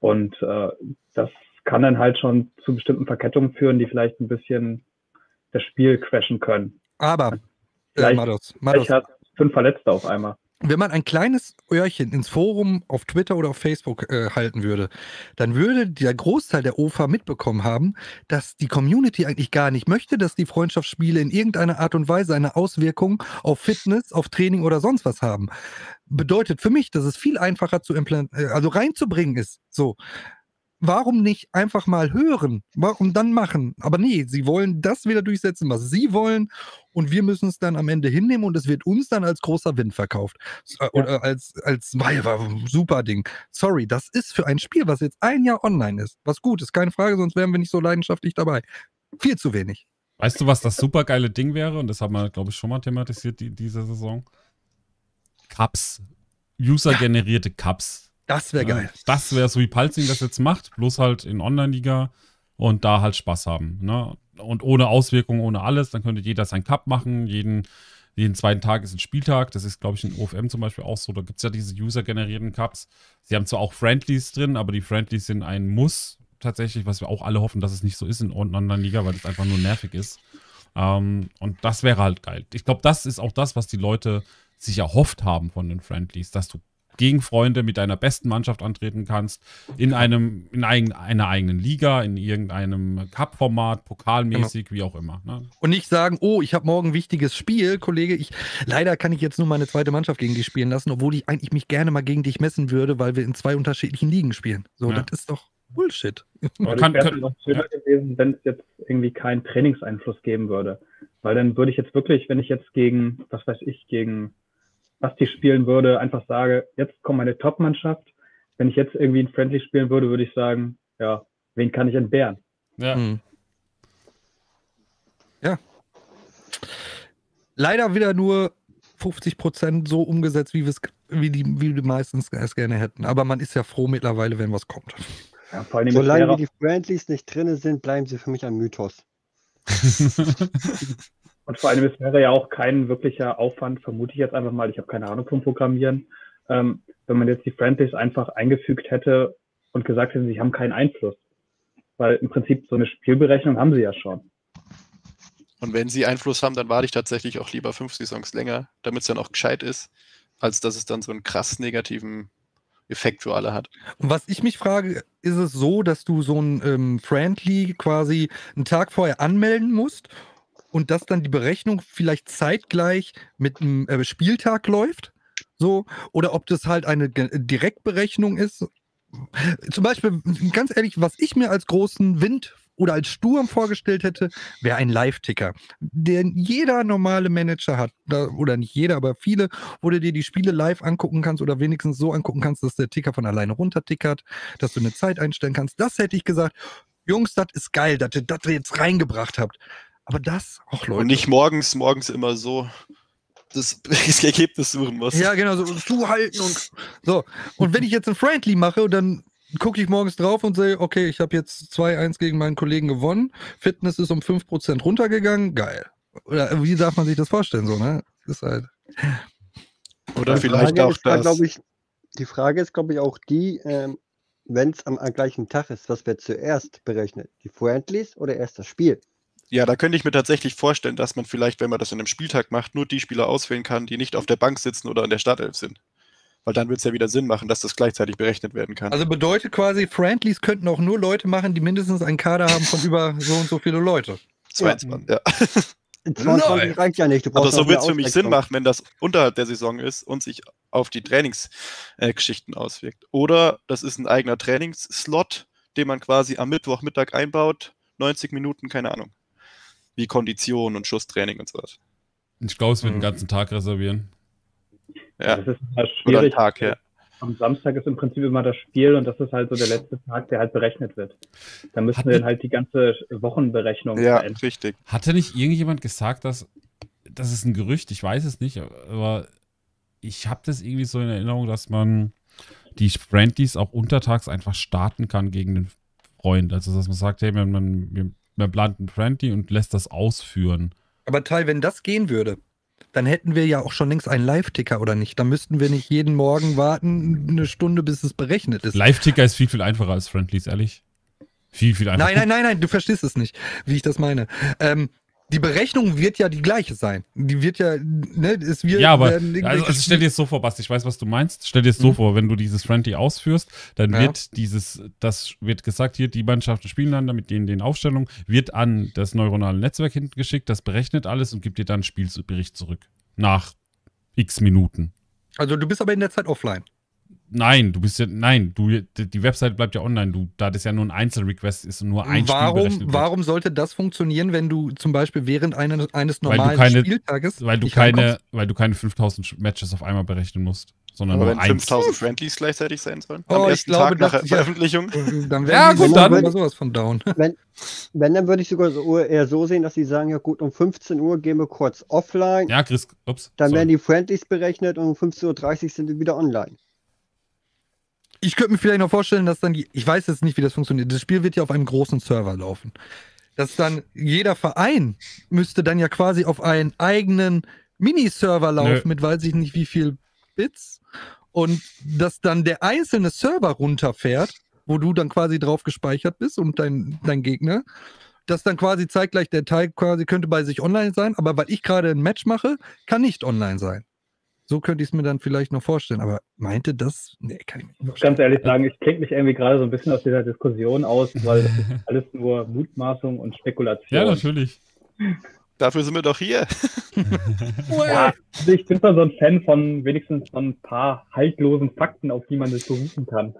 Und äh, das kann dann halt schon zu bestimmten Verkettungen führen, die vielleicht ein bisschen das Spiel crashen können. Aber, vielleicht, äh, Mados, Mados. vielleicht hat fünf Verletzte auf einmal wenn man ein kleines Öhrchen ins Forum auf Twitter oder auf Facebook äh, halten würde, dann würde der Großteil der OFA mitbekommen haben, dass die Community eigentlich gar nicht möchte, dass die Freundschaftsspiele in irgendeiner Art und Weise eine Auswirkung auf Fitness, auf Training oder sonst was haben. Bedeutet für mich, dass es viel einfacher zu implantieren, äh, also reinzubringen ist. So warum nicht einfach mal hören? Warum dann machen? Aber nee, sie wollen das wieder durchsetzen, was sie wollen. Und wir müssen es dann am Ende hinnehmen und es wird uns dann als großer Wind verkauft. Äh, ja. Oder als, als super Ding. Sorry, das ist für ein Spiel, was jetzt ein Jahr online ist. Was gut ist, keine Frage, sonst wären wir nicht so leidenschaftlich dabei. Viel zu wenig. Weißt du, was das super geile Ding wäre? Und das haben wir, glaube ich, schon mal thematisiert die, diese Saison. Cups. User-generierte Cups das wäre geil. Das wäre so wie Palzing das jetzt macht, bloß halt in Online-Liga und da halt Spaß haben. Ne? Und ohne Auswirkungen, ohne alles. Dann könnte jeder sein Cup machen. Jeden, jeden zweiten Tag ist ein Spieltag. Das ist, glaube ich, in OFM zum Beispiel auch so. Da gibt es ja diese user-generierten Cups. Sie haben zwar auch Friendlies drin, aber die Friendlies sind ein Muss tatsächlich, was wir auch alle hoffen, dass es nicht so ist in Online-Liga, weil das einfach nur nervig ist. Ähm, und das wäre halt geil. Ich glaube, das ist auch das, was die Leute sich erhofft haben von den Friendlies, dass du gegen Freunde mit deiner besten Mannschaft antreten kannst, in einem, in ein, einer eigenen Liga, in irgendeinem Cup-Format, pokalmäßig, genau. wie auch immer. Ne? Und nicht sagen, oh, ich habe morgen ein wichtiges Spiel, Kollege, ich leider kann ich jetzt nur meine zweite Mannschaft gegen dich spielen lassen, obwohl ich eigentlich mich gerne mal gegen dich messen würde, weil wir in zwei unterschiedlichen Ligen spielen. So, ja. das ist doch Bullshit. Aber kann, wäre noch schöner ja. gewesen, wenn es jetzt irgendwie keinen Trainingseinfluss geben würde. Weil dann würde ich jetzt wirklich, wenn ich jetzt gegen, was weiß ich, gegen Basti spielen würde, einfach sage, jetzt kommt meine Top-Mannschaft. Wenn ich jetzt irgendwie ein Friendly spielen würde, würde ich sagen, ja, wen kann ich entbehren? Ja. Hm. Ja. Leider wieder nur 50 Prozent so umgesetzt, wie, wie, die, wie die meistens es gerne hätten. Aber man ist ja froh mittlerweile, wenn was kommt. Ja, Solange die Friendlies nicht drin sind, bleiben sie für mich ein Mythos. Und vor allem, es wäre ja auch kein wirklicher Aufwand, vermute ich jetzt einfach mal, ich habe keine Ahnung vom Programmieren, ähm, wenn man jetzt die Friendlies einfach eingefügt hätte und gesagt hätte, sie haben keinen Einfluss. Weil im Prinzip so eine Spielberechnung haben sie ja schon. Und wenn sie Einfluss haben, dann warte ich tatsächlich auch lieber fünf Saisons länger, damit es dann auch gescheit ist, als dass es dann so einen krass negativen Effekt für alle hat. Und was ich mich frage, ist es so, dass du so ein ähm, Friendly quasi einen Tag vorher anmelden musst und dass dann die Berechnung vielleicht zeitgleich mit einem äh, Spieltag läuft. So, oder ob das halt eine Direktberechnung ist. Zum Beispiel, ganz ehrlich, was ich mir als großen Wind oder als Sturm vorgestellt hätte, wäre ein Live-Ticker, den jeder normale Manager hat, oder nicht jeder, aber viele, wo du dir die Spiele live angucken kannst oder wenigstens so angucken kannst, dass der Ticker von alleine runtertickert, dass du eine Zeit einstellen kannst. Das hätte ich gesagt, Jungs, das ist geil, dass ihr das jetzt reingebracht habt. Aber das, auch Leute. Und nicht morgens, morgens immer so das, das Ergebnis suchen muss. Ja, genau, so zuhalten und so. Und wenn ich jetzt ein Friendly mache, dann gucke ich morgens drauf und sehe, okay, ich habe jetzt 2-1 gegen meinen Kollegen gewonnen. Fitness ist um 5% runtergegangen. Geil. Oder wie darf man sich das vorstellen? So, ne? Das ist halt. Oder vielleicht auch das. Da, ich, die Frage ist, glaube ich, auch die, ähm, wenn es am, am, gleichen Tag ist, was wird zuerst berechnet? Die Friendlies oder erst das Spiel? Ja, da könnte ich mir tatsächlich vorstellen, dass man vielleicht, wenn man das in einem Spieltag macht, nur die Spieler auswählen kann, die nicht auf der Bank sitzen oder in der Startelf sind. Weil dann wird es ja wieder Sinn machen, dass das gleichzeitig berechnet werden kann. Also bedeutet quasi, Friendlies könnten auch nur Leute machen, die mindestens einen Kader haben von über so und so viele Leute. 22, ja. ja. 22 reicht ja nicht. Aber so wird es für mich Sinn machen, wenn das unterhalb der Saison ist und sich auf die Trainingsgeschichten äh, auswirkt. Oder das ist ein eigener Trainingsslot, den man quasi am Mittwochmittag einbaut. 90 Minuten, keine Ahnung wie Kondition und Schusstraining und so was. Ich glaube, es wird mhm. den ganzen Tag reservieren. Ja, das ist halt schwierig. Oder Tag, ja. Am Samstag ist im Prinzip immer das Spiel und das ist halt so der letzte Tag, der halt berechnet wird. Da müssen Hat wir dann halt die ganze Wochenberechnung Ja, verändern. richtig. Hatte nicht irgendjemand gesagt, dass das ist ein Gerücht, ich weiß es nicht, aber ich habe das irgendwie so in Erinnerung, dass man die Friendlies auch untertags einfach starten kann gegen den Freund. Also dass man sagt, hey, man, man, man plant einen Friendly und lässt das ausführen. Aber Teil, wenn das gehen würde, dann hätten wir ja auch schon längst einen Live-Ticker, oder nicht? Dann müssten wir nicht jeden Morgen warten, eine Stunde, bis es berechnet ist. Live-Ticker ist viel, viel einfacher als Friendlies, ehrlich. Viel, viel einfacher. Nein, nein, nein, nein, du verstehst es nicht, wie ich das meine. Ähm, die Berechnung wird ja die gleiche sein. Die wird ja, ne, es wird. Ja, aber also, also stell dir es so vor, Basti, ich weiß, was du meinst. Stell dir es so mhm. vor, wenn du dieses Friendly ausführst, dann ja. wird dieses, das wird gesagt, hier, die Mannschaften spielen dann mit denen den Aufstellungen, wird an das neuronale Netzwerk hinten geschickt, das berechnet alles und gibt dir dann einen Spielbericht zurück. Nach x Minuten. Also du bist aber in der Zeit offline. Nein, du bist ja, nein, du, die Website bleibt ja online. Du, da das ja nur ein Einzelrequest ist und nur ein warum, Spiel Warum sollte das funktionieren, wenn du zum Beispiel während eines, eines normalen weil keine, Spieltages weil du keine, weil du keine 5000 Matches auf einmal berechnen musst, sondern Aber nur wenn 5000 Friendlies gleichzeitig sein sollen. Oh, am ersten glaube, Tag nach Veröffentlichung. Dann wäre ja, gut, dann dann sowas von down. Wenn, wenn dann würde ich sogar so, eher so sehen, dass sie sagen, ja gut, um 15 Uhr gehen wir kurz offline. Ja, Chris, ups. Dann sorry. werden die Friendlies berechnet und um 15.30 Uhr sind wir wieder online ich könnte mir vielleicht noch vorstellen, dass dann die, ich weiß jetzt nicht, wie das funktioniert. Das Spiel wird ja auf einem großen Server laufen. Dass dann jeder Verein müsste dann ja quasi auf einen eigenen Miniserver laufen Nö. mit weiß ich nicht wie viel Bits und dass dann der einzelne Server runterfährt, wo du dann quasi drauf gespeichert bist und dein, dein Gegner, dass dann quasi zeitgleich der Teil quasi könnte bei sich online sein, aber weil ich gerade ein Match mache, kann nicht online sein. So könnte ich es mir dann vielleicht noch vorstellen. Aber meinte das? Nee, kann ich nicht. Ich muss ganz ehrlich sagen, ich klinge mich irgendwie gerade so ein bisschen aus dieser Diskussion aus, weil das ist alles nur Mutmaßung und Spekulation. Ja, natürlich. Dafür sind wir doch hier. ja, also ich bin zwar so ein Fan von wenigstens so ein paar haltlosen Fakten, auf die man sich berufen kann.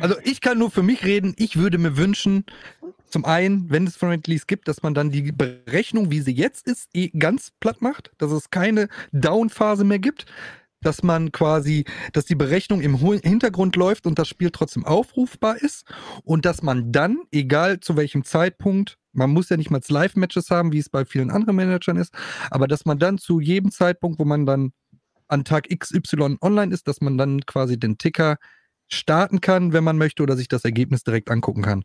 Also ich kann nur für mich reden. Ich würde mir wünschen, zum einen, wenn es Friendlies gibt, dass man dann die Berechnung, wie sie jetzt ist, eh ganz platt macht, dass es keine Down-Phase mehr gibt, dass man quasi, dass die Berechnung im Hintergrund läuft und das Spiel trotzdem aufrufbar ist und dass man dann, egal zu welchem Zeitpunkt, man muss ja nicht mal Live-Matches haben, wie es bei vielen anderen Managern ist, aber dass man dann zu jedem Zeitpunkt, wo man dann an Tag XY online ist, dass man dann quasi den Ticker starten kann, wenn man möchte, oder sich das Ergebnis direkt angucken kann.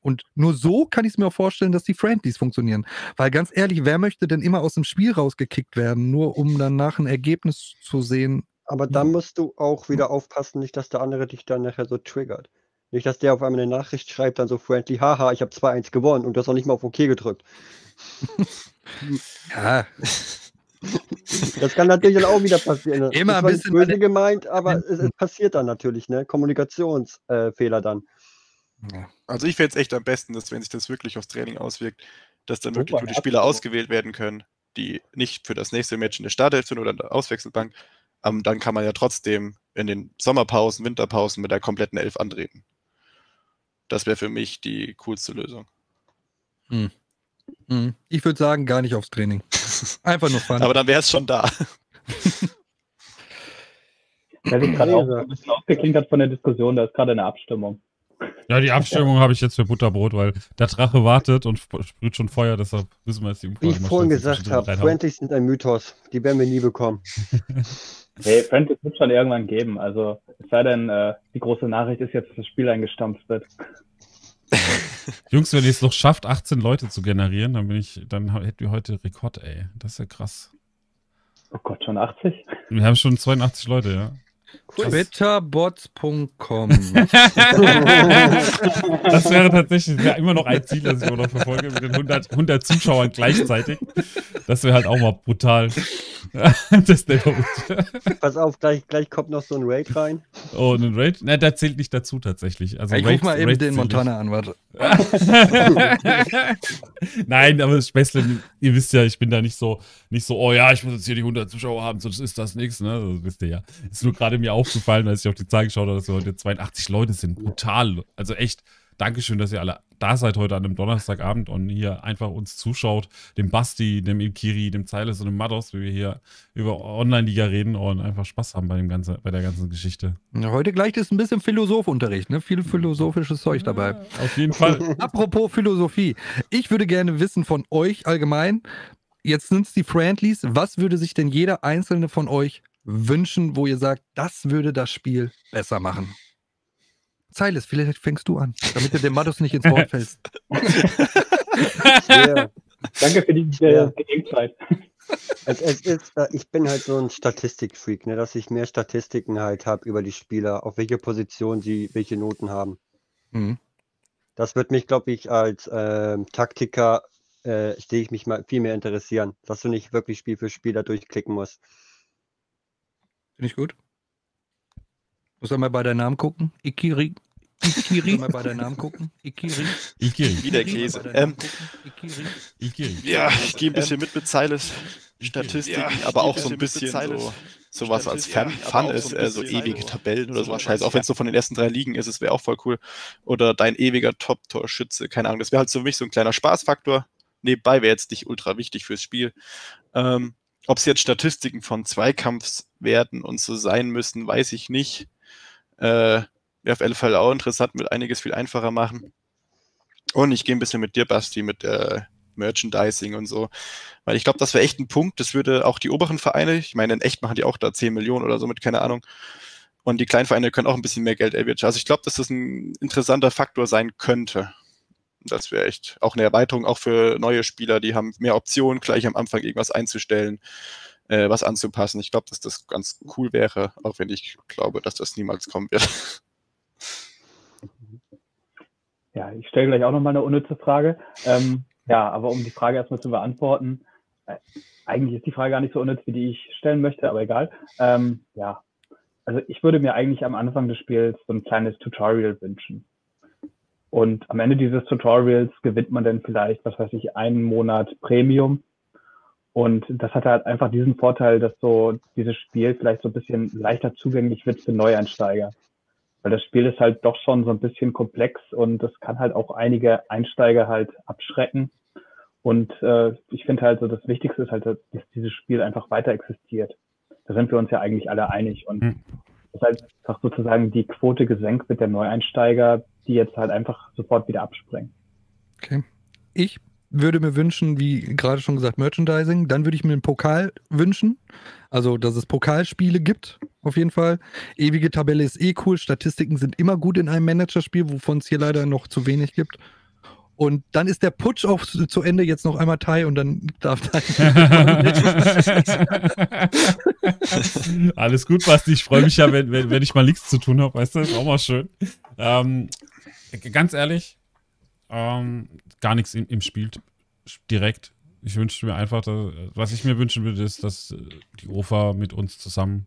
Und nur so kann ich es mir auch vorstellen, dass die Friendlies funktionieren. Weil ganz ehrlich, wer möchte denn immer aus dem Spiel rausgekickt werden, nur um danach ein Ergebnis zu sehen? Aber dann musst du auch wieder aufpassen, nicht, dass der andere dich dann nachher so triggert. Nicht, dass der auf einmal eine Nachricht schreibt, dann so friendly, haha, ich habe 2-1 gewonnen und du hast auch nicht mal auf OK gedrückt. ja. Das kann natürlich dann auch wieder passieren. Immer ein bisschen böse gemeint, aber es, es, passiert dann natürlich, ne? Kommunikationsfehler äh, dann. Also ich fände es echt am besten, dass wenn sich das wirklich aufs Training auswirkt, dass dann wirklich nur die Spieler ausgewählt werden können, die nicht für das nächste Match in der Startelf sind oder in der Auswechselbank. Ähm, dann kann man ja trotzdem in den Sommerpausen, Winterpausen mit der kompletten Elf antreten. Das wäre für mich die coolste Lösung. Hm. Hm. Ich würde sagen, gar nicht aufs Training. Einfach nur fahren. Aber dann wäre es schon da. Wer sich gerade auch ein bisschen aufgeklingt hat von der Diskussion, da ist gerade eine Abstimmung. Ja, die Abstimmung habe ich jetzt für Butterbrot, weil der Drache wartet und sprüht schon Feuer, deshalb müssen wir jetzt die Umfrage Wie ich vorhin gesagt habe, Friendlies sind ein Mythos. Die werden wir nie bekommen. hey, Friendlies wird schon irgendwann geben. Also, es sei denn, äh, die große Nachricht ist jetzt, dass das Spiel eingestampft wird. Jungs, wenn ihr es noch schafft, 18 Leute zu generieren, dann bin ich, dann hätten wir heute Rekord, ey. Das ist ja krass. Oh Gott, schon 80? Wir haben schon 82 Leute, ja. Twitterbots.com. das wäre tatsächlich ja, immer noch ein Ziel, das ich auch noch verfolge, mit den 100, 100 Zuschauern gleichzeitig. Das wäre halt auch mal brutal. das Pass auf, gleich, gleich kommt noch so ein Raid rein. Oh, ein Raid? Na, der zählt nicht dazu tatsächlich. Also ich ruf mal eben den Montana an, warte. Nein, aber Späßle, ihr wisst ja, ich bin da nicht so, nicht so, oh ja, ich muss jetzt hier die 100 Zuschauer haben, sonst ist das nichts, ne? Das wisst ihr ja. Ist nur gerade mir aufgefallen, als ich auf die Zahl geschaut habe, dass wir heute 82 Leute sind. Brutal. Also echt, Dankeschön, dass ihr alle da seid heute an einem Donnerstagabend und hier einfach uns zuschaut. Dem Basti, dem Ilkiri, dem Zeiles und dem Mados, wie wir hier über Online-Liga reden und einfach Spaß haben bei, dem ganzen, bei der ganzen Geschichte. Heute gleich ist ein bisschen Philosoph-Unterricht, ne? Viel philosophisches Zeug dabei. Ja, auf jeden Fall. Apropos Philosophie. Ich würde gerne wissen von euch allgemein, jetzt sind es die Friendlies, was würde sich denn jeder einzelne von euch wünschen, wo ihr sagt, das würde das Spiel besser machen? Silas, vielleicht fängst du an, damit du dem Mattus nicht ins Wort fällst. Danke für die äh, Gedenkzeit. Es, es ist, äh, ich bin halt so ein Statistikfreak, ne, dass ich mehr Statistiken halt habe über die Spieler, auf welche Position sie welche Noten haben. Mhm. Das wird mich, glaube ich, als äh, Taktiker äh, sehe ich mich mal viel mehr interessieren, dass du nicht wirklich Spiel für Spiel da durchklicken musst. Finde ich gut. Muss er mal bei deinem Namen gucken. Ikiri. Ikiri. mal bei deinem Namen gucken. Ikiri. Ikiri. Wieder Käse. Ähm, Ikiri. Ikiri. Ja, ich gehe ein bisschen ähm, mit mit Silas. Statistiken, ja, aber auch so ein bisschen so, sowas als Fun, Fun ist, äh, so ewige Tabellen oder so Scheiße. Auch wenn es so von den ersten drei Ligen ist, es wäre auch voll cool. Oder dein ewiger Top-Torschütze, keine Ahnung. Das wäre halt so für mich so ein kleiner Spaßfaktor. Nebenbei wäre jetzt nicht ultra wichtig fürs Spiel. Ähm, Ob es jetzt Statistiken von Zweikampfs werden und so sein müssen, weiß ich nicht. Äh, auf Fall auch interessant, mit einiges viel einfacher machen. Und ich gehe ein bisschen mit dir, Basti, mit der Merchandising und so. Weil ich glaube, das wäre echt ein Punkt. Das würde auch die oberen Vereine, ich meine, in echt machen die auch da 10 Millionen oder so mit, keine Ahnung. Und die kleinen Vereine können auch ein bisschen mehr Geld erwirtschaften. Also ich glaube, dass das ein interessanter Faktor sein könnte. Das wäre echt auch eine Erweiterung, auch für neue Spieler, die haben mehr Optionen, gleich am Anfang irgendwas einzustellen, äh, was anzupassen. Ich glaube, dass das ganz cool wäre, auch wenn ich glaube, dass das niemals kommen wird. Ja, ich stelle gleich auch nochmal eine unnütze Frage. Ähm, ja, aber um die Frage erstmal zu beantworten, äh, eigentlich ist die Frage gar nicht so unnütz, wie die ich stellen möchte, aber egal. Ähm, ja, also ich würde mir eigentlich am Anfang des Spiels so ein kleines Tutorial wünschen. Und am Ende dieses Tutorials gewinnt man dann vielleicht, was weiß ich, einen Monat Premium. Und das hat halt einfach diesen Vorteil, dass so dieses Spiel vielleicht so ein bisschen leichter zugänglich wird für Neueinsteiger. Weil das Spiel ist halt doch schon so ein bisschen komplex und das kann halt auch einige Einsteiger halt abschrecken. Und äh, ich finde halt so, das Wichtigste ist halt, dass dieses Spiel einfach weiter existiert. Da sind wir uns ja eigentlich alle einig. Und hm. das ist halt einfach sozusagen die Quote gesenkt mit der Neueinsteiger, die jetzt halt einfach sofort wieder abspringen. Okay. Ich würde mir wünschen, wie gerade schon gesagt, Merchandising. Dann würde ich mir einen Pokal wünschen. Also, dass es Pokalspiele gibt, auf jeden Fall. Ewige Tabelle ist eh cool. Statistiken sind immer gut in einem Managerspiel, wovon es hier leider noch zu wenig gibt. Und dann ist der Putsch auch zu Ende jetzt noch einmal Thai und dann darf Thai. Alles gut, Basti. Ich freue mich ja, wenn, wenn, wenn ich mal nichts zu tun habe. Weißt du, ist auch mal schön. Ähm, ganz ehrlich, ähm, gar nichts im, im Spiel direkt. Ich wünsche mir einfach, dass, was ich mir wünschen würde, ist, dass die OFA mit uns zusammen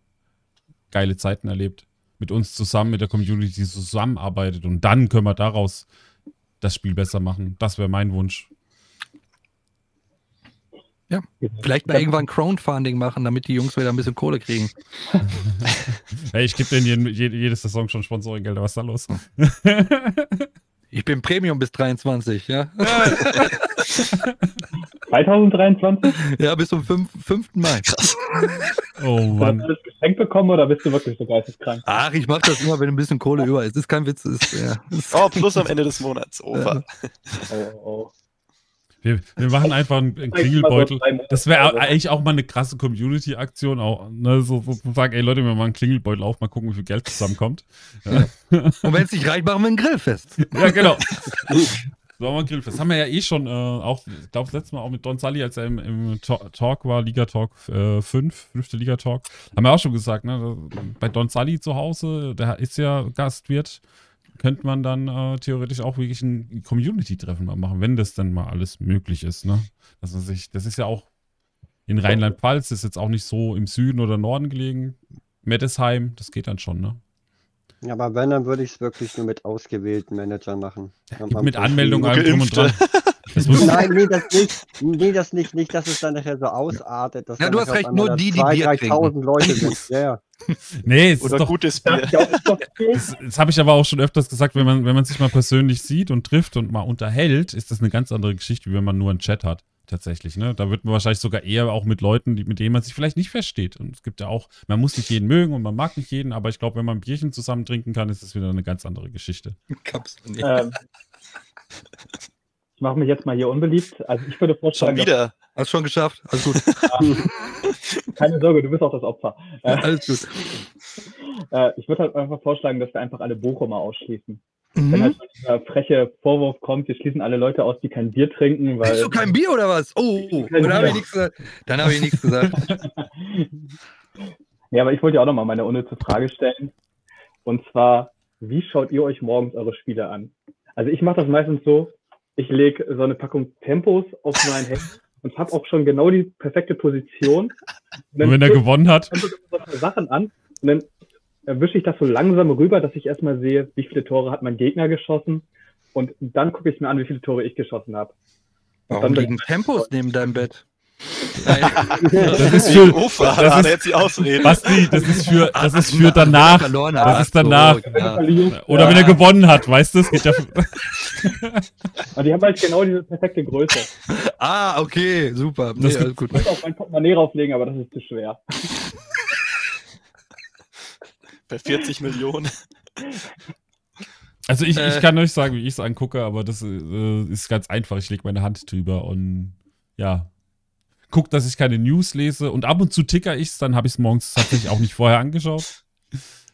geile Zeiten erlebt. Mit uns zusammen, mit der Community zusammenarbeitet und dann können wir daraus das Spiel besser machen. Das wäre mein Wunsch. Ja, vielleicht mal irgendwann Crowdfunding machen, damit die Jungs wieder ein bisschen Kohle kriegen. hey, ich gebe denen jede, jede Saison schon Sponsoring-Gelder. Was ist da los? Ich bin Premium bis 23, ja. 2023? Ja, bis zum 5. 5. Mai. Krass. Oh Mann. Hast du das Geschenk bekommen oder bist du wirklich so geisteskrank? Ach, ich mach das immer, wenn ein bisschen Kohle über ist. Das ist kein Witz. Ist, ja. Oh, plus am Ende des Monats. Oh, ja. oh, oh. Wir, wir machen einfach einen, einen Klingelbeutel. Das wäre eigentlich auch mal eine krasse Community-Aktion. Auch, ne, so, so, sagen, ey Leute, wir machen einen Klingelbeutel auf, mal gucken, wie viel Geld zusammenkommt. Ja. Und wenn es nicht reicht, machen wir ein Grillfest. Ja, genau. So haben wir ein Grillfest. Haben wir ja eh schon, äh, auch, ich glaube, das letzte Mal auch mit Don Sully, als er im, im Talk war, Liga Talk äh, 5, fünfte Liga Talk, haben wir auch schon gesagt, ne, bei Don Sully zu Hause, der ist ja Gastwirt, könnte man dann äh, theoretisch auch wirklich ein Community-Treffen mal machen, wenn das dann mal alles möglich ist. Ne? Dass man sich, das ist ja auch in Rheinland-Pfalz, ist jetzt auch nicht so im Süden oder Norden gelegen. Mettesheim, das geht dann schon, ne? Ja, aber wenn, dann würde ich es wirklich nur mit ausgewählten Managern machen. Ja, mit Anmeldung allem drum und dran. Nein, nee, das nicht. Nee, das nicht, nicht, dass es dann nachher so ausartet. ja, du hast recht, nur die, die Bier 3.000 Leute sind. Ja, ja. Nee, es Oder ist doch, gutes Bier. das, das habe ich aber auch schon öfters gesagt, wenn man, wenn man sich mal persönlich sieht und trifft und mal unterhält, ist das eine ganz andere Geschichte, wie wenn man nur einen Chat hat. Tatsächlich, ne? Da wird man wahrscheinlich sogar eher auch mit Leuten, die, mit denen man sich vielleicht nicht versteht. Und es gibt ja auch, man muss nicht jeden mögen und man mag nicht jeden, aber ich glaube, wenn man ein Bierchen zusammen trinken kann, ist das wieder eine ganz andere Geschichte. Ähm, ich mache mich jetzt mal hier unbeliebt. Also ich würde vorschlagen. Schon wieder. Hast schon geschafft. Alles gut. Keine Sorge, du bist auch das Opfer. Alles gut. Äh, ich würde halt einfach vorschlagen, dass wir einfach alle Bochumer ausschließen. Mhm. Wenn halt dieser freche Vorwurf kommt, wir schließen alle Leute aus, die kein Bier trinken. Weil, Hast du kein Bier oder was? Oh, oh. dann habe ich nichts gesagt. Dann habe ich nichts gesagt. ja, aber ich wollte ja auch nochmal meine unnütze Frage stellen. Und zwar, wie schaut ihr euch morgens eure Spiele an? Also ich mache das meistens so, ich lege so eine Packung Tempos auf mein Handy und habe auch schon genau die perfekte Position. Und, und wenn er gewonnen hat. So Sachen an und dann erwische ich das so langsam rüber, dass ich erstmal sehe, wie viele Tore hat mein Gegner geschossen und dann gucke ich mir an, wie viele Tore ich geschossen habe. Warum liegen Tempos neben deinem Bett? Das ist für Ufer, das ist, jetzt die Ausrede. Basti, das ist für das ist für danach. Das ist danach. Oder wenn er gewonnen hat, weißt du, es geht ja. Die haben halt genau diese perfekte Größe. Ah, okay, super. Nee, das alles gut. Ich muss auch mein Portemonnaie rauflegen, aber das ist zu schwer. Bei 40 Millionen. Also ich, ich äh. kann euch sagen, wie ich es angucke, aber das äh, ist ganz einfach. Ich lege meine Hand drüber und ja, gucke, dass ich keine News lese und ab und zu ticker ich es, dann habe ich es morgens tatsächlich auch nicht vorher angeschaut.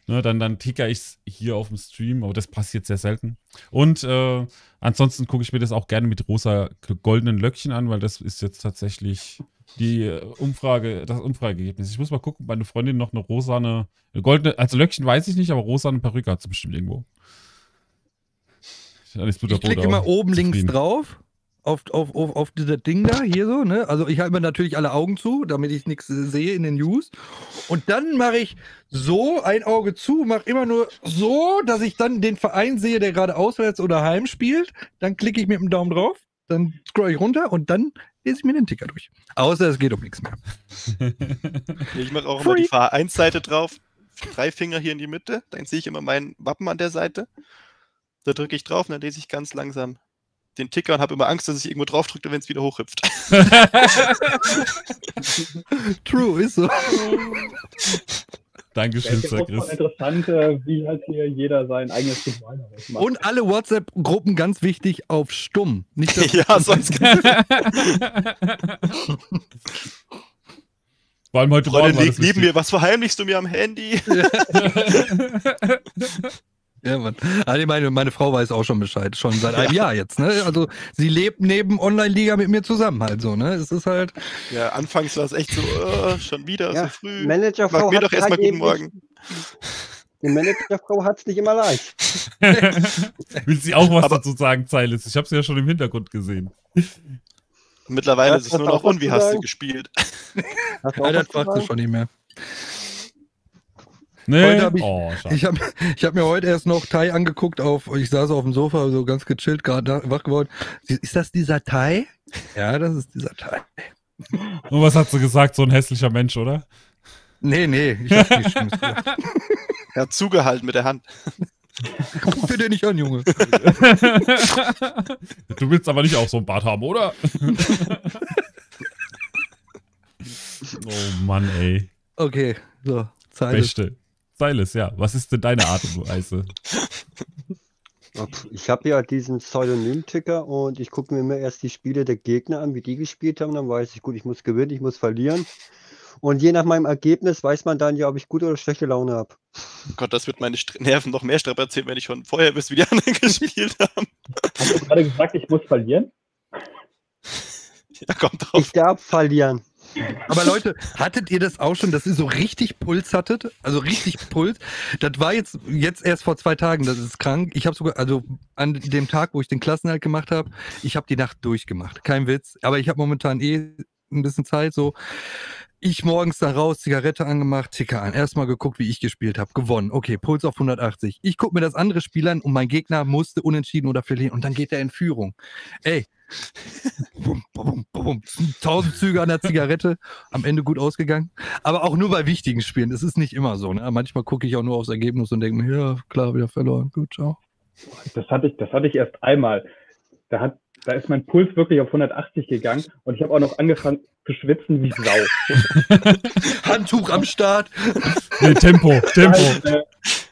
Ne, dann, dann ticker ich es hier auf dem Stream, aber das passiert sehr selten. Und äh, ansonsten gucke ich mir das auch gerne mit rosa goldenen Löckchen an, weil das ist jetzt tatsächlich die äh, Umfrage, das Umfrageergebnis. Ich muss mal gucken, meine Freundin noch eine rosane, eine goldene, also Löckchen weiß ich nicht, aber rosane Perücke hat sie bestimmt irgendwo. Ich klicke immer oben zufrieden. links drauf auf, auf, auf, auf dieses Ding da, hier so, ne? Also ich halte mir natürlich alle Augen zu, damit ich nichts sehe in den News. Und dann mache ich so ein Auge zu, mache immer nur so, dass ich dann den Verein sehe, der gerade auswärts oder heim spielt. Dann klicke ich mit dem Daumen drauf, dann scroll ich runter und dann lese ich mir den Ticker durch. Außer es geht um nichts mehr. ich mache auch Free. immer die Vereinsseite drauf. Drei Finger hier in die Mitte, dann sehe ich immer mein Wappen an der Seite. Da drücke ich drauf und dann lese ich ganz langsam den Ticker und habe immer Angst, dass ich irgendwo drauf drücke, wenn es wieder hochhüpft. True, ist so. Dankeschön, Sir Chris. interessant, äh, wie halt hier jeder sein eigenes Ritual macht. Und alle WhatsApp-Gruppen ganz wichtig auf stumm. Nicht, dass ja, sonst. Vor allem heute Freunde, Morgen. Liegt neben mir, was verheimlichst du mir am Handy? Ja, Mann. Also meine, meine Frau weiß auch schon Bescheid, schon seit einem ja. Jahr jetzt. Ne? Also sie lebt neben Online-Liga mit mir zusammen halt so. Ne? Es ist halt. Ja, anfangs war es echt so, oh, schon wieder ja, so früh. Managerfrau Mach mir doch erstmal guten Morgen. Die Managerfrau hat es nicht immer leicht. Will sie auch was Aber dazu sagen, Zeiles? Ich habe sie ja schon im Hintergrund gesehen. Mittlerweile ist es nur noch, und wie hast du gespielt? Hast du ja, das fragt sie schon nicht mehr. Nee. Hab ich oh, ich habe ich hab mir heute erst noch Thai angeguckt auf, ich saß auf dem Sofa, so ganz gechillt, gerade wach geworden. Ist das dieser Thai? Ja, das ist dieser Thai. Und was hat sie gesagt? So ein hässlicher Mensch, oder? Nee, nee, ich hab Schlimmes Er hat zugehalten mit der Hand. Guck dir den nicht an, Junge. du willst aber nicht auch so ein Bart haben, oder? oh Mann, ey. Okay, so. Silas. Beste. Silas, ja. Was ist denn deine Art und Weise? Ich habe ja diesen Pseudonym-Ticker und ich gucke mir immer erst die Spiele der Gegner an, wie die gespielt haben. Dann weiß ich, gut, ich muss gewinnen, ich muss verlieren. Und je nach meinem Ergebnis weiß man dann ja, ob ich gute oder schlechte Laune habe. Gott, das wird meine Nerven noch mehr strapazieren, wenn ich schon vorher wüsste, wie die anderen gespielt haben. Hast du gerade gesagt, ich muss verlieren? Ja, kommt drauf. Ich darf verlieren. Aber Leute, hattet ihr das auch schon, dass ihr so richtig Puls hattet? Also richtig Puls? Das war jetzt, jetzt erst vor zwei Tagen, das ist krank. Ich habe sogar, also an dem Tag, wo ich den Klassenhalt gemacht habe, ich habe die Nacht durchgemacht. Kein Witz. Aber ich habe momentan eh ein bisschen Zeit, so. Ich morgens da raus, Zigarette angemacht, Ticker an. Erstmal geguckt, wie ich gespielt habe. Gewonnen. Okay, Puls auf 180. Ich gucke mir das andere Spiel an und mein Gegner musste unentschieden oder verlieren. Und dann geht er in Führung. Ey, bum, bum, bum, tausend Züge an der Zigarette, am Ende gut ausgegangen. Aber auch nur bei wichtigen Spielen. Es ist nicht immer so. Ne? Manchmal gucke ich auch nur aufs Ergebnis und denke mir, ja, klar, wieder verloren. Gut, ciao. Das hatte ich, das hatte ich erst einmal. Da, hat, da ist mein Puls wirklich auf 180 gegangen und ich habe auch noch angefangen zu schwitzen wie Sau. Handtuch am Start. Nee, Tempo, Tempo. Halt, äh,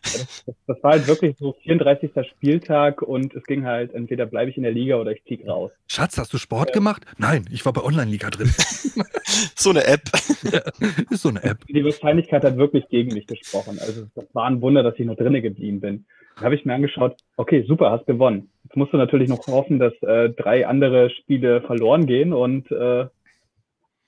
das, das, war halt wirklich so 34. Spieltag und es ging halt, entweder bleibe ich in der Liga oder ich ziehe raus. Schatz, hast du Sport äh, gemacht? Nein, ich war bei Online-Liga drin. so eine App. Ja, ist so eine App. Die Wahrscheinlichkeit hat wirklich gegen mich gesprochen. Also das war ein Wunder, dass ich noch drinnen geblieben bin. Da habe ich mir angeschaut, okay, super, hast gewonnen. Jetzt musst du natürlich noch hoffen, dass äh, drei andere Spiele verloren gehen und äh,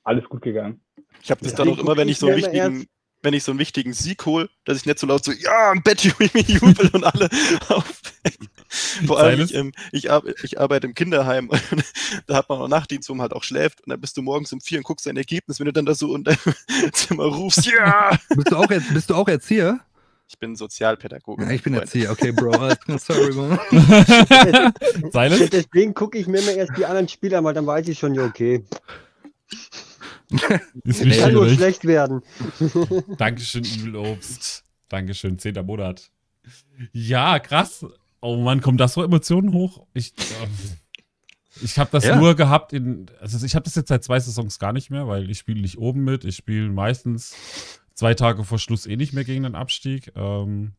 alles gut gegangen. Ich habe das ja, dann auch immer, wenn ich so einen wichtigen wenn ich so einen wichtigen Sieg hole, dass ich nicht so laut so, ja, ein Bett jubel und alle auf. Vor allem, ich, ähm, ich, ar ich, arbeite im Kinderheim. da hat man auch Nachtdienst, wo man halt auch schläft. Und dann bist du morgens um vier und guckst dein Ergebnis, wenn du dann da so in deinem Zimmer rufst. Ja! bist, du auch, bist du auch Erzieher? Ich bin Sozialpädagoge. Ja, ich bin Erzieher, okay, Bro. Sorry, man. Deswegen gucke ich mir immer erst die anderen Spiele an, weil dann weiß ich schon, ja, okay. Ist nee, kann nur schlecht werden. Dankeschön, Evil Obst. Dankeschön, zehnter Monat. Ja, krass. Oh Mann, kommen das so Emotionen hoch? Ich, äh, ich habe das ja. nur gehabt in, also ich habe das jetzt seit zwei Saisons gar nicht mehr, weil ich spiele nicht oben mit. Ich spiele meistens zwei Tage vor Schluss eh nicht mehr gegen den Abstieg. Ähm,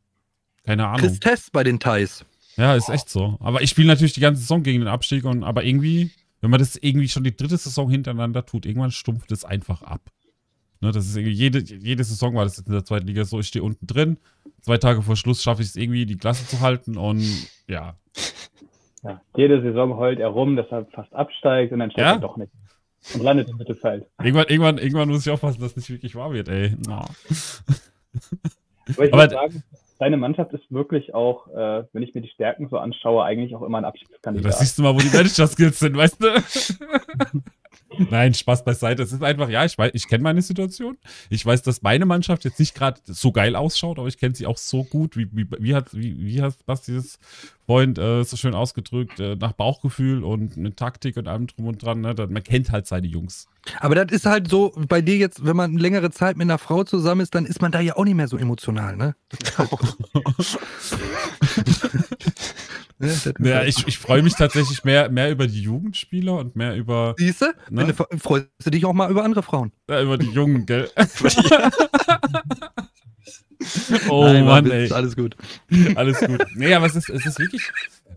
keine Ahnung. Tristesse bei den Thais. Ja, ist echt so. Aber ich spiele natürlich die ganze Saison gegen den Abstieg und aber irgendwie, wenn man das irgendwie schon die dritte Saison hintereinander tut, irgendwann stumpft es einfach ab. Ne, das ist jede, jede Saison war das jetzt in der zweiten Liga so, ich stehe unten drin, zwei Tage vor Schluss schaffe ich es irgendwie, die Klasse zu halten und ja. Ja, jede Saison heult er rum, dass er fast absteigt und dann steigt ja? er doch nicht und landet im Mittelfeld. Irgendwann, irgendwann, irgendwann muss ich aufpassen, dass es nicht wirklich wahr wird, ey. No. Aber ich würde sagen, deine Mannschaft ist wirklich auch, äh, wenn ich mir die Stärken so anschaue, eigentlich auch immer ein Abschiedskandidat. Das siehst du mal, wo die Manager-Skills sind, weißt du? Nein, Spaß beiseite. Es ist einfach, ja, ich weiß, ich kenne meine Situation. Ich weiß, dass meine Mannschaft jetzt nicht gerade so geil ausschaut, aber ich kenne sie auch so gut. Wie, wie, wie, hat, wie, wie hat Basti das Freund äh, so schön ausgedrückt? Äh, nach Bauchgefühl und mit Taktik und allem drum und dran. Ne? Man kennt halt seine Jungs. Aber das ist halt so, bei dir jetzt, wenn man längere Zeit mit einer Frau zusammen ist, dann ist man da ja auch nicht mehr so emotional, ne? Halt ja, ich, ich freue mich tatsächlich mehr, mehr über die Jugendspieler und mehr über. Siehst du? Ne? freust du dich auch mal über andere Frauen. Ja, über die Jungen, gell? oh Nein, Mann, ey. Alles gut. Alles gut. Nee, aber es ist, es ist wirklich.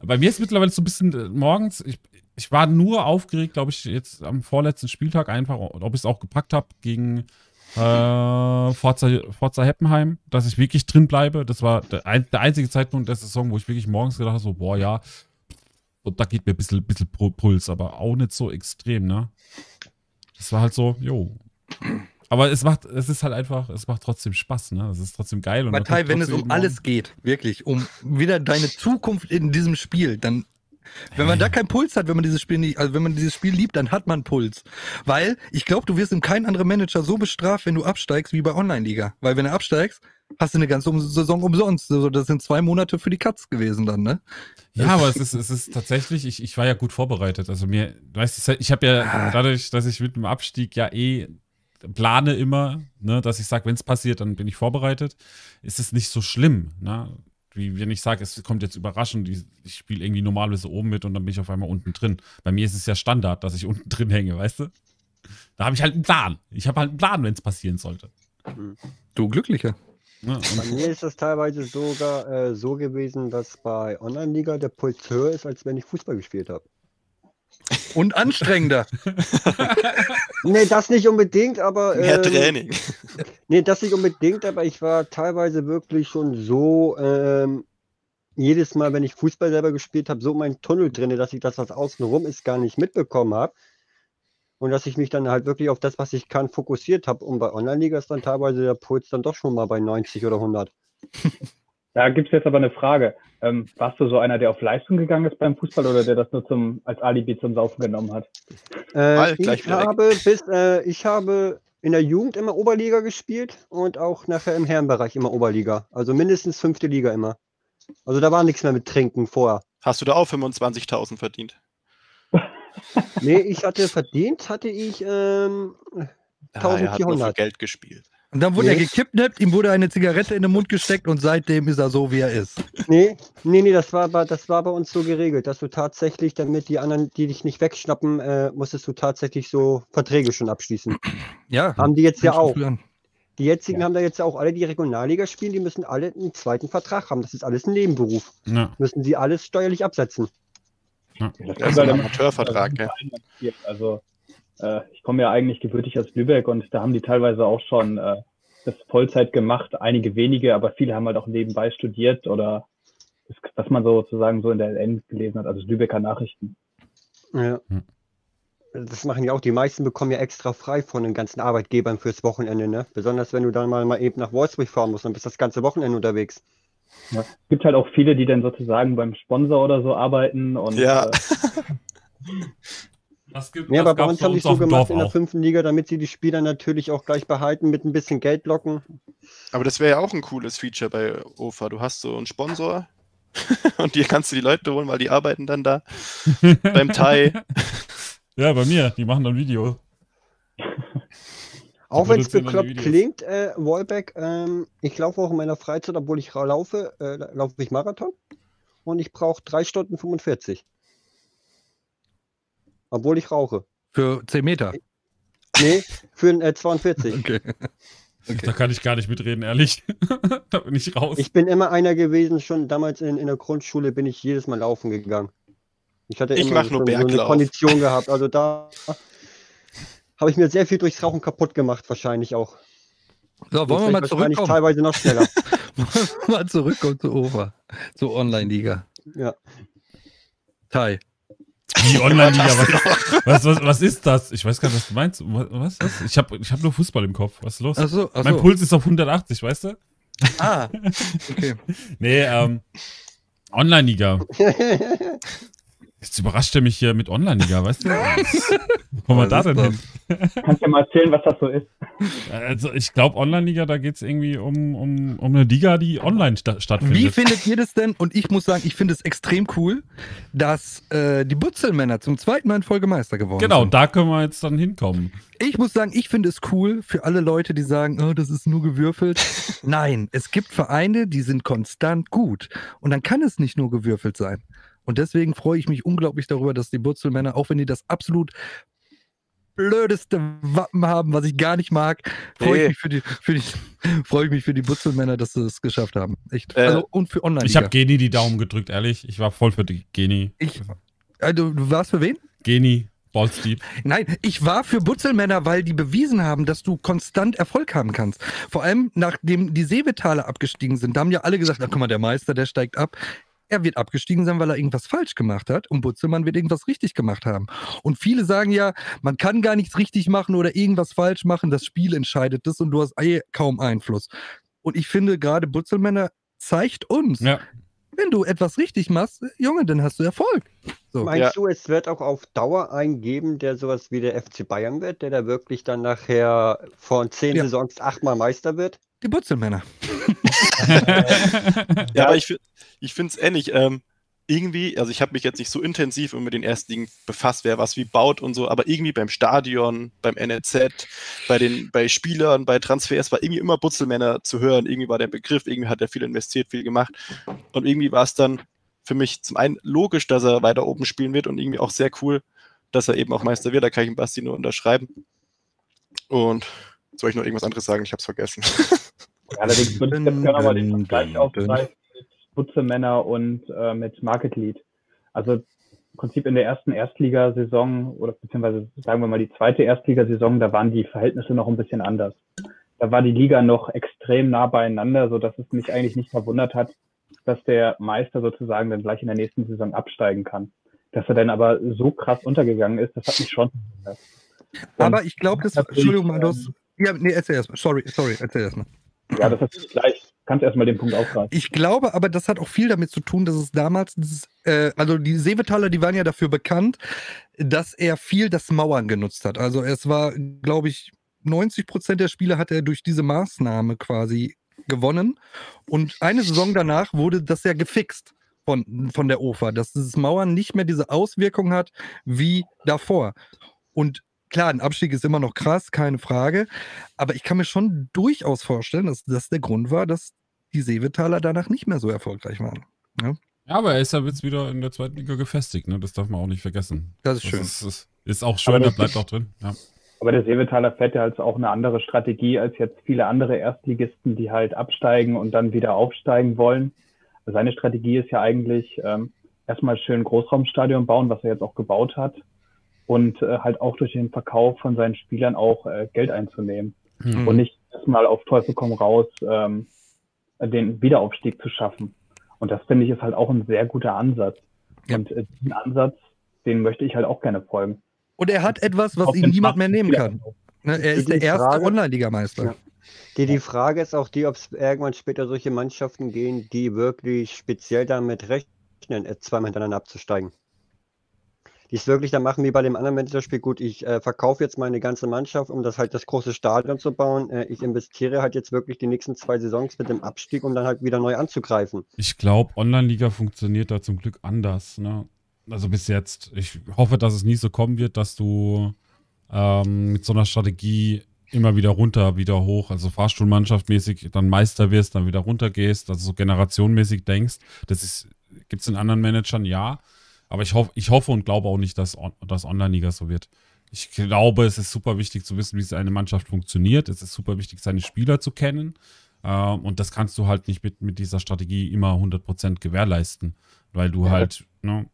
Bei mir ist mittlerweile so ein bisschen äh, morgens, ich, ich war nur aufgeregt, glaube ich, jetzt am vorletzten Spieltag einfach, ob ich es auch gepackt habe gegen äh, Forza, Forza Heppenheim, dass ich wirklich drin bleibe. Das war der, ein, der einzige Zeitpunkt der Saison, wo ich wirklich morgens gedacht habe, so, boah, ja, und da geht mir ein bisschen, bisschen Puls, aber auch nicht so extrem, ne? Das war halt so, jo. Aber es macht, es ist halt einfach, es macht trotzdem Spaß, ne? Es ist trotzdem geil. Partei, wenn es um alles geht, wirklich, um wieder deine Zukunft in diesem Spiel, dann wenn man da keinen Puls hat, wenn man dieses Spiel nicht, also wenn man dieses Spiel liebt, dann hat man Puls. Weil ich glaube, du wirst in keinem anderen Manager so bestraft, wenn du absteigst wie bei Online-Liga. Weil wenn du absteigst, hast du eine ganze Saison umsonst. Also das sind zwei Monate für die Katz gewesen dann, ne? Ja, aber es ist, es ist tatsächlich, ich, ich war ja gut vorbereitet. Also mir, weißt du, ich habe ja ah. dadurch, dass ich mit dem Abstieg ja eh plane immer, ne, dass ich sage, wenn es passiert, dann bin ich vorbereitet, ist es nicht so schlimm. Ne? wie wenn ich sage, es kommt jetzt überraschend, ich, ich spiele irgendwie normalerweise oben mit und dann bin ich auf einmal unten drin. Bei mir ist es ja Standard, dass ich unten drin hänge, weißt du? Da habe ich halt einen Plan. Ich habe halt einen Plan, wenn es passieren sollte. Du Glücklicher. Ja, bei mir ist es teilweise sogar äh, so gewesen, dass bei Online-Liga der Puls höher ist, als wenn ich Fußball gespielt habe. Und anstrengender. nee, das nicht unbedingt, aber. Mehr ähm, Training. Nee, das nicht unbedingt, aber ich war teilweise wirklich schon so. Ähm, jedes Mal, wenn ich Fußball selber gespielt habe, so in meinem Tunnel drin, dass ich das, was außenrum ist, gar nicht mitbekommen habe. Und dass ich mich dann halt wirklich auf das, was ich kann, fokussiert habe. Und bei Online-Liga ist dann teilweise der Puls dann doch schon mal bei 90 oder 100. Da gibt es jetzt aber eine Frage. Ähm, warst du so einer, der auf Leistung gegangen ist beim Fußball oder der das nur zum, als Alibi zum Saufen genommen hat? Äh, ich, habe bis, äh, ich habe in der Jugend immer Oberliga gespielt und auch nachher im Herrenbereich immer Oberliga. Also mindestens fünfte Liga immer. Also da war nichts mehr mit Trinken vorher. Hast du da auch 25.000 verdient? nee, ich hatte verdient, hatte ich ähm, 1400. Ah, er hat nur für Geld gespielt. Und dann wurde nee. er gekidnappt, ihm wurde eine Zigarette in den Mund gesteckt und seitdem ist er so, wie er ist. Nee, nee, nee, das war, das war bei uns so geregelt, dass du tatsächlich, damit die anderen, die dich nicht wegschnappen, äh, musstest du tatsächlich so Verträge schon abschließen. Ja. Haben die jetzt ja auch. Die jetzigen ja. haben da jetzt auch alle, die Regionalliga spielen, die müssen alle einen zweiten Vertrag haben. Das ist alles ein Nebenberuf. Ja. Müssen sie alles steuerlich absetzen. Ja. Das ist ein Amateurvertrag, ja. Also äh, ich komme ja eigentlich gebürtig aus Lübeck und da haben die teilweise auch schon äh, das Vollzeit gemacht, einige wenige, aber viele haben halt auch nebenbei studiert oder das, was man sozusagen so in der LN gelesen hat, also Lübecker Nachrichten. Ja. Hm. Das machen ja auch, die meisten bekommen ja extra frei von den ganzen Arbeitgebern fürs Wochenende, ne? Besonders wenn du dann mal, mal eben nach Wolfsburg fahren musst, dann bist du das ganze Wochenende unterwegs. Ja. Es gibt halt auch viele, die dann sozusagen beim Sponsor oder so arbeiten und ja. Äh, das gibt, ja, das aber bei uns haben die so gemacht in der fünften Liga, damit sie die Spieler natürlich auch gleich behalten mit ein bisschen Geld locken. Aber das wäre ja auch ein cooles Feature bei OFA. Du hast so einen Sponsor und dir kannst du die Leute holen, weil die arbeiten dann da beim Thai. Ja, bei mir. Die machen dann Video. Auch wenn es bekloppt klingt, äh, Wallback, ähm, ich laufe auch in meiner Freizeit, obwohl ich laufe, äh, laufe ich Marathon und ich brauche 3 Stunden 45. Obwohl ich rauche. Für 10 Meter? Nee, für äh, 42. okay. okay. Da kann ich gar nicht mitreden, ehrlich. da bin ich raus. Ich bin immer einer gewesen, schon damals in, in der Grundschule bin ich jedes Mal laufen gegangen. Ich hatte ich immer so, so eine Kondition gehabt. Also da habe ich mir sehr viel durchs Rauchen kaputt gemacht, wahrscheinlich auch. So, wollen wir mal zurückkommen? teilweise noch schneller. mal zurückkommen zu OVA, zur Online-Liga. Ja. Tai. Die Online-Liga, was, was, was, was, ist das? Ich weiß gar nicht, was du meinst. Was, was? Ich habe ich hab nur Fußball im Kopf. Was ist los? Ach so, ach mein Puls ist auf 180, weißt du? Ah, okay. nee, ähm, Online-Liga. Jetzt überrascht er mich hier mit Online-Liga, weißt du? Wo kommen wir da denn hin? Kannst du ja mal erzählen, was das so ist? Also ich glaube, Online-Liga, da geht es irgendwie um, um, um eine Liga, die online sta stattfindet. Wie findet ihr das denn? Und ich muss sagen, ich finde es extrem cool, dass äh, die Butzelmänner zum zweiten Mal in Folge Meister geworden genau, sind. Genau, da können wir jetzt dann hinkommen. Ich muss sagen, ich finde es cool für alle Leute, die sagen, oh, das ist nur gewürfelt. Nein, es gibt Vereine, die sind konstant gut. Und dann kann es nicht nur gewürfelt sein. Und deswegen freue ich mich unglaublich darüber, dass die Butzelmänner, auch wenn die das absolut blödeste Wappen haben, was ich gar nicht mag, freue ich mich für die, für die, freue ich mich für die Butzelmänner, dass sie es geschafft haben. Echt. Äh, also, und für online. -Liga. Ich habe Geni die Daumen gedrückt, ehrlich. Ich war voll für die Geni. Ich, also, du warst für wen? Geni. Ballsteep. Nein, ich war für Butzelmänner, weil die bewiesen haben, dass du konstant Erfolg haben kannst. Vor allem, nachdem die Seevetaler abgestiegen sind, da haben ja alle gesagt, na guck mal, der Meister, der steigt ab er wird abgestiegen sein, weil er irgendwas falsch gemacht hat und Butzelmann wird irgendwas richtig gemacht haben. Und viele sagen ja, man kann gar nichts richtig machen oder irgendwas falsch machen, das Spiel entscheidet das und du hast eh kaum Einfluss. Und ich finde, gerade Butzelmänner zeigt uns, ja. wenn du etwas richtig machst, Junge, dann hast du Erfolg. So. Meinst ja. du, es wird auch auf Dauer einen geben, der sowas wie der FC Bayern wird, der da wirklich dann nachher von zehn ja. Saisons achtmal Meister wird? Die Butzelmänner. ja, aber ich, ich finde es ähnlich. Ähm, irgendwie, also ich habe mich jetzt nicht so intensiv mit den ersten Dingen befasst, wer was wie baut und so, aber irgendwie beim Stadion, beim NLZ, bei den, bei Spielern, bei Transfers war irgendwie immer Butzelmänner zu hören. Irgendwie war der Begriff, irgendwie hat er viel investiert, viel gemacht. Und irgendwie war es dann für mich zum einen logisch, dass er weiter oben spielen wird und irgendwie auch sehr cool, dass er eben auch Meister wird. Da kann ich dem Basti nur unterschreiben. Und soll ich noch irgendwas anderes sagen? Ich habe es vergessen. Allerdings würde ich jetzt gerne mal den Vergleich aufgreifen mit Butzemänner und äh, mit Market Lead. Also im Prinzip in der ersten Erstligasaison oder beziehungsweise sagen wir mal die zweite Erstligasaison, da waren die Verhältnisse noch ein bisschen anders. Da war die Liga noch extrem nah beieinander, so dass es mich eigentlich nicht verwundert hat, dass der Meister sozusagen dann gleich in der nächsten Saison absteigen kann. Dass er dann aber so krass untergegangen ist, das hat mich schon. Aber ich glaube, das, Entschuldigung, Mandos, ja, nee, erzähl erstmal. Sorry, sorry, erzähl erstmal. Ja, das ist gleich. Kannst erstmal den Punkt aufgreifen. Ich glaube aber, das hat auch viel damit zu tun, dass es damals, dieses, äh, also die Seevetaler, die waren ja dafür bekannt, dass er viel das Mauern genutzt hat. Also es war, glaube ich, 90 Prozent der Spiele hat er durch diese Maßnahme quasi gewonnen. Und eine Saison danach wurde das ja gefixt von, von der OFA, dass dieses Mauern nicht mehr diese Auswirkung hat wie davor. Und klar, ein Abstieg ist immer noch krass, keine Frage. Aber ich kann mir schon durchaus vorstellen, dass das der Grund war, dass die Seevetaler danach nicht mehr so erfolgreich waren. Ja, ja aber er ist ja jetzt wieder in der zweiten Liga gefestigt, ne? Das darf man auch nicht vergessen. Das ist das schön. Ist, ist, ist auch schön, der bleibt auch drin. Ja. Aber der Seevetaler fährt ja halt auch eine andere Strategie als jetzt viele andere Erstligisten, die halt absteigen und dann wieder aufsteigen wollen. Seine Strategie ist ja eigentlich ähm, erstmal schön Großraumstadion bauen, was er jetzt auch gebaut hat und äh, halt auch durch den Verkauf von seinen Spielern auch äh, Geld einzunehmen mhm. und nicht erstmal auf Teufel komm raus ähm, den Wiederaufstieg zu schaffen. Und das finde ich ist halt auch ein sehr guter Ansatz. Ja. Und äh, diesen Ansatz, den möchte ich halt auch gerne folgen. Und er hat etwas, was ihm niemand mehr nehmen kann. Ne, er ist der erste Online-Ligameister. Ja. Die, die Frage ist auch die, ob es irgendwann später solche Mannschaften gehen, die wirklich speziell damit rechnen, zweimal hintereinander abzusteigen. Die es wirklich dann machen wie bei dem anderen Managerspiel. Gut, ich äh, verkaufe jetzt meine ganze Mannschaft, um das halt das große Stadion zu bauen. Äh, ich investiere halt jetzt wirklich die nächsten zwei Saisons mit dem Abstieg, um dann halt wieder neu anzugreifen. Ich glaube, Online-Liga funktioniert da zum Glück anders. Ne? Also bis jetzt. Ich hoffe, dass es nie so kommen wird, dass du ähm, mit so einer Strategie immer wieder runter, wieder hoch, also Fahrstuhlmannschaftmäßig dann Meister wirst, dann wieder runter gehst, also so generationenmäßig denkst. Das gibt es in anderen Managern, ja. Aber ich, hoff, ich hoffe und glaube auch nicht, dass das Online-Liga so wird. Ich glaube, es ist super wichtig zu wissen, wie eine Mannschaft funktioniert. Es ist super wichtig, seine Spieler zu kennen. Ähm, und das kannst du halt nicht mit, mit dieser Strategie immer 100% gewährleisten, weil du ja. halt, ne.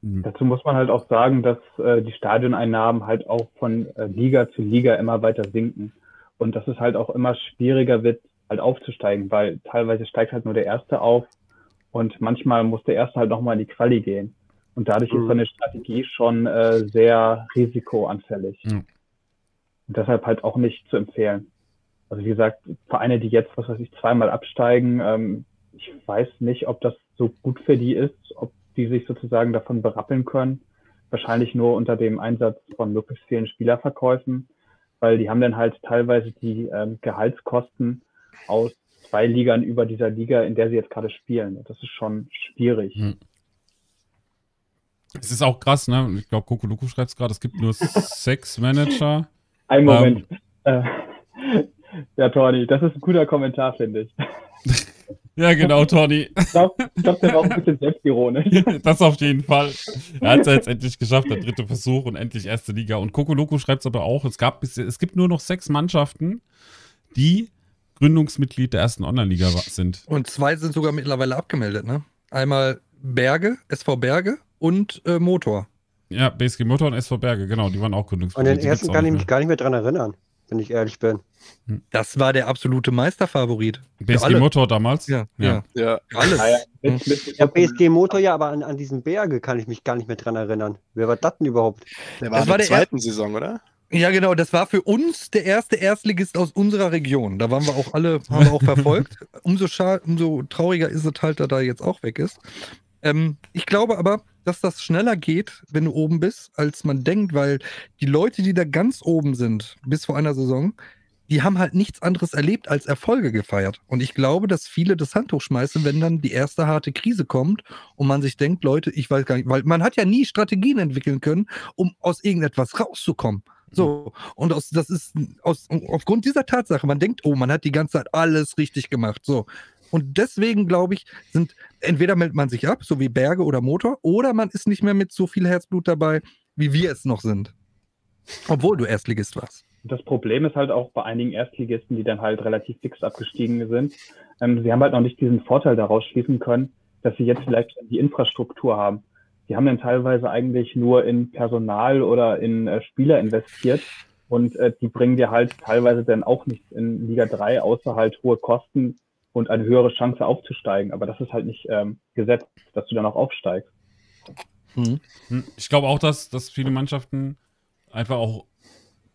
Dazu muss man halt auch sagen, dass äh, die Stadioneinnahmen halt auch von äh, Liga zu Liga immer weiter sinken und dass es halt auch immer schwieriger wird, halt aufzusteigen, weil teilweise steigt halt nur der Erste auf und manchmal muss der Erste halt nochmal in die Quali gehen. Und dadurch mhm. ist so eine Strategie schon äh, sehr risikoanfällig. Mhm. Und deshalb halt auch nicht zu empfehlen. Also wie gesagt, Vereine, die jetzt, was weiß ich, zweimal absteigen, ähm, ich weiß nicht, ob das so gut für die ist, ob die sich sozusagen davon berappeln können. Wahrscheinlich nur unter dem Einsatz von möglichst vielen Spielerverkäufen, weil die haben dann halt teilweise die ähm, Gehaltskosten aus zwei Ligern über dieser Liga, in der sie jetzt gerade spielen. Das ist schon schwierig. Hm. Es ist auch krass, ne? Ich glaube, Kokoluku schreibt es gerade, es gibt nur sechs Manager. Ein Moment. Ähm, äh, ja, Tony, das ist ein guter Kommentar, finde ich. Ja, genau, Tony. Ich glaube, glaub, der war auch ein bisschen selbstironisch. das auf jeden Fall. Er hat es ja jetzt endlich geschafft, der dritte Versuch und endlich erste Liga. Und Kokoloko schreibt es aber auch, es, gab es gibt nur noch sechs Mannschaften, die Gründungsmitglied der ersten Online-Liga sind. Und zwei sind sogar mittlerweile abgemeldet, ne? Einmal Berge, SV Berge und äh, Motor. Ja, BSG Motor und SV Berge, genau, die waren auch Gründungsmitglied. Und den ersten kann ich mich gar nicht mehr dran erinnern wenn ich ehrlich bin. Das war der absolute Meisterfavorit. BSG Motor damals? Ja, ja. ja. Alles. Ja, ja, BSG Motor, ja, aber an, an diesen Berge kann ich mich gar nicht mehr dran erinnern. Wer war das denn überhaupt? Der war das in der zweiten Saison, oder? Ja, genau, das war für uns der erste Erstligist aus unserer Region. Da waren wir auch alle, haben wir auch verfolgt. Umso, umso trauriger ist es halt, dass er da jetzt auch weg ist. Ähm, ich glaube aber, dass das schneller geht, wenn du oben bist, als man denkt, weil die Leute, die da ganz oben sind, bis vor einer Saison, die haben halt nichts anderes erlebt als Erfolge gefeiert. Und ich glaube, dass viele das Handtuch schmeißen, wenn dann die erste harte Krise kommt und man sich denkt, Leute, ich weiß gar nicht, weil man hat ja nie Strategien entwickeln können, um aus irgendetwas rauszukommen. So, und aus, das ist aus, aufgrund dieser Tatsache, man denkt, oh, man hat die ganze Zeit alles richtig gemacht. So, und deswegen, glaube ich, sind entweder meldet man sich ab, so wie Berge oder Motor, oder man ist nicht mehr mit so viel Herzblut dabei, wie wir es noch sind. Obwohl du Erstligist warst. Das Problem ist halt auch bei einigen Erstligisten, die dann halt relativ fix abgestiegen sind, ähm, sie haben halt noch nicht diesen Vorteil daraus schließen können, dass sie jetzt vielleicht die Infrastruktur haben. Sie haben dann teilweise eigentlich nur in Personal oder in äh, Spieler investiert und äh, die bringen dir halt teilweise dann auch nichts in Liga 3, außer halt hohe Kosten, und eine höhere Chance aufzusteigen. Aber das ist halt nicht ähm, gesetzt, dass du dann auch aufsteigst. Hm. hm. Ich glaube auch, dass, dass viele Mannschaften einfach auch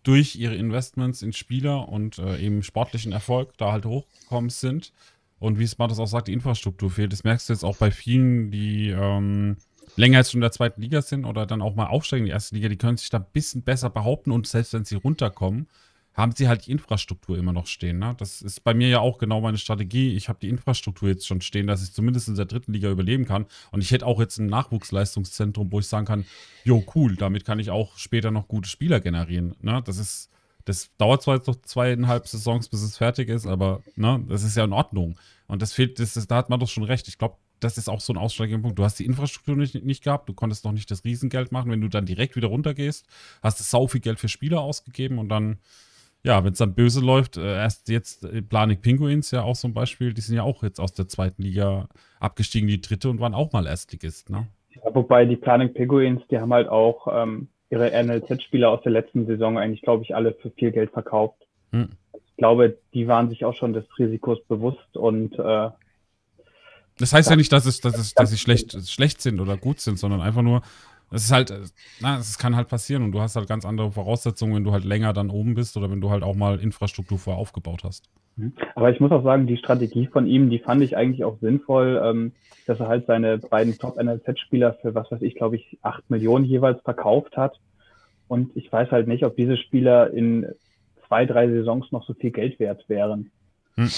durch ihre Investments in Spieler und äh, eben sportlichen Erfolg da halt hochgekommen sind. Und wie Smart das auch sagt, die Infrastruktur fehlt. Das merkst du jetzt auch bei vielen, die ähm, länger als schon in der zweiten Liga sind oder dann auch mal aufsteigen in die erste Liga, die können sich da ein bisschen besser behaupten und selbst wenn sie runterkommen, haben sie halt die Infrastruktur immer noch stehen. Ne? Das ist bei mir ja auch genau meine Strategie. Ich habe die Infrastruktur jetzt schon stehen, dass ich zumindest in der dritten Liga überleben kann. Und ich hätte auch jetzt ein Nachwuchsleistungszentrum, wo ich sagen kann, jo, cool, damit kann ich auch später noch gute Spieler generieren. Ne? Das ist, das dauert zwar jetzt noch zweieinhalb Saisons, bis es fertig ist, aber ne, das ist ja in Ordnung. Und das fehlt, das ist, da hat man doch schon recht. Ich glaube, das ist auch so ein ausschlaggebender Punkt. Du hast die Infrastruktur nicht, nicht gehabt, du konntest noch nicht das Riesengeld machen. Wenn du dann direkt wieder runtergehst, hast du sau viel Geld für Spieler ausgegeben und dann ja, wenn es dann böse läuft, äh, erst jetzt äh, Planik Pinguins ja auch so ein Beispiel, die sind ja auch jetzt aus der zweiten Liga abgestiegen, die dritte und waren auch mal Erstligist, ne? Ja, wobei die Planik Pinguins, die haben halt auch ähm, ihre NLZ-Spieler aus der letzten Saison eigentlich, glaube ich, alle für viel Geld verkauft. Hm. Ich glaube, die waren sich auch schon des Risikos bewusst und äh, das heißt ja nicht, dass es, dass es, dass sie schlecht, schlecht sind oder gut sind, sondern einfach nur, Es ist halt, na, es kann halt passieren und du hast halt ganz andere Voraussetzungen, wenn du halt länger dann oben bist oder wenn du halt auch mal Infrastruktur vorher aufgebaut hast. Mhm. Aber ich muss auch sagen, die Strategie von ihm, die fand ich eigentlich auch sinnvoll, ähm, dass er halt seine beiden Top-NLZ-Spieler für, was weiß ich, glaube ich, acht Millionen jeweils verkauft hat. Und ich weiß halt nicht, ob diese Spieler in zwei, drei Saisons noch so viel Geld wert wären. Hm.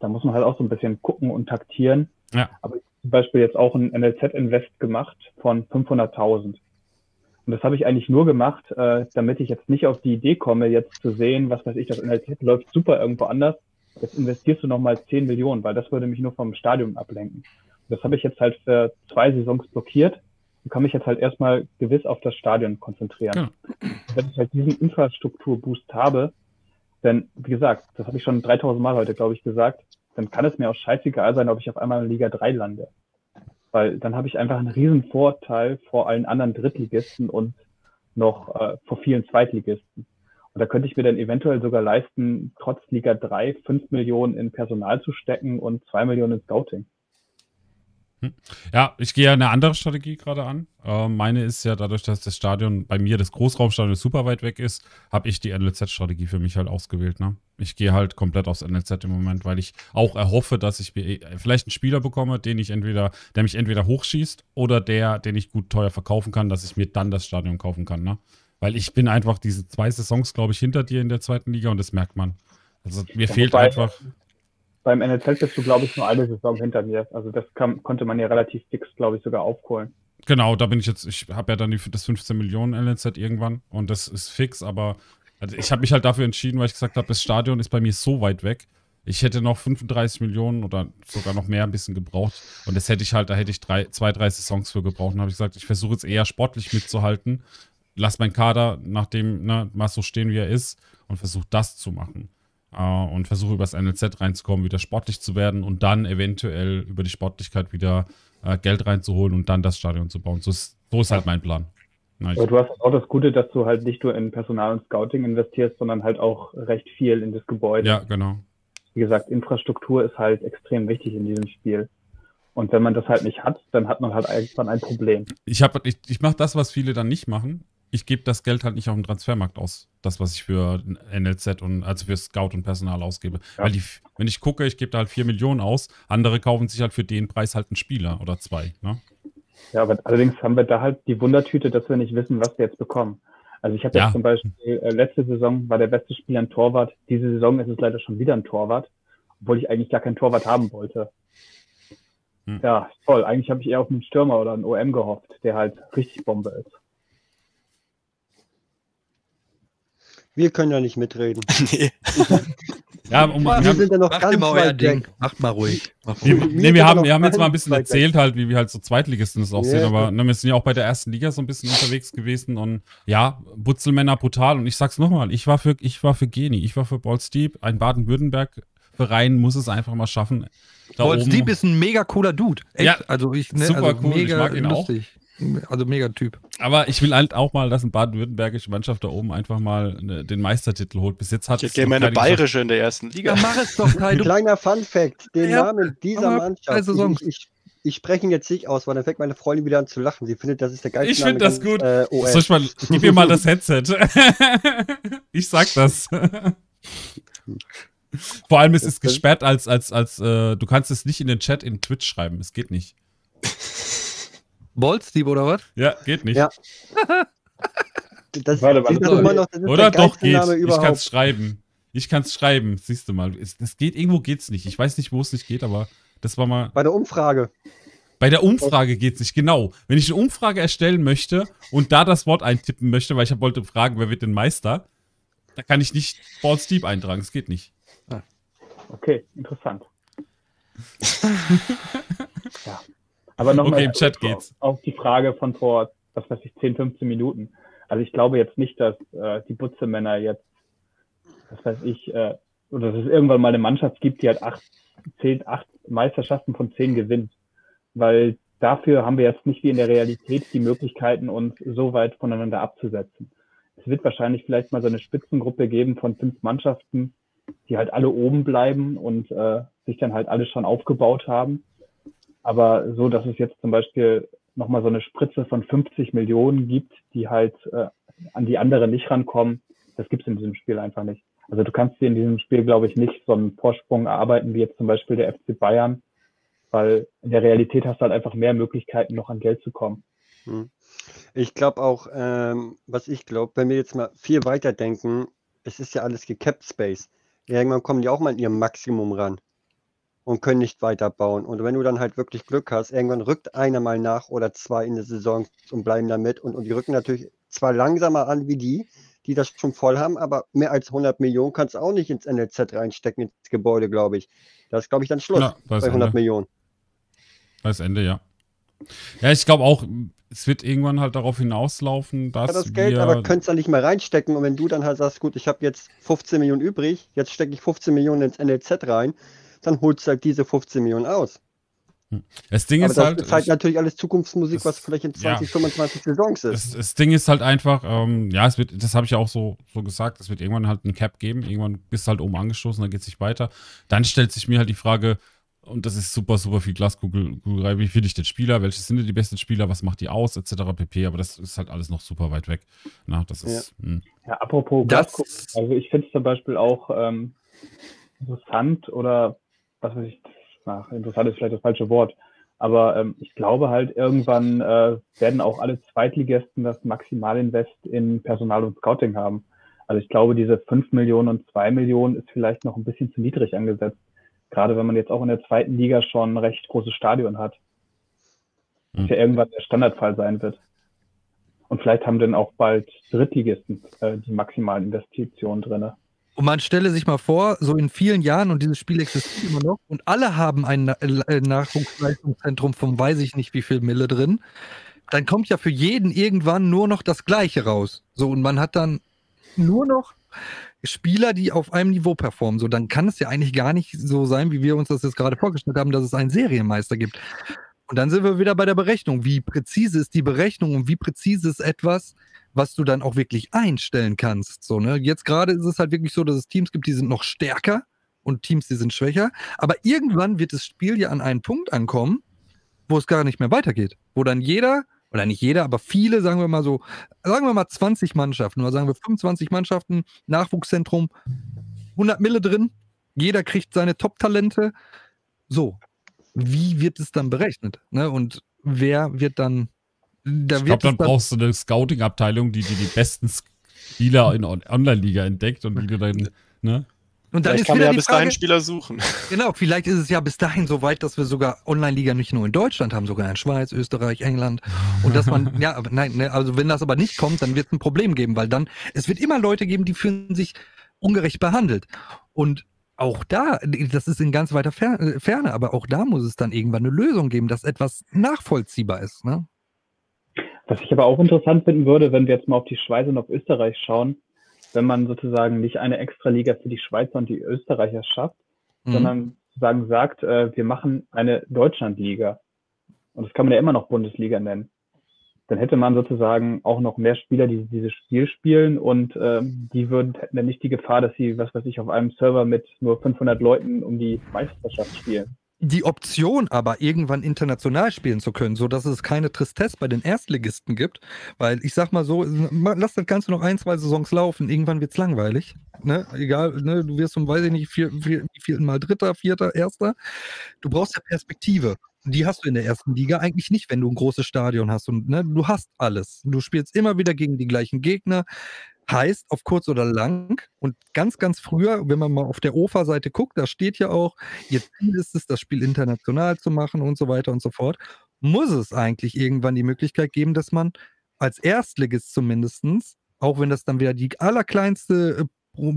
Da muss man halt auch so ein bisschen gucken und taktieren. Ja. Aber ich zum Beispiel jetzt auch ein NLZ-Invest gemacht von 500.000. Und das habe ich eigentlich nur gemacht, äh, damit ich jetzt nicht auf die Idee komme, jetzt zu sehen, was weiß ich, das NLZ läuft super irgendwo anders. Jetzt investierst du nochmal 10 Millionen, weil das würde mich nur vom Stadion ablenken. Und das habe ich jetzt halt für zwei Saisons blockiert und kann mich jetzt halt erstmal gewiss auf das Stadion konzentrieren. Ja. Wenn ich halt diesen Infrastrukturboost habe, denn wie gesagt, das habe ich schon 3000 Mal heute, glaube ich, gesagt, dann kann es mir auch scheißegal sein, ob ich auf einmal in Liga 3 lande. Weil dann habe ich einfach einen riesen Vorteil vor allen anderen Drittligisten und noch äh, vor vielen Zweitligisten. Und da könnte ich mir dann eventuell sogar leisten, trotz Liga 3 5 Millionen in Personal zu stecken und 2 Millionen in Scouting. Hm. Ja, ich gehe ja eine andere Strategie gerade an. Äh, meine ist ja dadurch, dass das Stadion bei mir, das Großraumstadion, super weit weg ist, habe ich die NLZ-Strategie für mich halt ausgewählt. Ne? Ich gehe halt komplett aufs NLZ im Moment, weil ich auch erhoffe, dass ich vielleicht einen Spieler bekomme, den ich entweder, der mich entweder hochschießt oder der, den ich gut teuer verkaufen kann, dass ich mir dann das Stadion kaufen kann. Ne? Weil ich bin einfach diese zwei Saisons, glaube ich, hinter dir in der zweiten Liga und das merkt man. Also mir ja, fehlt einfach beim NLZ bist du, glaube ich, nur eine Saison hinter mir. Also das kann, konnte man ja relativ fix, glaube ich, sogar aufholen. Genau, da bin ich jetzt, ich habe ja dann die, das 15 Millionen NLZ irgendwann und das ist fix, aber also ich habe mich halt dafür entschieden, weil ich gesagt habe, das Stadion ist bei mir so weit weg. Ich hätte noch 35 Millionen oder sogar noch mehr ein bisschen gebraucht. Und das hätte ich halt, da hätte ich drei, zwei, drei Saisons für gebraucht. Und habe ich gesagt, ich versuche jetzt eher sportlich mitzuhalten. Lass meinen Kader nach dem, ne, mal so stehen, wie er ist und versuche das zu machen äh, und versuche übers NLZ reinzukommen, wieder sportlich zu werden und dann eventuell über die Sportlichkeit wieder äh, Geld reinzuholen und dann das Stadion zu bauen. So ist, so ist halt mein Plan. Nice. Aber du hast auch das Gute, dass du halt nicht nur in Personal und Scouting investierst, sondern halt auch recht viel in das Gebäude. Ja, genau. Wie gesagt, Infrastruktur ist halt extrem wichtig in diesem Spiel. Und wenn man das halt nicht hat, dann hat man halt irgendwann ein Problem. Ich, hab, ich, ich mache das, was viele dann nicht machen ich gebe das Geld halt nicht auf dem Transfermarkt aus. Das, was ich für NLZ und also für Scout und Personal ausgebe. Ja. Weil die, wenn ich gucke, ich gebe da halt 4 Millionen aus, andere kaufen sich halt für den Preis halt einen Spieler oder zwei. Ne? Ja, aber allerdings haben wir da halt die Wundertüte, dass wir nicht wissen, was wir jetzt bekommen. Also ich habe ja. jetzt zum Beispiel, äh, letzte Saison war der beste Spieler ein Torwart. Diese Saison ist es leider schon wieder ein Torwart, obwohl ich eigentlich gar keinen Torwart haben wollte. Hm. Ja, toll. Eigentlich habe ich eher auf einen Stürmer oder einen OM gehofft, der halt richtig Bombe ist. Wir können ja nicht mitreden. nee. ja, um, wir, wir sind ja noch macht ganz mal euer Ding. Macht mal ruhig. Macht wir, nee, wir, haben, wir haben jetzt mal ein bisschen erzählt, halt, wie wir halt so Zweitligisten das auch ja, sehen, aber ne, wir sind ja auch bei der ersten Liga so ein bisschen unterwegs gewesen und ja, Butzelmänner brutal. Und ich sag's nochmal, ich war für, ich war für Geni, ich war für Ballsteep, ein Baden-Württemberg-Verein muss es einfach mal schaffen. Ballsteep ist ein mega cooler Dude. Echt? Ja, also ich, ne, super also cool, mega ich mag ihn lustig. auch. Also mega Typ. Aber ich will halt auch mal, dass eine baden-württembergische Mannschaft da oben einfach mal ne, den Meistertitel holt. Bis jetzt hat ich hätte gerne eine bayerische in der ersten Liga. Ja, mach es doch, Kai. Kleiner Fun-Fact: Den ja, Namen dieser Mannschaft. Ich, ich, ich spreche ihn jetzt nicht aus, weil dann fängt meine Freundin wieder an zu lachen. Sie findet, das ist der geilste Ich finde das gut. Äh, Soll ich mal, gib mir mal das Headset. ich sag das. Vor allem ist es gesperrt als, als, als, äh, du kannst es nicht in den Chat in Twitch schreiben. Es geht nicht. Ballsteep oder was? Ja, geht nicht. Ja. das, warte, warte, warte. Noch, das oder doch geht. Ich kann es schreiben. Ich kann es schreiben. Siehst du mal. Das geht, irgendwo geht's nicht. Ich weiß nicht, wo es nicht geht, aber das war mal. Bei der Umfrage. Bei der Umfrage geht es nicht, genau. Wenn ich eine Umfrage erstellen möchte und da das Wort eintippen möchte, weil ich wollte fragen, wer wird denn Meister, da kann ich nicht Balls Deep eintragen. Es geht nicht. Ah. Okay, interessant. ja. Aber nochmal okay, im Chat geht's. auf die Frage von vor, was weiß ich, 10, 15 Minuten. Also ich glaube jetzt nicht, dass äh, die Butze-Männer jetzt, was weiß ich, äh, oder dass es irgendwann mal eine Mannschaft gibt, die halt acht, zehn, acht Meisterschaften von zehn gewinnt. Weil dafür haben wir jetzt nicht wie in der Realität die Möglichkeiten, uns so weit voneinander abzusetzen. Es wird wahrscheinlich vielleicht mal so eine Spitzengruppe geben von fünf Mannschaften, die halt alle oben bleiben und äh, sich dann halt alle schon aufgebaut haben. Aber so, dass es jetzt zum Beispiel nochmal so eine Spritze von 50 Millionen gibt, die halt äh, an die anderen nicht rankommen, das gibt es in diesem Spiel einfach nicht. Also du kannst dir in diesem Spiel, glaube ich, nicht so einen Vorsprung erarbeiten wie jetzt zum Beispiel der FC Bayern, weil in der Realität hast du halt einfach mehr Möglichkeiten, noch an Geld zu kommen. Hm. Ich glaube auch, ähm, was ich glaube, wenn wir jetzt mal viel weiter denken, es ist ja alles gecapped Space. Irgendwann kommen die auch mal an ihrem Maximum ran und können nicht weiterbauen. Und wenn du dann halt wirklich Glück hast, irgendwann rückt einer mal nach oder zwei in der Saison und bleiben damit. Und, und die rücken natürlich zwar langsamer an wie die, die das schon voll haben, aber mehr als 100 Millionen kannst du auch nicht ins NLZ reinstecken, ins Gebäude, glaube ich. Das ist, glaube ich, dann Schluss ja, bei 100 Ende. Millionen. Weiß Ende, ja. Ja, ich glaube auch, es wird irgendwann halt darauf hinauslaufen, dass. Ja, das Geld, aber könntest du nicht mehr reinstecken. Und wenn du dann halt sagst, gut, ich habe jetzt 15 Millionen übrig, jetzt stecke ich 15 Millionen ins NLZ rein, dann holst du halt diese 15 Millionen aus. Hm. Das Ding aber ist das halt. Das ist halt natürlich alles Zukunftsmusik, das, was vielleicht in 20, ja, 25 Saisons ist. Das, das, Ding ist halt einfach, ähm, ja, es wird, das habe ich ja auch so, so gesagt, es wird irgendwann halt ein Cap geben. Irgendwann bist du halt oben angestoßen, dann geht es nicht weiter. Dann stellt sich mir halt die Frage, und das ist super, super viel Glaskugelei. Wie finde ich den Spieler? Welche sind die besten Spieler? Was macht die aus? Etc. pp. Aber das ist halt alles noch super weit weg. Na, das ist. Ja, hm. ja apropos Glaskugel. Also, ich finde es zum Beispiel auch ähm, interessant oder was weiß ich, ach, interessant ist vielleicht das falsche Wort. Aber ähm, ich glaube halt, irgendwann äh, werden auch alle Zweitligisten das Maximalinvest in Personal und Scouting haben. Also ich glaube, diese 5 Millionen und 2 Millionen ist vielleicht noch ein bisschen zu niedrig angesetzt. Gerade wenn man jetzt auch in der zweiten Liga schon ein recht großes Stadion hat. Was ja irgendwann der Standardfall sein wird. Und vielleicht haben dann auch bald Drittligisten äh, die maximalen Investitionen drin. Und man stelle sich mal vor, so in vielen Jahren, und dieses Spiel existiert immer noch, und alle haben ein äh, Nachwuchsleistungszentrum von weiß ich nicht wie viel Mille drin, dann kommt ja für jeden irgendwann nur noch das Gleiche raus. So, und man hat dann nur noch Spieler, die auf einem Niveau performen. So, dann kann es ja eigentlich gar nicht so sein, wie wir uns das jetzt gerade vorgestellt haben, dass es einen Serienmeister gibt. Und dann sind wir wieder bei der Berechnung. Wie präzise ist die Berechnung und wie präzise ist etwas, was du dann auch wirklich einstellen kannst? So, ne? Jetzt gerade ist es halt wirklich so, dass es Teams gibt, die sind noch stärker und Teams, die sind schwächer. Aber irgendwann wird das Spiel ja an einen Punkt ankommen, wo es gar nicht mehr weitergeht. Wo dann jeder oder nicht jeder, aber viele, sagen wir mal so, sagen wir mal 20 Mannschaften oder sagen wir 25 Mannschaften, Nachwuchszentrum, 100 Mille drin, jeder kriegt seine Top-Talente. So, wie wird es dann berechnet? Ne? Und wer wird dann. Da ich glaube, dann, dann brauchst du eine Scouting-Abteilung, die, die die besten Spieler in Online-Liga entdeckt und die du dann. Ne? Und dann vielleicht ist kann man ja bis Frage, dahin Spieler suchen. Genau, vielleicht ist es ja bis dahin so weit, dass wir sogar Online-Liga nicht nur in Deutschland haben, sogar in Schweiz, Österreich, England. Und dass man, ja, aber nein, ne, also wenn das aber nicht kommt, dann wird es ein Problem geben, weil dann, es wird immer Leute geben, die fühlen sich ungerecht behandelt. Und auch da, das ist in ganz weiter Ferne, aber auch da muss es dann irgendwann eine Lösung geben, dass etwas nachvollziehbar ist. Ne? Was ich aber auch interessant finden würde, wenn wir jetzt mal auf die Schweiz und auf Österreich schauen, wenn man sozusagen nicht eine Extraliga für die Schweizer und die Österreicher schafft, mhm. sondern sozusagen sagt, äh, wir machen eine Deutschlandliga. Und das kann man ja immer noch Bundesliga nennen. Dann hätte man sozusagen auch noch mehr Spieler, die dieses Spiel spielen und ähm, die würden, hätten dann nicht die Gefahr, dass sie, was weiß ich, auf einem Server mit nur 500 Leuten um die Meisterschaft spielen die Option aber irgendwann international spielen zu können, so dass es keine Tristesse bei den Erstligisten gibt, weil ich sag mal so, lass das Ganze noch ein, zwei Saisons laufen, irgendwann wird es langweilig, ne? Egal, ne? du wirst um, weiß ich nicht, vier, vier, viel Mal Dritter, Vierter, Erster. Du brauchst ja Perspektive. Die hast du in der ersten Liga eigentlich nicht, wenn du ein großes Stadion hast und ne, du hast alles. Du spielst immer wieder gegen die gleichen Gegner. Heißt, auf kurz oder lang und ganz, ganz früher, wenn man mal auf der OFA-Seite guckt, da steht ja auch, ihr Ziel ist es, das Spiel international zu machen und so weiter und so fort, muss es eigentlich irgendwann die Möglichkeit geben, dass man als Erstligist zumindest, auch wenn das dann wieder die allerkleinste äh,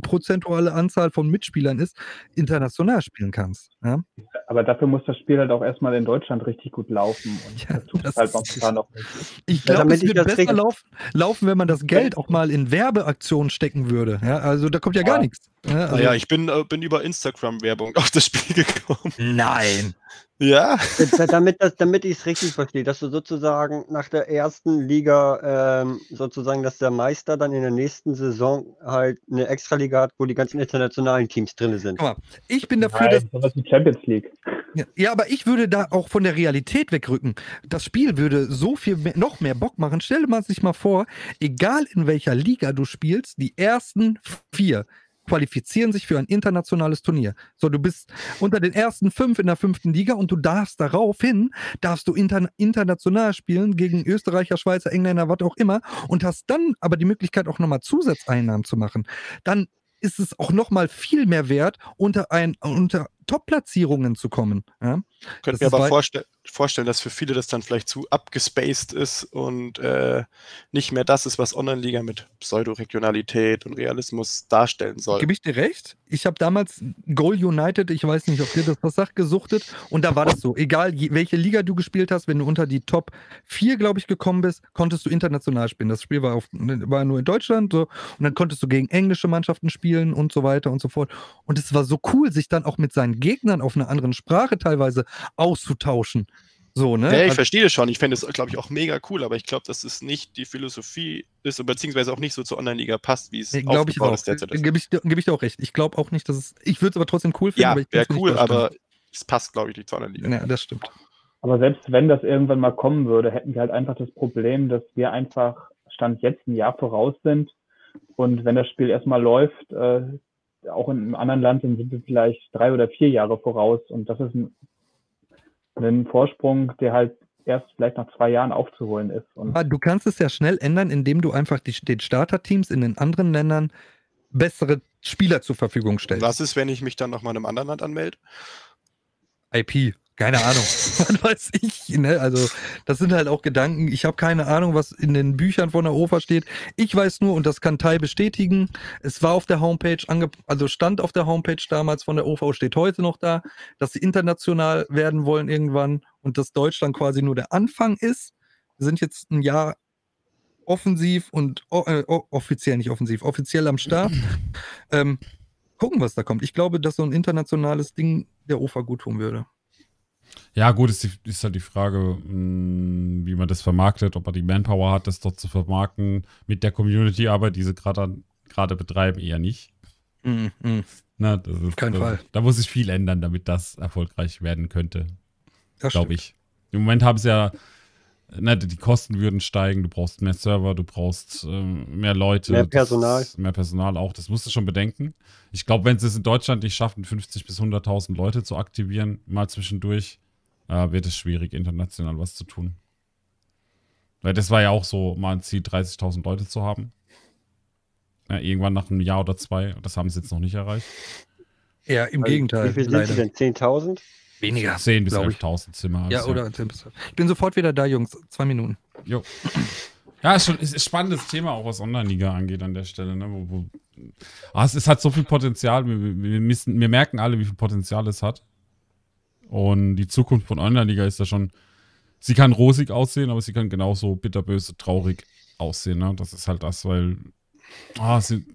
prozentuale Anzahl von Mitspielern ist, international spielen kannst. Ja? Aber dafür muss das Spiel halt auch erstmal in Deutschland richtig gut laufen. Und ja, das tut das halt momentan noch nicht. Ich glaube, es wird besser laufen, laufen, wenn man das Geld auch mal in Werbeaktionen stecken würde. Ja, also da kommt ja, ja. gar nichts. Ja, also, naja, ich bin, äh, bin über Instagram-Werbung auf das Spiel gekommen. Nein. Ja. damit damit ich es richtig verstehe, dass du sozusagen nach der ersten Liga ähm, sozusagen, dass der Meister dann in der nächsten Saison halt eine Extraliga hat, wo die ganzen internationalen Teams drin sind. Guck mal, ich bin dafür, Nein, dass. Sowas wie Champions League. Ja, ja, aber ich würde da auch von der Realität wegrücken. Das Spiel würde so viel mehr, noch mehr Bock machen. Stell dir sich mal vor, egal in welcher Liga du spielst, die ersten vier qualifizieren sich für ein internationales Turnier. So, du bist unter den ersten fünf in der fünften Liga und du darfst daraufhin, darfst du inter international spielen gegen Österreicher, Schweizer, Engländer, was auch immer und hast dann aber die Möglichkeit auch nochmal Zusatzeinnahmen zu machen. Dann ist es auch nochmal viel mehr wert, unter, ein, unter Top-Platzierungen zu kommen. Ja? Könnte mir aber vorstell vorstellen, dass für viele das dann vielleicht zu abgespaced ist und äh, nicht mehr das ist, was Online-Liga mit Pseudoregionalität und Realismus darstellen soll. Gebe ich dir recht? Ich habe damals Goal United, ich weiß nicht, ob dir das was sagt, gesuchtet und da war das so. Egal, welche Liga du gespielt hast, wenn du unter die Top 4, glaube ich, gekommen bist, konntest du international spielen. Das Spiel war, auf, war nur in Deutschland so, und dann konntest du gegen englische Mannschaften spielen und so weiter und so fort. Und es war so cool, sich dann auch mit seinen Gegnern auf einer anderen Sprache teilweise auszutauschen. So, ne? Ja, ich also, verstehe das schon. Ich fände es, glaube ich, auch mega cool, aber ich glaube, dass es nicht die Philosophie ist, beziehungsweise auch nicht so zur Online-Liga passt, wie es nee, ich auch. ist derzeit ist. Gebe ich, geb ich dir auch recht. Ich glaube auch nicht, dass es. Ich würde es aber trotzdem cool finden. Ja, wäre cool, aber es passt, glaube ich, nicht zur Online-Liga. Ja, das stimmt. Aber selbst wenn das irgendwann mal kommen würde, hätten wir halt einfach das Problem, dass wir einfach Stand jetzt ein Jahr voraus sind. Und wenn das Spiel erstmal läuft, äh, auch in einem anderen Land sind wir vielleicht drei oder vier Jahre voraus. Und das ist ein, ein Vorsprung, der halt erst vielleicht nach zwei Jahren aufzuholen ist. Und du kannst es ja schnell ändern, indem du einfach die, den Starterteams in den anderen Ländern bessere Spieler zur Verfügung stellst. Was ist, wenn ich mich dann nochmal in einem anderen Land anmelde? IP. Keine Ahnung. Was weiß ich. Ne? Also, das sind halt auch Gedanken. Ich habe keine Ahnung, was in den Büchern von der OFA steht. Ich weiß nur, und das kann Tai bestätigen, es war auf der Homepage, also stand auf der Homepage damals von der OFA, steht heute noch da, dass sie international werden wollen irgendwann und dass Deutschland quasi nur der Anfang ist. Wir sind jetzt ein Jahr offensiv und äh, offiziell nicht offensiv, offiziell am Start. Ähm, gucken, was da kommt. Ich glaube, dass so ein internationales Ding der OFA gut tun würde. Ja, gut, ist, die, ist halt die Frage, hm, wie man das vermarktet, ob man die Manpower hat, das dort zu vermarkten mit der Community-Arbeit, die sie gerade betreiben, eher nicht. Mm, mm. Na, das ist, Kein das, Fall. Da muss sich viel ändern, damit das erfolgreich werden könnte. Glaube ich. Im Moment haben sie ja, na, die Kosten würden steigen, du brauchst mehr Server, du brauchst äh, mehr Leute. Mehr Personal. Das, mehr Personal auch, das musst du schon bedenken. Ich glaube, wenn sie es in Deutschland nicht schaffen, 50 bis 100.000 Leute zu aktivieren, mal zwischendurch, äh, wird es schwierig, international was zu tun. Weil das war ja auch so mal ein Ziel, 30.000 Leute zu haben. Ja, irgendwann nach einem Jahr oder zwei. Das haben sie jetzt noch nicht erreicht. Ja, im also, Gegenteil. Wie viel sind sie denn? 10.000? Weniger. 10 bis 11.000 Zimmer. Ja, also. oder 10 bis Ich bin sofort wieder da, Jungs. Zwei Minuten. Jo. Ja, ist schon ist ein spannendes Thema, auch was Online-Liga angeht an der Stelle. Ne? Wo, wo, ah, es, es hat so viel Potenzial. Wir, wir, müssen, wir merken alle, wie viel Potenzial es hat. Und die Zukunft von Online-Liga ist ja schon, sie kann rosig aussehen, aber sie kann genauso bitterböse, traurig aussehen. Ne? Das ist halt das, weil ah, sie,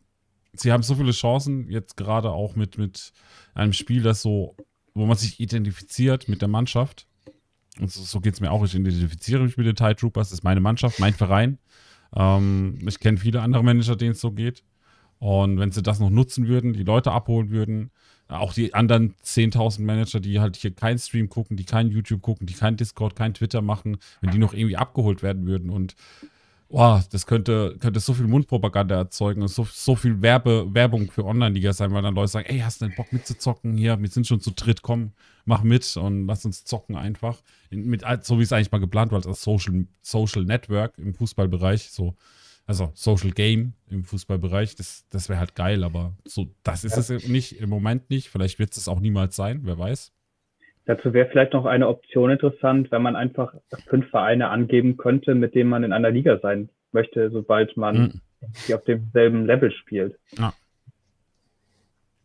sie haben so viele Chancen, jetzt gerade auch mit, mit einem Spiel, das so, wo man sich identifiziert mit der Mannschaft. Und so, so geht es mir auch. Ich identifiziere mich mit den Tide Troopers. Das ist meine Mannschaft, mein Verein. Ähm, ich kenne viele andere Manager, denen es so geht. Und wenn sie das noch nutzen würden, die Leute abholen würden, auch die anderen 10.000 Manager, die halt hier kein Stream gucken, die kein YouTube gucken, die kein Discord, kein Twitter machen, wenn die noch irgendwie abgeholt werden würden und oh, das könnte, könnte so viel Mundpropaganda erzeugen und so, so viel Werbe, Werbung für Online-Liga sein, weil dann Leute sagen, ey, hast du denn Bock mitzuzocken? Hier, wir sind schon zu dritt, komm, mach mit und lass uns zocken einfach. Mit, so wie es eigentlich mal geplant war, als Social, Social Network im Fußballbereich, so also Social Game im Fußballbereich, das, das wäre halt geil, aber so, das ist ja. es nicht, im Moment nicht. Vielleicht wird es auch niemals sein, wer weiß. Dazu wäre vielleicht noch eine Option interessant, wenn man einfach fünf Vereine angeben könnte, mit denen man in einer Liga sein möchte, sobald man mhm. auf demselben Level spielt. Ja.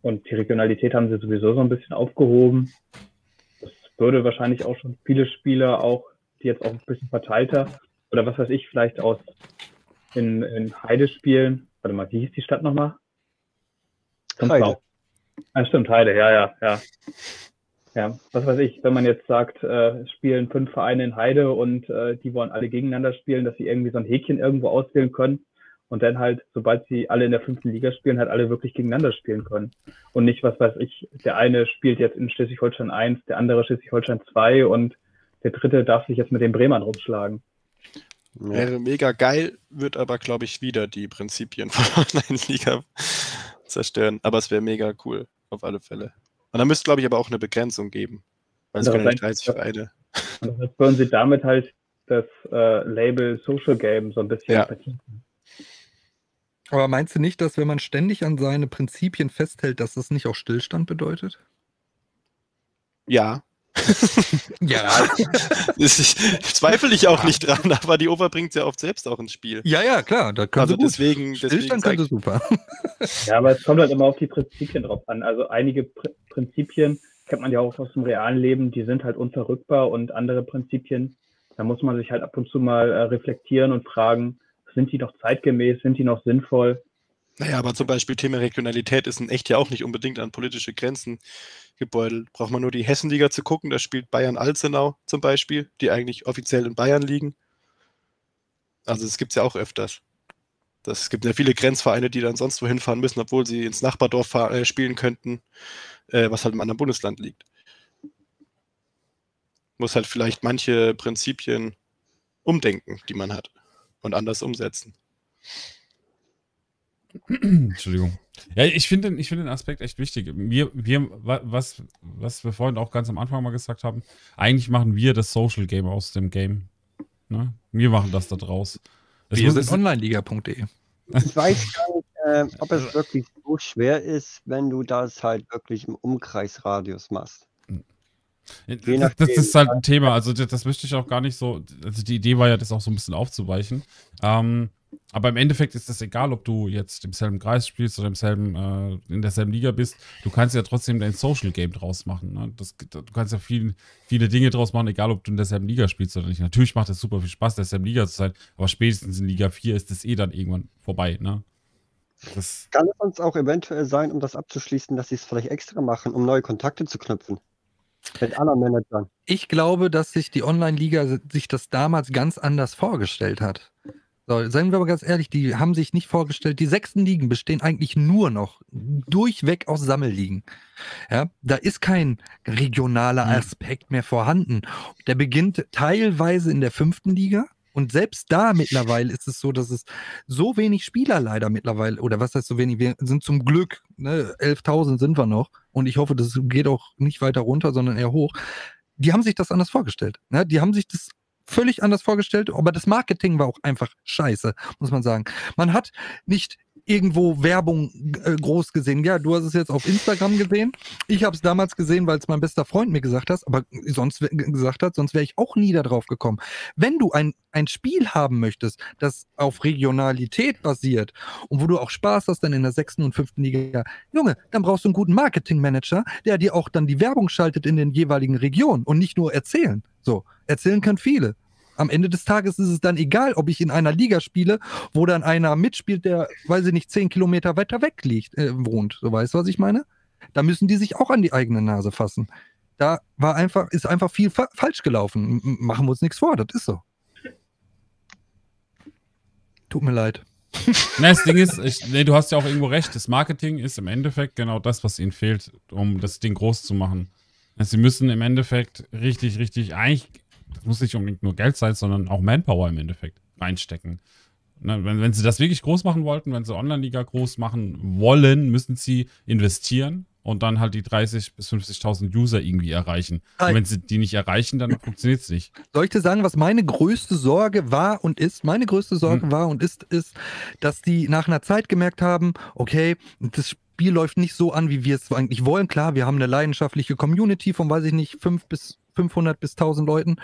Und die Regionalität haben sie sowieso so ein bisschen aufgehoben. Das würde wahrscheinlich auch schon viele Spieler auch, die jetzt auch ein bisschen verteilter oder was weiß ich, vielleicht aus in, in Heide spielen. Warte mal, wie hieß die Stadt nochmal? Heide. Ah, stimmt, Heide, ja, ja, ja. Ja, was weiß ich, wenn man jetzt sagt, äh, spielen fünf Vereine in Heide und äh, die wollen alle gegeneinander spielen, dass sie irgendwie so ein Häkchen irgendwo auswählen können und dann halt, sobald sie alle in der fünften Liga spielen, halt alle wirklich gegeneinander spielen können. Und nicht, was weiß ich, der eine spielt jetzt in Schleswig-Holstein 1, der andere Schleswig-Holstein 2 und der dritte darf sich jetzt mit den Bremern rumschlagen. Ja. Wäre mega geil, wird aber, glaube ich, wieder die Prinzipien von Online-Liga zerstören. Aber es wäre mega cool, auf alle Fälle. Und da müsste, glaube ich, aber auch eine Begrenzung geben. Weil es können nicht 30 Vereine. Und das würden sie damit halt das äh, Label Social Game so ein bisschen ja. vertiefen. Aber meinst du nicht, dass wenn man ständig an seine Prinzipien festhält, dass das nicht auch Stillstand bedeutet? Ja. ja. ich, zweifle ich auch nicht dran, aber die Oper bringt es ja oft selbst auch ins Spiel. Ja, ja, klar. Da also deswegen, Stillstand könnte super. ja, aber es kommt halt immer auf die Prinzipien drauf an. Also einige Prinzipien kennt man ja auch aus dem realen Leben, die sind halt unverrückbar und andere Prinzipien, da muss man sich halt ab und zu mal äh, reflektieren und fragen, sind die noch zeitgemäß, sind die noch sinnvoll? Naja, aber zum Beispiel Thema Regionalität ist in echt ja auch nicht unbedingt an politische Grenzen gebeutelt. Braucht man nur die Hessenliga zu gucken, da spielt Bayern Alzenau zum Beispiel, die eigentlich offiziell in Bayern liegen. Also es gibt es ja auch öfters. Es gibt ja viele Grenzvereine, die dann sonst wohin fahren müssen, obwohl sie ins Nachbardorf äh, spielen könnten, äh, was halt im anderen Bundesland liegt. Muss halt vielleicht manche Prinzipien umdenken, die man hat und anders umsetzen. Entschuldigung. Ja, ich finde ich find den Aspekt echt wichtig. Wir, wir, was, was wir vorhin auch ganz am Anfang mal gesagt haben, eigentlich machen wir das Social Game aus dem Game. Ne? Wir machen das da draus. Das wir sind onlineliga.de. Ich weiß gar nicht, äh, ob es wirklich so schwer ist, wenn du das halt wirklich im Umkreisradius machst. Das, das, ist halt ein Thema. Also, das, das, möchte ich auch gar nicht so. Also, die Idee war ja, das auch so ein bisschen aufzuweichen. Ähm, aber im Endeffekt ist das egal, ob du jetzt im selben Kreis spielst oder im selben, äh, in derselben Liga bist. Du kannst ja trotzdem dein Social Game draus machen. Ne? Das, du kannst ja viel, viele Dinge draus machen, egal ob du in derselben Liga spielst oder nicht. Natürlich macht es super viel Spaß, in derselben Liga zu sein, aber spätestens in Liga 4 ist das eh dann irgendwann vorbei. Ne? Das Kann es uns auch eventuell sein, um das abzuschließen, dass sie es vielleicht extra machen, um neue Kontakte zu knüpfen? Mit anderen Managern. Ich glaube, dass sich die Online-Liga sich das damals ganz anders vorgestellt hat. So, seien wir aber ganz ehrlich, die haben sich nicht vorgestellt, die sechsten Ligen bestehen eigentlich nur noch durchweg aus Sammelligen. Ja, da ist kein regionaler hm. Aspekt mehr vorhanden. Der beginnt teilweise in der fünften Liga, und selbst da mittlerweile ist es so, dass es so wenig Spieler leider mittlerweile, oder was heißt so wenig, wir sind zum Glück, ne, 11.000 sind wir noch. Und ich hoffe, das geht auch nicht weiter runter, sondern eher hoch. Die haben sich das anders vorgestellt. Ne? Die haben sich das völlig anders vorgestellt, aber das Marketing war auch einfach scheiße, muss man sagen. Man hat nicht irgendwo Werbung äh, groß gesehen. Ja, du hast es jetzt auf Instagram gesehen. Ich habe es damals gesehen, weil es mein bester Freund mir gesagt hat, aber sonst gesagt hat, sonst wäre ich auch nie darauf gekommen. Wenn du ein, ein Spiel haben möchtest, das auf Regionalität basiert und wo du auch Spaß hast dann in der sechsten und fünften Liga, Junge, dann brauchst du einen guten Marketingmanager, der dir auch dann die Werbung schaltet in den jeweiligen Regionen und nicht nur erzählen. So, erzählen können viele am Ende des Tages ist es dann egal, ob ich in einer Liga spiele, wo dann einer mitspielt, der, weiß ich nicht, zehn Kilometer weiter weg liegt, äh, wohnt. So weißt du, was ich meine? Da müssen die sich auch an die eigene Nase fassen. Da war einfach, ist einfach viel fa falsch gelaufen. M machen wir uns nichts vor, das ist so. Tut mir leid. Na, das Ding ist, ich, nee, du hast ja auch irgendwo recht. Das Marketing ist im Endeffekt genau das, was ihnen fehlt, um das Ding groß zu machen. Also sie müssen im Endeffekt richtig, richtig, eigentlich das muss nicht unbedingt nur Geld sein, sondern auch Manpower im Endeffekt reinstecken. Ne, wenn, wenn sie das wirklich groß machen wollten, wenn sie Online-Liga groß machen wollen, müssen sie investieren und dann halt die 30.000 bis 50.000 User irgendwie erreichen. Und wenn sie die nicht erreichen, dann funktioniert es nicht. Soll ich dir sagen, was meine größte Sorge war und ist? Meine größte Sorge hm. war und ist, ist, dass die nach einer Zeit gemerkt haben, okay, das Spiel läuft nicht so an, wie wir es eigentlich wollen. Klar, wir haben eine leidenschaftliche Community von, weiß ich nicht, fünf bis 500 bis 1000 Leuten.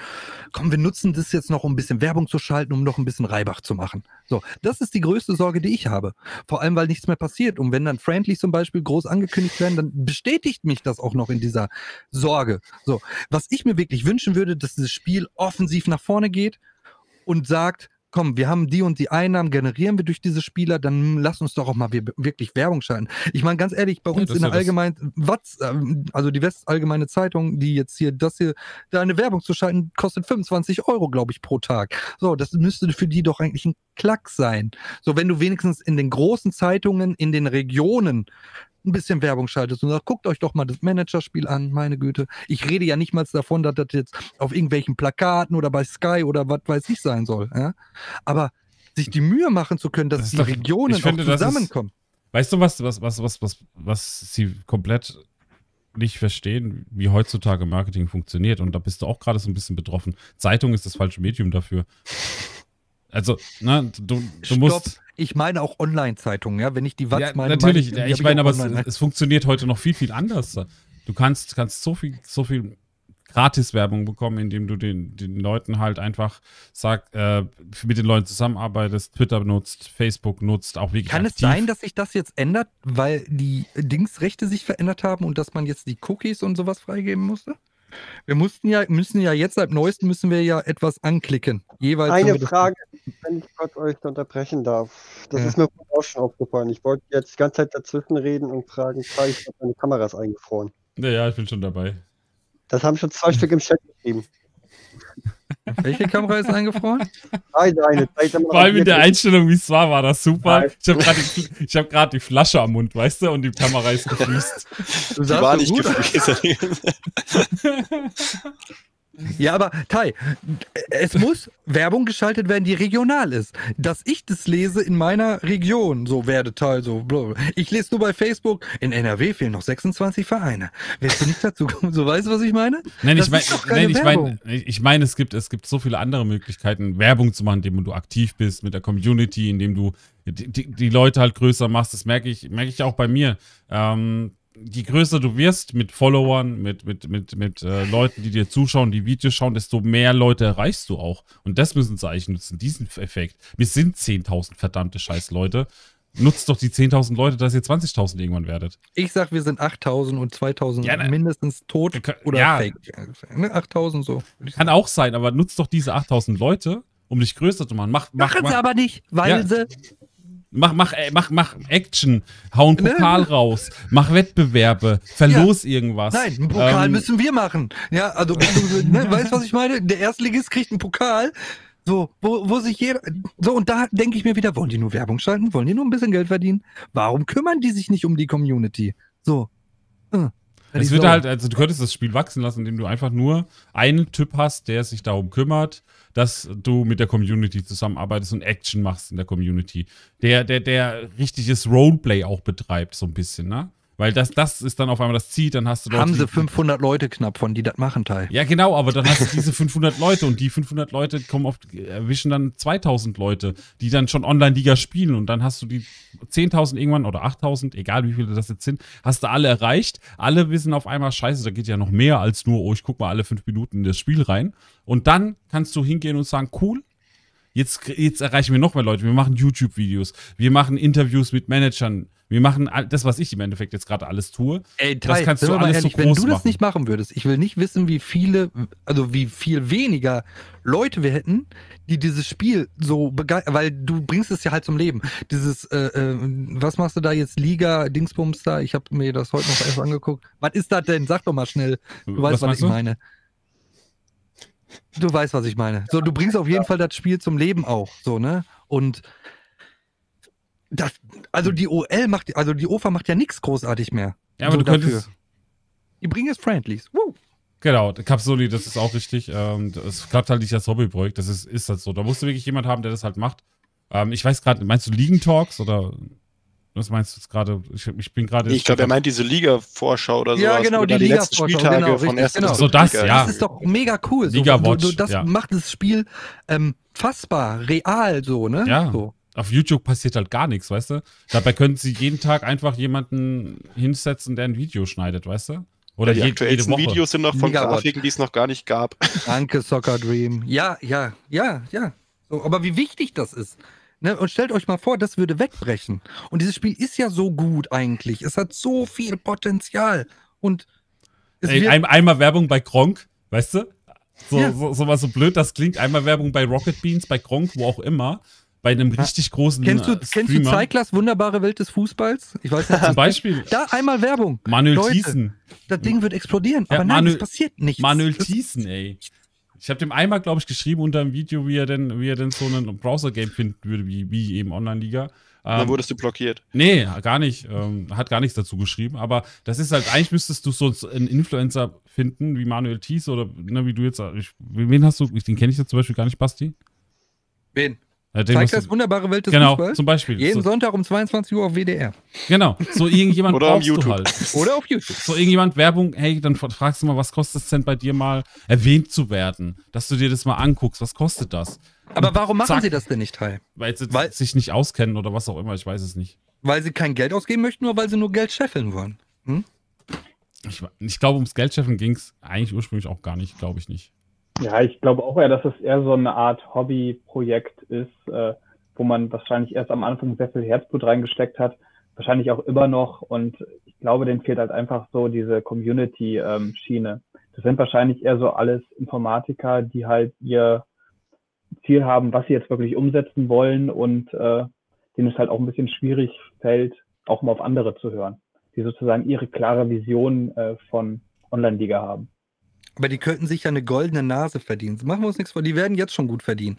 Komm, wir nutzen das jetzt noch, um ein bisschen Werbung zu schalten, um noch ein bisschen Reibach zu machen. So, das ist die größte Sorge, die ich habe. Vor allem, weil nichts mehr passiert. Und wenn dann Friendly zum Beispiel groß angekündigt werden, dann bestätigt mich das auch noch in dieser Sorge. So, was ich mir wirklich wünschen würde, dass dieses Spiel offensiv nach vorne geht und sagt, komm, wir haben die und die Einnahmen, generieren wir durch diese Spieler, dann lass uns doch auch mal wirklich Werbung schalten. Ich meine, ganz ehrlich, bei uns ja, in der allgemeinen, was, ähm, also die Westallgemeine Zeitung, die jetzt hier, das hier, da eine Werbung zu schalten, kostet 25 Euro, glaube ich, pro Tag. So, das müsste für die doch eigentlich ein Klack sein. So, wenn du wenigstens in den großen Zeitungen, in den Regionen ein bisschen Werbung schaltest und sagst, guckt euch doch mal das Managerspiel an, meine Güte. Ich rede ja nicht mal davon, dass das jetzt auf irgendwelchen Plakaten oder bei Sky oder was weiß ich sein soll. Ja? Aber sich die Mühe machen zu können, dass das die doch, Regionen finde, zusammenkommen. Ist, weißt du, was, was, was, was, was, was sie komplett nicht verstehen, wie heutzutage Marketing funktioniert. Und da bist du auch gerade so ein bisschen betroffen. Zeitung ist das falsche Medium dafür. Also, ne, du, du musst. Ich meine auch Online-Zeitungen, ja. Wenn ich die Watz ja, meine. Natürlich, meine ich, ich meine, aber es, es, funktioniert heute noch viel, viel anders. Du kannst, kannst so viel, so viel Gratis-Werbung bekommen, indem du den, den Leuten halt einfach sag, äh, mit den Leuten zusammenarbeitest, Twitter nutzt, Facebook nutzt, auch wirklich. Kann aktiv. es sein, dass sich das jetzt ändert, weil die Dingsrechte sich verändert haben und dass man jetzt die Cookies und sowas freigeben musste? Wir mussten ja, müssen ja jetzt seit neuestem müssen wir ja etwas anklicken. Jeweils Eine Frage, wenn ich kurz euch unterbrechen darf. Das ja. ist mir auch schon aufgefallen. Ich wollte jetzt die ganze Zeit dazwischen reden und fragen, ich habe meine Kameras eingefroren. Ja, ja, ich bin schon dabei. Das haben schon zwei Stück im Chat geschrieben. Welche Kamera ist eingefroren? Vor allem in der Einstellung, wie es war, war das super. Ich habe gerade die, hab die, Flasche am Mund, weißt du, und die Kamera ist gefließt. Du die war nicht gefließt. Ja, aber Tai, es muss Werbung geschaltet werden, die regional ist. Dass ich das lese in meiner Region, so werde Tai, so blablabla. Ich lese nur bei Facebook, in NRW fehlen noch 26 Vereine. Willst du nicht dazu kommen? So weißt du, was ich meine? Nein, ich meine, ich meine, ich meine, es gibt, es gibt so viele andere Möglichkeiten, Werbung zu machen, indem du aktiv bist mit der Community, indem du die, die, die Leute halt größer machst. Das merke ich, merke ich auch bei mir. Ähm, je größer du wirst mit Followern, mit, mit, mit, mit äh, Leuten, die dir zuschauen, die Videos schauen, desto mehr Leute erreichst du auch. Und das müssen sie eigentlich nutzen, diesen Effekt. Wir sind 10.000 verdammte Scheiß Leute. Nutzt doch die 10.000 Leute, dass ihr 20.000 irgendwann werdet. Ich sag, wir sind 8.000 und 2.000 ja, ne, mindestens tot kann, oder ja, fake. 8.000 ne, so. Kann auch sein, aber nutzt doch diese 8.000 Leute, um dich größer zu machen. Mach, mach, Machen sie aber nicht, weil ja. sie Mach, mach, äh, mach, mach Action, hau einen Pokal raus, mach Wettbewerbe, verlos ja. irgendwas. Nein, einen Pokal ähm, müssen wir machen. Ja, also, ne, weißt du, was ich meine? Der Erstligist kriegt einen Pokal. So, wo, wo sich jeder. So, und da denke ich mir wieder, wollen die nur Werbung schalten? Wollen die nur ein bisschen Geld verdienen? Warum kümmern die sich nicht um die Community? So. Äh. Es wird halt, also du könntest das Spiel wachsen lassen, indem du einfach nur einen Typ hast, der sich darum kümmert, dass du mit der Community zusammenarbeitest und Action machst in der Community. Der, der, der richtiges Roleplay auch betreibt, so ein bisschen, ne? Weil das, das ist dann auf einmal das Ziel, dann hast du Haben sie 500 Leute knapp von, die das machen, Teil. Ja, genau, aber dann hast du diese 500 Leute und die 500 Leute kommen auf, erwischen dann 2000 Leute, die dann schon Online-Liga spielen und dann hast du die 10.000 irgendwann oder 8.000, egal wie viele das jetzt sind, hast du alle erreicht. Alle wissen auf einmal, scheiße, da geht ja noch mehr als nur, oh, ich guck mal alle fünf Minuten in das Spiel rein. Und dann kannst du hingehen und sagen, cool, Jetzt, jetzt erreichen wir noch mehr Leute. Wir machen YouTube-Videos. Wir machen Interviews mit Managern. Wir machen das, was ich im Endeffekt jetzt gerade alles tue. Ey, das kannst du alles ehrlich, so groß Wenn du das machen. nicht machen würdest, ich will nicht wissen, wie viele, also wie viel weniger Leute wir hätten, die dieses Spiel so begeistern, weil du bringst es ja halt zum Leben. Dieses, äh, äh, was machst du da jetzt, Liga, Dingsbums da? Ich habe mir das heute noch erst angeguckt. Was ist das denn? Sag doch mal schnell. Du was weißt, was ich meine. Du weißt, was ich meine. So, du bringst auf jeden Fall das Spiel zum Leben auch, so, ne? Und das, also die OL macht, also die OFA macht ja nichts großartig mehr. Ja, aber so du dafür. könntest. Die bringen jetzt Friendlies. Woo. Genau, Capsuli, das ist auch richtig. Ähm, es klappt halt nicht als Hobbyprojekt, das ist, ist halt so. Da musst du wirklich jemand haben, der das halt macht. Ähm, ich weiß gerade, meinst du Ligen Talks oder was meinst du jetzt gerade? Ich, ich, bin gerade. Ich glaube, er meint diese Liga-Vorschau oder so. Ja, genau, die, die letzten Spieltage genau, von ersten genau. So das, ja. Das ist doch mega cool. So, Liga Watch, du, du, das ja. macht das Spiel ähm, fassbar, real, so, ne? Ja. So. Auf YouTube passiert halt gar nichts, weißt du? Dabei können sie jeden Tag einfach jemanden hinsetzen, der ein Video schneidet, weißt du? Oder ja, die je, jede Woche. Videos sind noch von Grafiken, die es noch gar nicht gab. Danke, Soccer Dream. Ja, ja, ja, ja. So, aber wie wichtig das ist. Ne? Und stellt euch mal vor, das würde wegbrechen. Und dieses Spiel ist ja so gut eigentlich. Es hat so viel Potenzial. Und Ey, ein, einmal Werbung bei Gronk, weißt du? So, ja. so, so, was so blöd das klingt. Einmal Werbung bei Rocket Beans, bei Gronk, wo auch immer. Bei einem richtig großen Kennst du, äh, kennst du Zeiglers Wunderbare Welt des Fußballs? Ich weiß nicht. Zum Beispiel. Da einmal Werbung. Manuel Leute, Thiessen. Das Ding wird explodieren. Ja, aber nein, Manuel, es passiert nichts. Manuel Thiessen, ey. Ich habe dem einmal, glaube ich, geschrieben unter einem Video, wie er denn, wie er denn so ein Browser-Game finden würde, wie, wie eben Online-Liga. Ähm, Dann wurdest du blockiert. Nee, gar nicht. Ähm, hat gar nichts dazu geschrieben. Aber das ist halt, eigentlich müsstest du so einen Influencer finden, wie Manuel Thies oder ne, wie du jetzt. Ich, wen hast du? Den kenne ich jetzt zum Beispiel gar nicht, Basti. Wen? Zeigt das wunderbare Welt des genau, Fußballs? zum Beispiel. Jeden so. Sonntag um 22 Uhr auf WDR. Genau, so irgendjemand Oder auf YouTube. halt. Oder auf YouTube. So irgendjemand Werbung, hey, dann fragst du mal, was kostet es denn bei dir mal erwähnt zu werden? Dass du dir das mal anguckst, was kostet das? Aber warum machen zack, sie das denn nicht, Teil? Weil sie weil, sich nicht auskennen oder was auch immer, ich weiß es nicht. Weil sie kein Geld ausgeben möchten oder weil sie nur Geld scheffeln wollen? Hm? Ich, ich glaube, ums Geld scheffeln ging es eigentlich ursprünglich auch gar nicht, glaube ich nicht. Ja, ich glaube auch eher, dass es eher so eine Art Hobbyprojekt ist, äh, wo man wahrscheinlich erst am Anfang sehr viel Herzblut reingesteckt hat, wahrscheinlich auch immer noch. Und ich glaube, denen fehlt halt einfach so diese Community-Schiene. Ähm, das sind wahrscheinlich eher so alles Informatiker, die halt ihr Ziel haben, was sie jetzt wirklich umsetzen wollen und äh, denen es halt auch ein bisschen schwierig fällt, auch mal auf andere zu hören, die sozusagen ihre klare Vision äh, von Online-Liga haben. Aber die könnten sich ja eine goldene Nase verdienen. Machen wir uns nichts vor, die werden jetzt schon gut verdienen.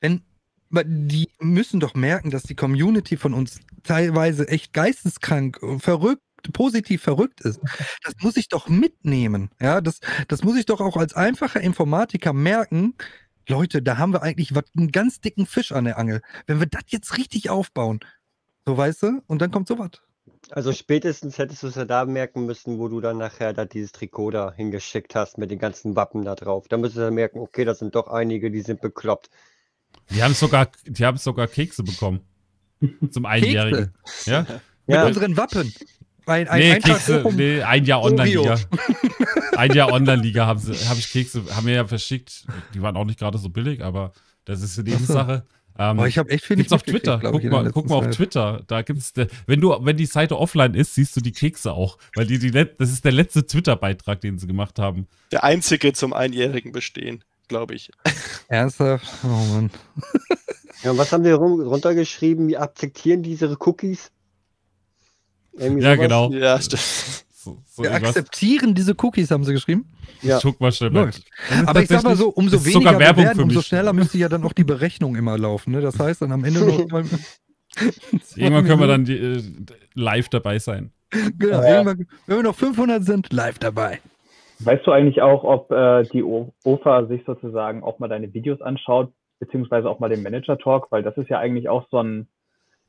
Wenn die müssen doch merken, dass die Community von uns teilweise echt geisteskrank, verrückt, positiv verrückt ist. Das muss ich doch mitnehmen. Ja, das, das muss ich doch auch als einfacher Informatiker merken. Leute, da haben wir eigentlich was, einen ganz dicken Fisch an der Angel. Wenn wir das jetzt richtig aufbauen, so weißt du, und dann kommt sowas. Also spätestens hättest du es ja da merken müssen, wo du dann nachher da dieses Trikot da hingeschickt hast mit den ganzen Wappen da drauf. Da müsstest du merken, okay, da sind doch einige, die sind bekloppt. Die haben sogar, die haben sogar Kekse bekommen. Zum Einjährigen. Ja? Mit unseren Wappen. Ein, ein, nee, Kekse, nee, ein Jahr Online-Liga. ein Jahr Online-Liga haben habe ich Kekse, haben wir ja verschickt. Die waren auch nicht gerade so billig, aber das ist eine Nebensache. Ähm, ich habe echt viel gibt's auf Twitter. Guck, ich, mal, guck mal auf Twitter. Da gibt's, wenn du, wenn die Seite offline ist, siehst du die Kekse auch, weil die, die das ist der letzte Twitter-Beitrag, den sie gemacht haben. Der einzige zum einjährigen Bestehen glaube ich. Ernsthaft? Oh Mann. ja, was haben wir runtergeschrieben? Wir akzeptieren diese Cookies? Irgendwie ja, sowas? genau. Ja, stimmt. So, so wir akzeptieren diese Cookies, haben sie geschrieben. Ja. Ich guck mal schnell mal. Aber ich sag mal so, umso weniger wir werden, umso schneller müsste ja dann auch die Berechnung immer laufen. Ne? Das heißt dann am Ende noch. irgendwann können wir dann die, äh, live dabei sein. Genau, ja. wenn wir noch 500 sind, live dabei. Weißt du eigentlich auch, ob äh, die OFA sich sozusagen auch mal deine Videos anschaut, beziehungsweise auch mal den Manager-Talk, weil das ist ja eigentlich auch so ein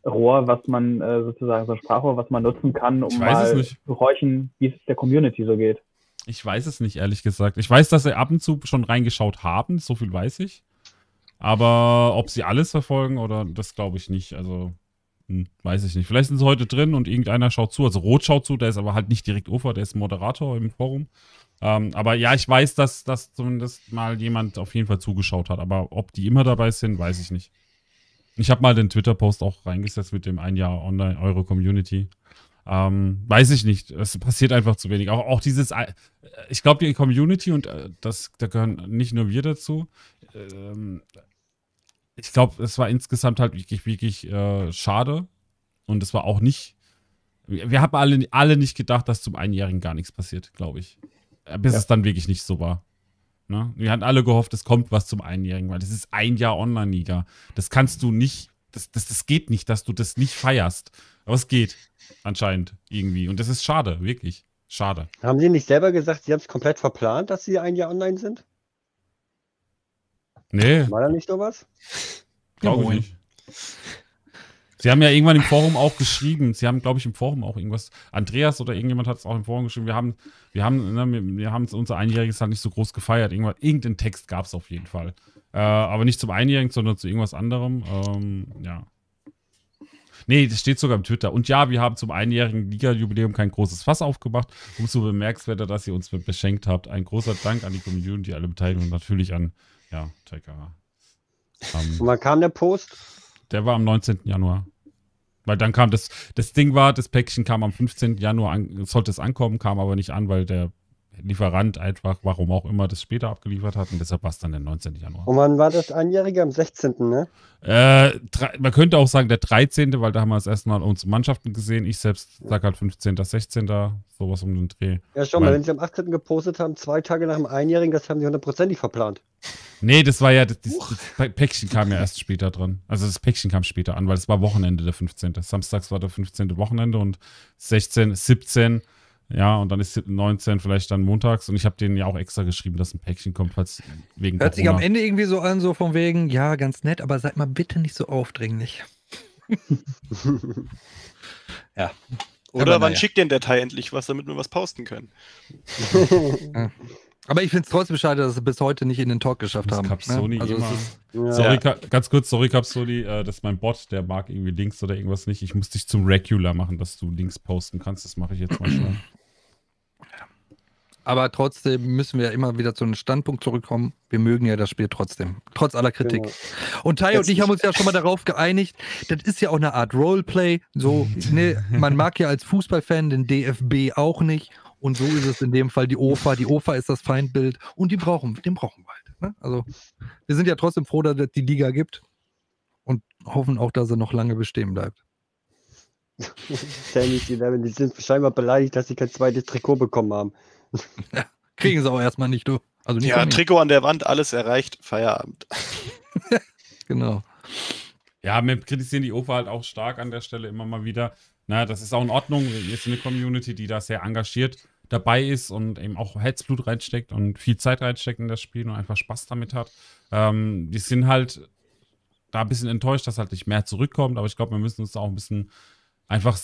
Rohr, was man äh, sozusagen, so ein Sprachrohr, was man nutzen kann, um mal zu horchen, wie es der Community so geht. Ich weiß es nicht, ehrlich gesagt. Ich weiß, dass sie ab und zu schon reingeschaut haben, so viel weiß ich. Aber ob sie alles verfolgen oder das glaube ich nicht. Also hm, weiß ich nicht. Vielleicht sind sie heute drin und irgendeiner schaut zu. Also Rot schaut zu, der ist aber halt nicht direkt Ufer, der ist Moderator im Forum. Ähm, aber ja, ich weiß, dass, dass zumindest mal jemand auf jeden Fall zugeschaut hat. Aber ob die immer dabei sind, weiß ich nicht. Ich habe mal den Twitter-Post auch reingesetzt mit dem ein Jahr Online Euro Community. Ähm, weiß ich nicht. Es passiert einfach zu wenig. Auch, auch dieses, äh, ich glaube, die Community und äh, das, da gehören nicht nur wir dazu. Ähm, ich glaube, es war insgesamt halt wirklich, wirklich äh, schade. Und es war auch nicht. Wir haben alle, alle nicht gedacht, dass zum Einjährigen gar nichts passiert, glaube ich. Äh, bis ja. es dann wirklich nicht so war. Ne? Wir hatten alle gehofft, es kommt was zum Einjährigen, weil das ist ein Jahr Online-Liga. Das kannst du nicht, das, das, das geht nicht, dass du das nicht feierst. Aber es geht anscheinend irgendwie. Und das ist schade, wirklich. Schade. Haben Sie nicht selber gesagt, Sie haben es komplett verplant, dass Sie ein Jahr online sind? Nee. War da nicht sowas? Glaube ich nicht. Sie haben ja irgendwann im Forum auch geschrieben, Sie haben, glaube ich, im Forum auch irgendwas, Andreas oder irgendjemand hat es auch im Forum geschrieben, wir haben, wir haben, ne, wir haben unser Einjähriges halt nicht so groß gefeiert. Irgendwann, irgendeinen Text gab es auf jeden Fall. Äh, aber nicht zum Einjährigen, sondern zu irgendwas anderem. Ähm, ja. Nee, das steht sogar im Twitter. Und ja, wir haben zum einjährigen Liga-Jubiläum kein großes Fass aufgemacht. Umso bemerkenswerter, dass ihr uns beschenkt habt. Ein großer Dank an die Community, alle Beteiligten und natürlich an, ja, Taika. Ähm, und wann kam der Post? Der war am 19. Januar. Weil dann kam das, das Ding war, das Päckchen kam am 15. Januar, an, sollte es ankommen, kam aber nicht an, weil der Lieferant einfach, warum auch immer, das später abgeliefert hat und deshalb war es dann der 19. Januar. Und wann war das Einjährige? Am 16., ne? Äh, man könnte auch sagen der 13., weil da haben wir das erste Mal unsere Mannschaften gesehen. Ich selbst sage halt 15., 16., sowas um den Dreh. Ja, schau mal, wenn sie am 18. gepostet haben, zwei Tage nach dem Einjährigen, das haben sie hundertprozentig verplant. Nee, das war ja, das, das, das, Päckchen kam ja erst später dran. Also das Päckchen kam später an, weil es war Wochenende der 15. Samstags war der 15. Wochenende und 16, 17 ja, und dann ist 19 vielleicht dann montags. Und ich habe denen ja auch extra geschrieben, dass ein Päckchen kommt, falls wegen Hört Corona. sich am Ende irgendwie so an, so von wegen, ja, ganz nett, aber seid mal bitte nicht so aufdringlich. ja. Oder aber wann ja. schickt den Datei endlich was, damit wir was posten können? Aber ich finde es trotzdem schade, dass sie bis heute nicht in den Talk geschafft das haben. Capsoni ne? also immer. Sorry, ja. ganz kurz, sorry, Capsoni, äh, das ist mein Bot, der mag irgendwie Links oder irgendwas nicht. Ich muss dich zum Regular machen, dass du Links posten kannst. Das mache ich jetzt mal schnell. Aber trotzdem müssen wir ja immer wieder zu einem Standpunkt zurückkommen. Wir mögen ja das Spiel trotzdem, trotz aller Kritik. Genau. Und Tai und ich haben uns ja schon mal darauf geeinigt, das ist ja auch eine Art Roleplay. So, ne, man mag ja als Fußballfan den DFB auch nicht. Und so ist es in dem Fall die OFA. Die OFA ist das Feindbild und die brauchen, den brauchen wir halt. Ne? Also, wir sind ja trotzdem froh, dass es die Liga gibt und hoffen auch, dass sie noch lange bestehen bleibt. Tennis 11, die sind scheinbar beleidigt, dass sie kein zweites Trikot bekommen haben. Ja, kriegen sie auch erstmal nicht, du. Also nicht ja, Trikot an der Wand, alles erreicht, Feierabend. genau. Ja, wir kritisieren die OFA halt auch stark an der Stelle immer mal wieder. Na, das ist auch in Ordnung. Wir sind eine Community, die da sehr engagiert dabei ist und eben auch Herzblut reinsteckt und viel Zeit reinsteckt in das Spiel und einfach Spaß damit hat. Ähm, die sind halt da ein bisschen enttäuscht, dass halt nicht mehr zurückkommt, aber ich glaube, wir müssen uns da auch ein bisschen einfach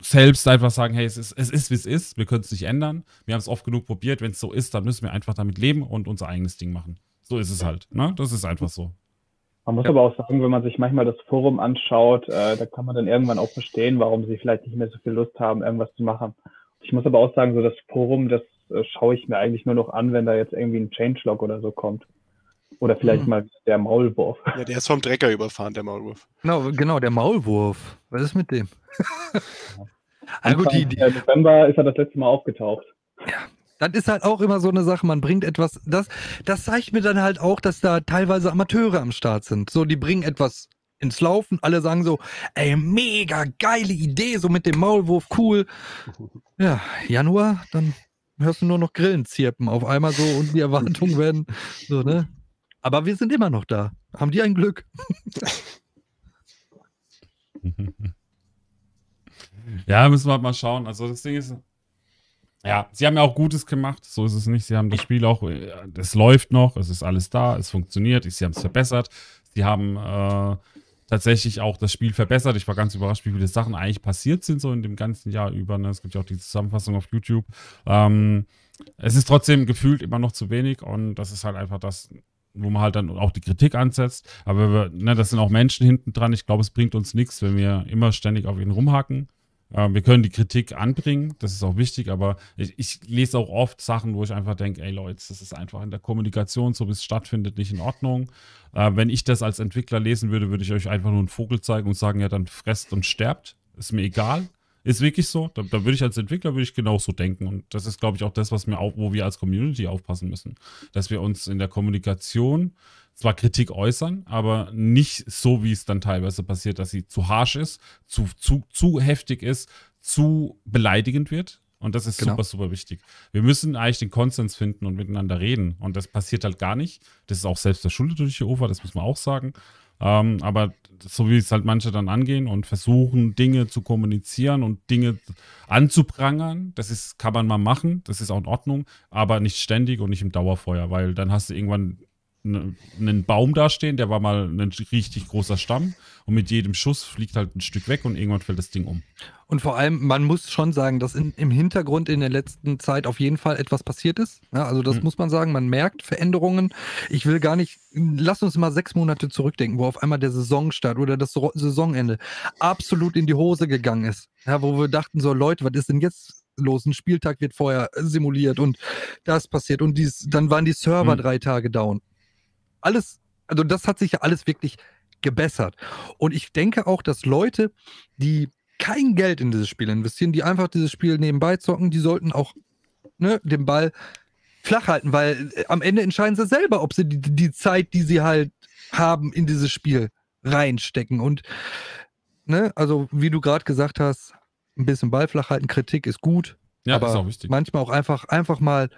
selbst einfach sagen, hey, es ist, es ist wie es ist, wir können es nicht ändern. Wir haben es oft genug probiert, wenn es so ist, dann müssen wir einfach damit leben und unser eigenes Ding machen. So ist es halt. Ne? Das ist einfach so. Man muss ja. aber auch sagen, wenn man sich manchmal das Forum anschaut, äh, da kann man dann irgendwann auch verstehen, warum sie vielleicht nicht mehr so viel Lust haben, irgendwas zu machen. Ich muss aber auch sagen, so das Forum, das äh, schaue ich mir eigentlich nur noch an, wenn da jetzt irgendwie ein Changelog oder so kommt. Oder vielleicht mhm. mal der Maulwurf. Ja, der ist vom Drecker überfahren, der Maulwurf. Genau, genau der Maulwurf. Was ist mit dem? ja. ah, gut, die, die, November ist er das letzte Mal aufgetaucht. Ja, das ist halt auch immer so eine Sache, man bringt etwas, das, das zeigt mir dann halt auch, dass da teilweise Amateure am Start sind. So, die bringen etwas ins Laufen, alle sagen so, ey, mega geile Idee, so mit dem Maulwurf, cool. Ja, Januar, dann hörst du nur noch Grillen zirpen auf einmal so und die Erwartungen werden so, ne? Aber wir sind immer noch da. Haben die ein Glück? ja, müssen wir halt mal schauen. Also das Ding ist, ja, sie haben ja auch Gutes gemacht, so ist es nicht. Sie haben das Spiel auch, äh, es läuft noch, es ist alles da, es funktioniert, sie haben es verbessert. Sie haben äh, tatsächlich auch das Spiel verbessert. Ich war ganz überrascht, wie viele Sachen eigentlich passiert sind, so in dem ganzen Jahr über. Ne? Es gibt ja auch die Zusammenfassung auf YouTube. Ähm, es ist trotzdem gefühlt immer noch zu wenig und das ist halt einfach das, wo man halt dann auch die Kritik ansetzt. Aber wir, ne, das sind auch Menschen hinten dran. Ich glaube, es bringt uns nichts, wenn wir immer ständig auf ihn rumhacken. Äh, wir können die Kritik anbringen, das ist auch wichtig, aber ich, ich lese auch oft Sachen, wo ich einfach denke, ey Leute, das ist einfach in der Kommunikation, so wie es stattfindet, nicht in Ordnung. Äh, wenn ich das als Entwickler lesen würde, würde ich euch einfach nur einen Vogel zeigen und sagen, ja, dann fresst und sterbt. Ist mir egal. Ist wirklich so. Da, da würde ich als Entwickler würde ich genauso denken. Und das ist, glaube ich, auch das, was mir auch, wo wir als Community aufpassen müssen. Dass wir uns in der Kommunikation zwar Kritik äußern, aber nicht so, wie es dann teilweise passiert, dass sie zu harsh ist, zu, zu, zu heftig ist, zu beleidigend wird. Und das ist genau. super, super wichtig. Wir müssen eigentlich den Konsens finden und miteinander reden. Und das passiert halt gar nicht. Das ist auch selbst verschuldet durch die OFA, das muss man auch sagen. Ähm, aber so wie es halt manche dann angehen und versuchen, Dinge zu kommunizieren und Dinge anzuprangern, das ist, kann man mal machen, das ist auch in Ordnung, aber nicht ständig und nicht im Dauerfeuer, weil dann hast du irgendwann einen Baum dastehen, der war mal ein richtig großer Stamm und mit jedem Schuss fliegt halt ein Stück weg und irgendwann fällt das Ding um. Und vor allem, man muss schon sagen, dass in, im Hintergrund in der letzten Zeit auf jeden Fall etwas passiert ist. Ja, also das mhm. muss man sagen, man merkt Veränderungen. Ich will gar nicht, lass uns mal sechs Monate zurückdenken, wo auf einmal der Saisonstart oder das Saisonende absolut in die Hose gegangen ist. Ja, wo wir dachten so, Leute, was ist denn jetzt los. Ein Spieltag wird vorher simuliert und das passiert und dies, dann waren die Server mhm. drei Tage down alles, also das hat sich ja alles wirklich gebessert. Und ich denke auch, dass Leute, die kein Geld in dieses Spiel investieren, die einfach dieses Spiel nebenbei zocken, die sollten auch ne, den Ball flach halten, weil äh, am Ende entscheiden sie selber, ob sie die, die Zeit, die sie halt haben, in dieses Spiel reinstecken. Und ne, also wie du gerade gesagt hast, ein bisschen Ball flach halten, Kritik ist gut. Ja, aber ist auch wichtig. Manchmal auch einfach, einfach mal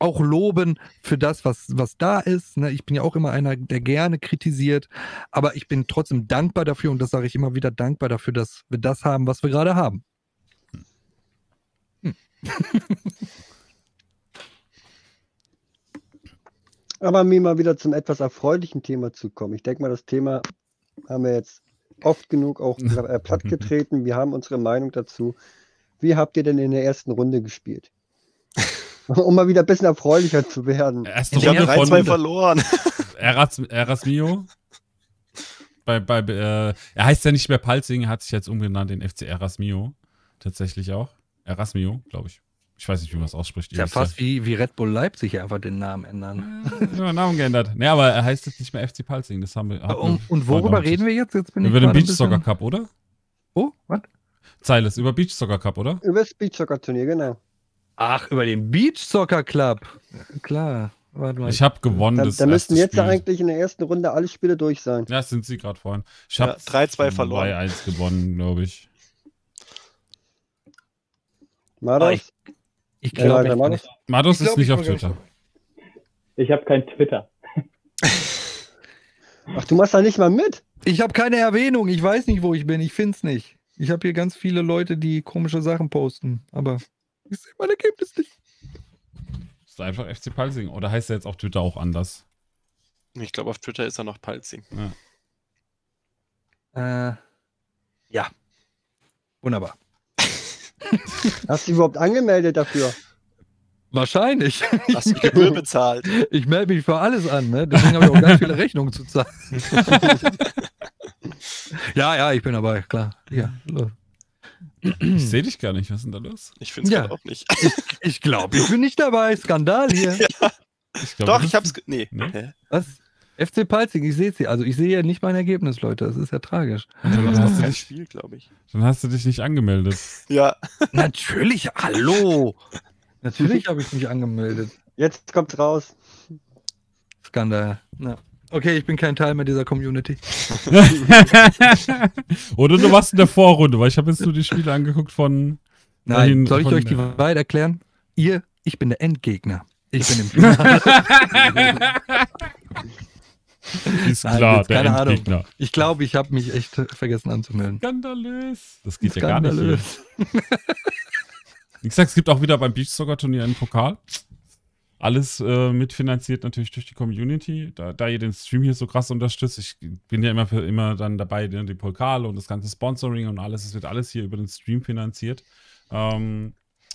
auch loben für das, was, was da ist. Ne? Ich bin ja auch immer einer, der gerne kritisiert, aber ich bin trotzdem dankbar dafür und das sage ich immer wieder, dankbar dafür, dass wir das haben, was wir gerade haben. Hm. aber mir mal wieder zum etwas erfreulichen Thema zu kommen. Ich denke mal, das Thema haben wir jetzt oft genug auch äh, plattgetreten. Wir haben unsere Meinung dazu. Wie habt ihr denn in der ersten Runde gespielt? um mal wieder ein bisschen erfreulicher zu werden. Erste ich habe 3-2 verloren. Eras, Erasmio. Bei, bei, äh, er heißt ja nicht mehr Palzing, hat sich jetzt umgenannt in FC Erasmio. Tatsächlich auch. Erasmio, glaube ich. Ich weiß nicht, wie man es ausspricht. Ist ja fast wie, wie Red Bull Leipzig einfach den Namen ändern. Ja, Namen geändert. Nee, aber er heißt jetzt nicht mehr FC Palzing. Das haben wir. Und, und worüber reden wir jetzt? jetzt bin über den Beach Soccer Cup, oder? Oh, was? Zeiles, über Beach Soccer Cup, oder? Über das Beach Soccer Turnier, genau. Ach, über den Beach Soccer Club. Klar. Warte mal. Ich habe gewonnen. Da, da müssten jetzt Spiel. eigentlich in der ersten Runde alle Spiele durch sein. Ja, sind sie gerade vorhin. Ich habe ja, 3-2 verloren. 3-1 gewonnen, glaube ich. Mados? Oh, ich, ich glaube, ja, Mados, Mados ist nicht auf Twitter. Ich habe kein Twitter. Ach, du machst da nicht mal mit? Ich habe keine Erwähnung. Ich weiß nicht, wo ich bin. Ich finde es nicht. Ich habe hier ganz viele Leute, die komische Sachen posten. Aber ich sehe mein Ergebnis nicht. Das ist einfach FC Palsing. Oder heißt er jetzt auf Twitter auch anders? Ich glaube, auf Twitter ist er noch Palsing. Ja. Äh, ja. Wunderbar. Hast du überhaupt angemeldet dafür? Wahrscheinlich. Hast du Gebühr bezahlt? Ich melde mich für alles an, ne? Deswegen habe ich auch ganz viele Rechnungen zu zahlen. ja, ja, ich bin dabei, klar. Ja, los. Ich sehe dich gar nicht. Was ist denn da los? Ich finde es ja. auch nicht. Ich, ich glaube, ich bin nicht dabei. Skandal hier. Ja. Ich glaub, Doch, ich hab's. Nee. nee. Was? FC Palzing, ich sehe sie. Also ich sehe ja nicht mein Ergebnis, Leute. Das ist ja tragisch. Dann hast du dich, Spiel, glaube ich. Dann hast du dich nicht angemeldet. Ja. Natürlich, hallo. Natürlich habe ich mich angemeldet. Jetzt kommt's raus. Skandal. Ja. Okay, ich bin kein Teil mehr dieser Community. Oder du warst in der Vorrunde, weil ich habe jetzt nur die Spiele angeguckt von. Nein, soll ich von, euch die Wahrheit erklären? Ihr, ich bin der Endgegner. Ich bin im Finale. Ist Nein, klar, der keine Endgegner. Ahnung. Ich glaube, ich habe mich echt vergessen anzumelden. Skandalös. Das geht Skandalös. ja gar nicht. Wie gesagt, es gibt auch wieder beim Beach Soccer Turnier einen Pokal. Alles äh, mitfinanziert natürlich durch die Community. Da, da, ihr den Stream hier so krass unterstützt, ich bin ja immer, immer dann dabei, die, die Pokale und das ganze Sponsoring und alles, es wird alles hier über den Stream finanziert. Ähm,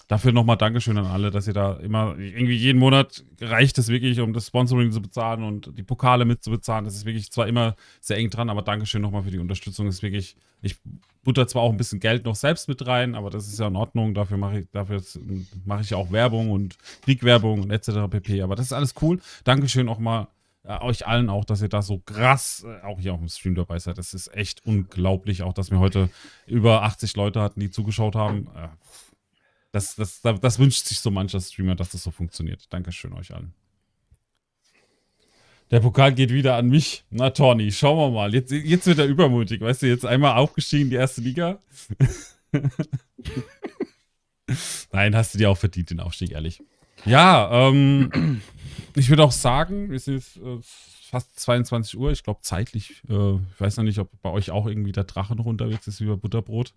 dafür nochmal Dankeschön an alle, dass ihr da immer, irgendwie jeden Monat reicht es wirklich, um das Sponsoring zu bezahlen und die Pokale mitzubezahlen. Das ist wirklich zwar immer sehr eng dran, aber Dankeschön nochmal für die Unterstützung. Das ist wirklich, ich butter zwar auch ein bisschen Geld noch selbst mit rein, aber das ist ja in Ordnung. Dafür mache ich, dafür mache ich auch Werbung und Kriegwerbung und etc. pp. Aber das ist alles cool. Dankeschön auch mal äh, euch allen auch, dass ihr da so krass äh, auch hier auf dem Stream dabei seid. Das ist echt unglaublich, auch dass wir heute über 80 Leute hatten, die zugeschaut haben. Äh, das, das, das, wünscht sich so mancher Streamer, dass das so funktioniert. Dankeschön euch allen. Der Pokal geht wieder an mich. Na, Tony, schauen wir mal. Jetzt, jetzt wird er übermutig. Weißt du, jetzt einmal aufgestiegen in die erste Liga. Nein, hast du dir auch verdient, den Aufstieg, ehrlich. Ja, ähm, ich würde auch sagen, es ist äh, fast 22 Uhr. Ich glaube, zeitlich, äh, ich weiß noch nicht, ob bei euch auch irgendwie der Drache noch unterwegs ist wie bei Butterbrot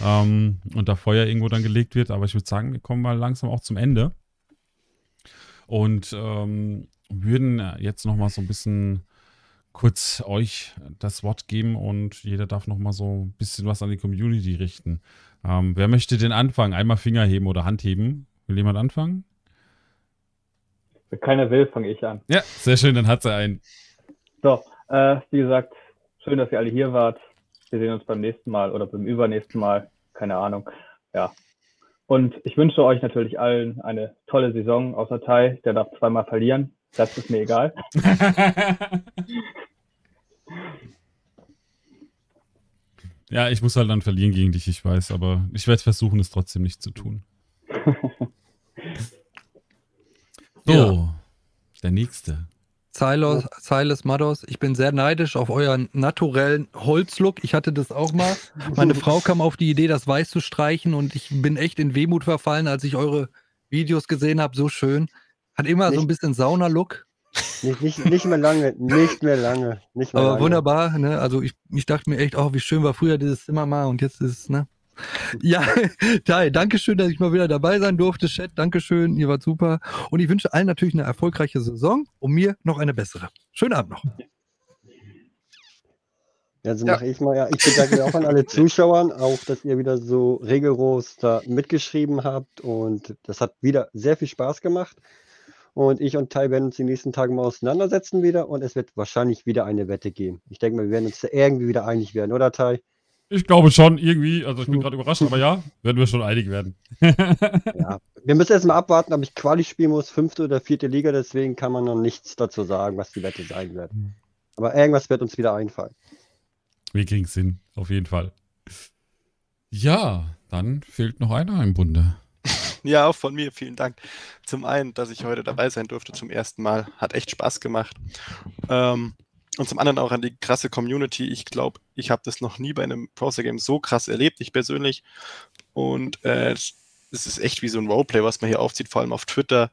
ähm, und da Feuer irgendwo dann gelegt wird. Aber ich würde sagen, wir kommen mal langsam auch zum Ende. Und ähm, würden jetzt noch mal so ein bisschen kurz euch das Wort geben und jeder darf noch mal so ein bisschen was an die Community richten. Ähm, wer möchte denn anfangen? Einmal Finger heben oder Hand heben? Will jemand anfangen? Wenn keiner will, fange ich an. Ja, sehr schön, dann hat sie einen. So, äh, wie gesagt, schön, dass ihr alle hier wart. Wir sehen uns beim nächsten Mal oder beim übernächsten Mal. Keine Ahnung. Ja. Und ich wünsche euch natürlich allen eine tolle Saison, außer Tai, der darf zweimal verlieren. Das ist mir egal. ja, ich muss halt dann verlieren gegen dich, ich weiß, aber ich werde versuchen, es trotzdem nicht zu tun. So, ja. der nächste. Silas, Silas Mados, ich bin sehr neidisch auf euren naturellen Holzlook. Ich hatte das auch mal. Meine Frau kam auf die Idee, das weiß zu streichen und ich bin echt in Wehmut verfallen, als ich eure Videos gesehen habe. So schön. Hat immer nicht, so ein bisschen Sauna-Look. Nicht, nicht, nicht, mehr lange, nicht mehr lange. Nicht mehr Aber lange. wunderbar, ne? Also ich, ich dachte mir echt, oh, wie schön war früher dieses Zimmer mal und jetzt ist es, ne? Ja, Tai, danke schön, dass ich mal wieder dabei sein durfte. Chat, danke schön, ihr wart super. Und ich wünsche allen natürlich eine erfolgreiche Saison und mir noch eine bessere. Schönen Abend noch. Also ja. mache ich mal, ja. Ich bedanke mich auch an alle Zuschauern, auch dass ihr wieder so regellos da mitgeschrieben habt. Und das hat wieder sehr viel Spaß gemacht. Und ich und Tai werden uns die nächsten Tage mal auseinandersetzen wieder und es wird wahrscheinlich wieder eine Wette geben. Ich denke mal, wir werden uns da irgendwie wieder einig werden, oder Tai? Ich glaube schon, irgendwie. Also ich bin gerade überrascht, aber ja, werden wir schon einig werden. ja, wir müssen erst mal abwarten, ob ich Quali spielen muss, fünfte oder vierte Liga, deswegen kann man noch nichts dazu sagen, was die Wette sein wird. Hm. Aber irgendwas wird uns wieder einfallen. Wir kriegen es hin, auf jeden Fall. Ja, dann fehlt noch einer im Bunde. Ja, auch von mir vielen Dank. Zum einen, dass ich heute dabei sein durfte zum ersten Mal. Hat echt Spaß gemacht. Ähm, und zum anderen auch an die krasse Community. Ich glaube, ich habe das noch nie bei einem Browser Game so krass erlebt, ich persönlich. Und äh, es ist echt wie so ein Roleplay, was man hier aufzieht, vor allem auf Twitter.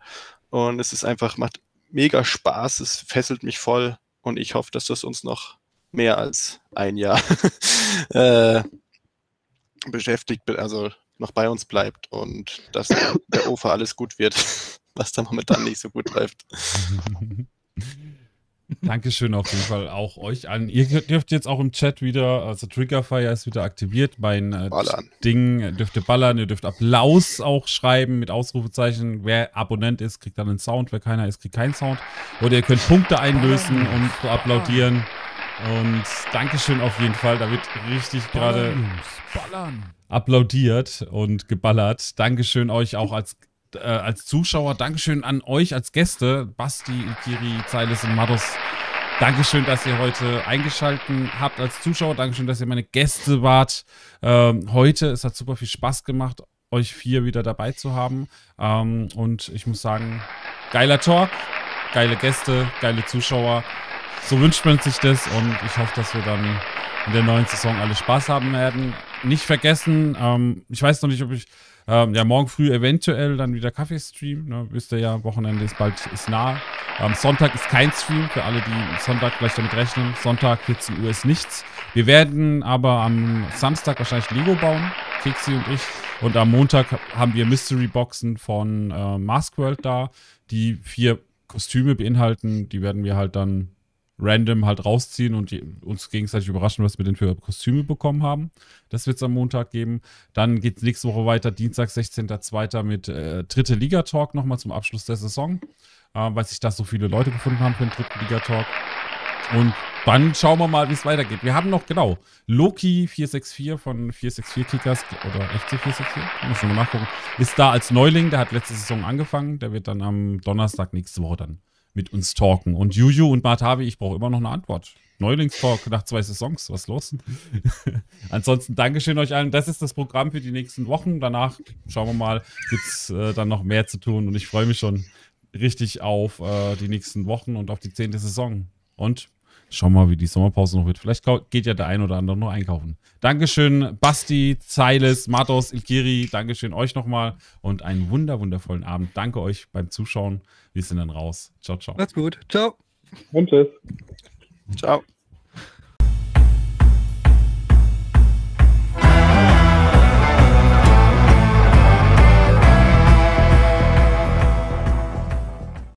Und es ist einfach, macht mega Spaß, es fesselt mich voll. Und ich hoffe, dass das uns noch mehr als ein Jahr äh, beschäftigt, also noch bei uns bleibt und dass der OFA alles gut wird, was da momentan nicht so gut läuft. Dankeschön auf jeden Fall auch euch allen. Ihr dürft jetzt auch im Chat wieder, also Triggerfire ist wieder aktiviert. Mein äh, Ding dürft ihr ballern, ihr dürft Applaus auch schreiben mit Ausrufezeichen. Wer Abonnent ist, kriegt dann einen Sound. Wer keiner ist, kriegt keinen Sound. Oder ihr könnt Punkte einlösen und so applaudieren. Und Dankeschön auf jeden Fall. Da wird richtig gerade applaudiert und geballert. Dankeschön euch auch als äh, als Zuschauer. Dankeschön an euch als Gäste, Basti, Kiri, Zeiles und Mados. Dankeschön, dass ihr heute eingeschaltet habt als Zuschauer. Dankeschön, dass ihr meine Gäste wart ähm, heute. Es hat super viel Spaß gemacht, euch vier wieder dabei zu haben. Ähm, und ich muss sagen, geiler Talk, geile Gäste, geile Zuschauer. So wünscht man sich das und ich hoffe, dass wir dann in der neuen Saison alle Spaß haben werden. Nicht vergessen, ähm, ich weiß noch nicht, ob ich ähm, ja, morgen früh eventuell dann wieder Kaffeestream. Ne? Wisst ihr ja, Wochenende ist bald ist nah. Ähm, Sonntag ist kein Stream, für alle, die Sonntag vielleicht damit rechnen. Sonntag 14 Uhr ist nichts. Wir werden aber am Samstag wahrscheinlich Lego bauen, Kixi und ich. Und am Montag haben wir Mystery Boxen von äh, Maskworld da, die vier Kostüme beinhalten. Die werden wir halt dann random halt rausziehen und die, uns gegenseitig überraschen, was wir denn für Kostüme bekommen haben. Das wird es am Montag geben. Dann geht es nächste Woche weiter, Dienstag, 16.02. mit äh, dritte Liga-Talk nochmal zum Abschluss der Saison, äh, weil sich da so viele Leute gefunden haben für den dritten Liga-Talk. Und dann schauen wir mal, wie es weitergeht. Wir haben noch, genau, Loki 464 von 464 Kickers oder FC 464, muss ich mal nachgucken, ist da als Neuling, der hat letzte Saison angefangen, der wird dann am Donnerstag nächste Woche dann mit uns talken. Und Juju und Matavi, ich brauche immer noch eine Antwort. Neulingstalk nach zwei Saisons, was los? Ansonsten Dankeschön euch allen. Das ist das Programm für die nächsten Wochen. Danach schauen wir mal, gibt es äh, dann noch mehr zu tun. Und ich freue mich schon richtig auf äh, die nächsten Wochen und auf die zehnte Saison. Und schauen wir mal, wie die Sommerpause noch wird. Vielleicht geht ja der ein oder andere noch einkaufen. Dankeschön, Basti, Zeiles, Matos, Ilkiri. Dankeschön euch nochmal und einen wunder, wundervollen Abend. Danke euch beim Zuschauen. Wir sind dann raus. Ciao, ciao. Macht's gut. Ciao. Und tschüss. Ciao.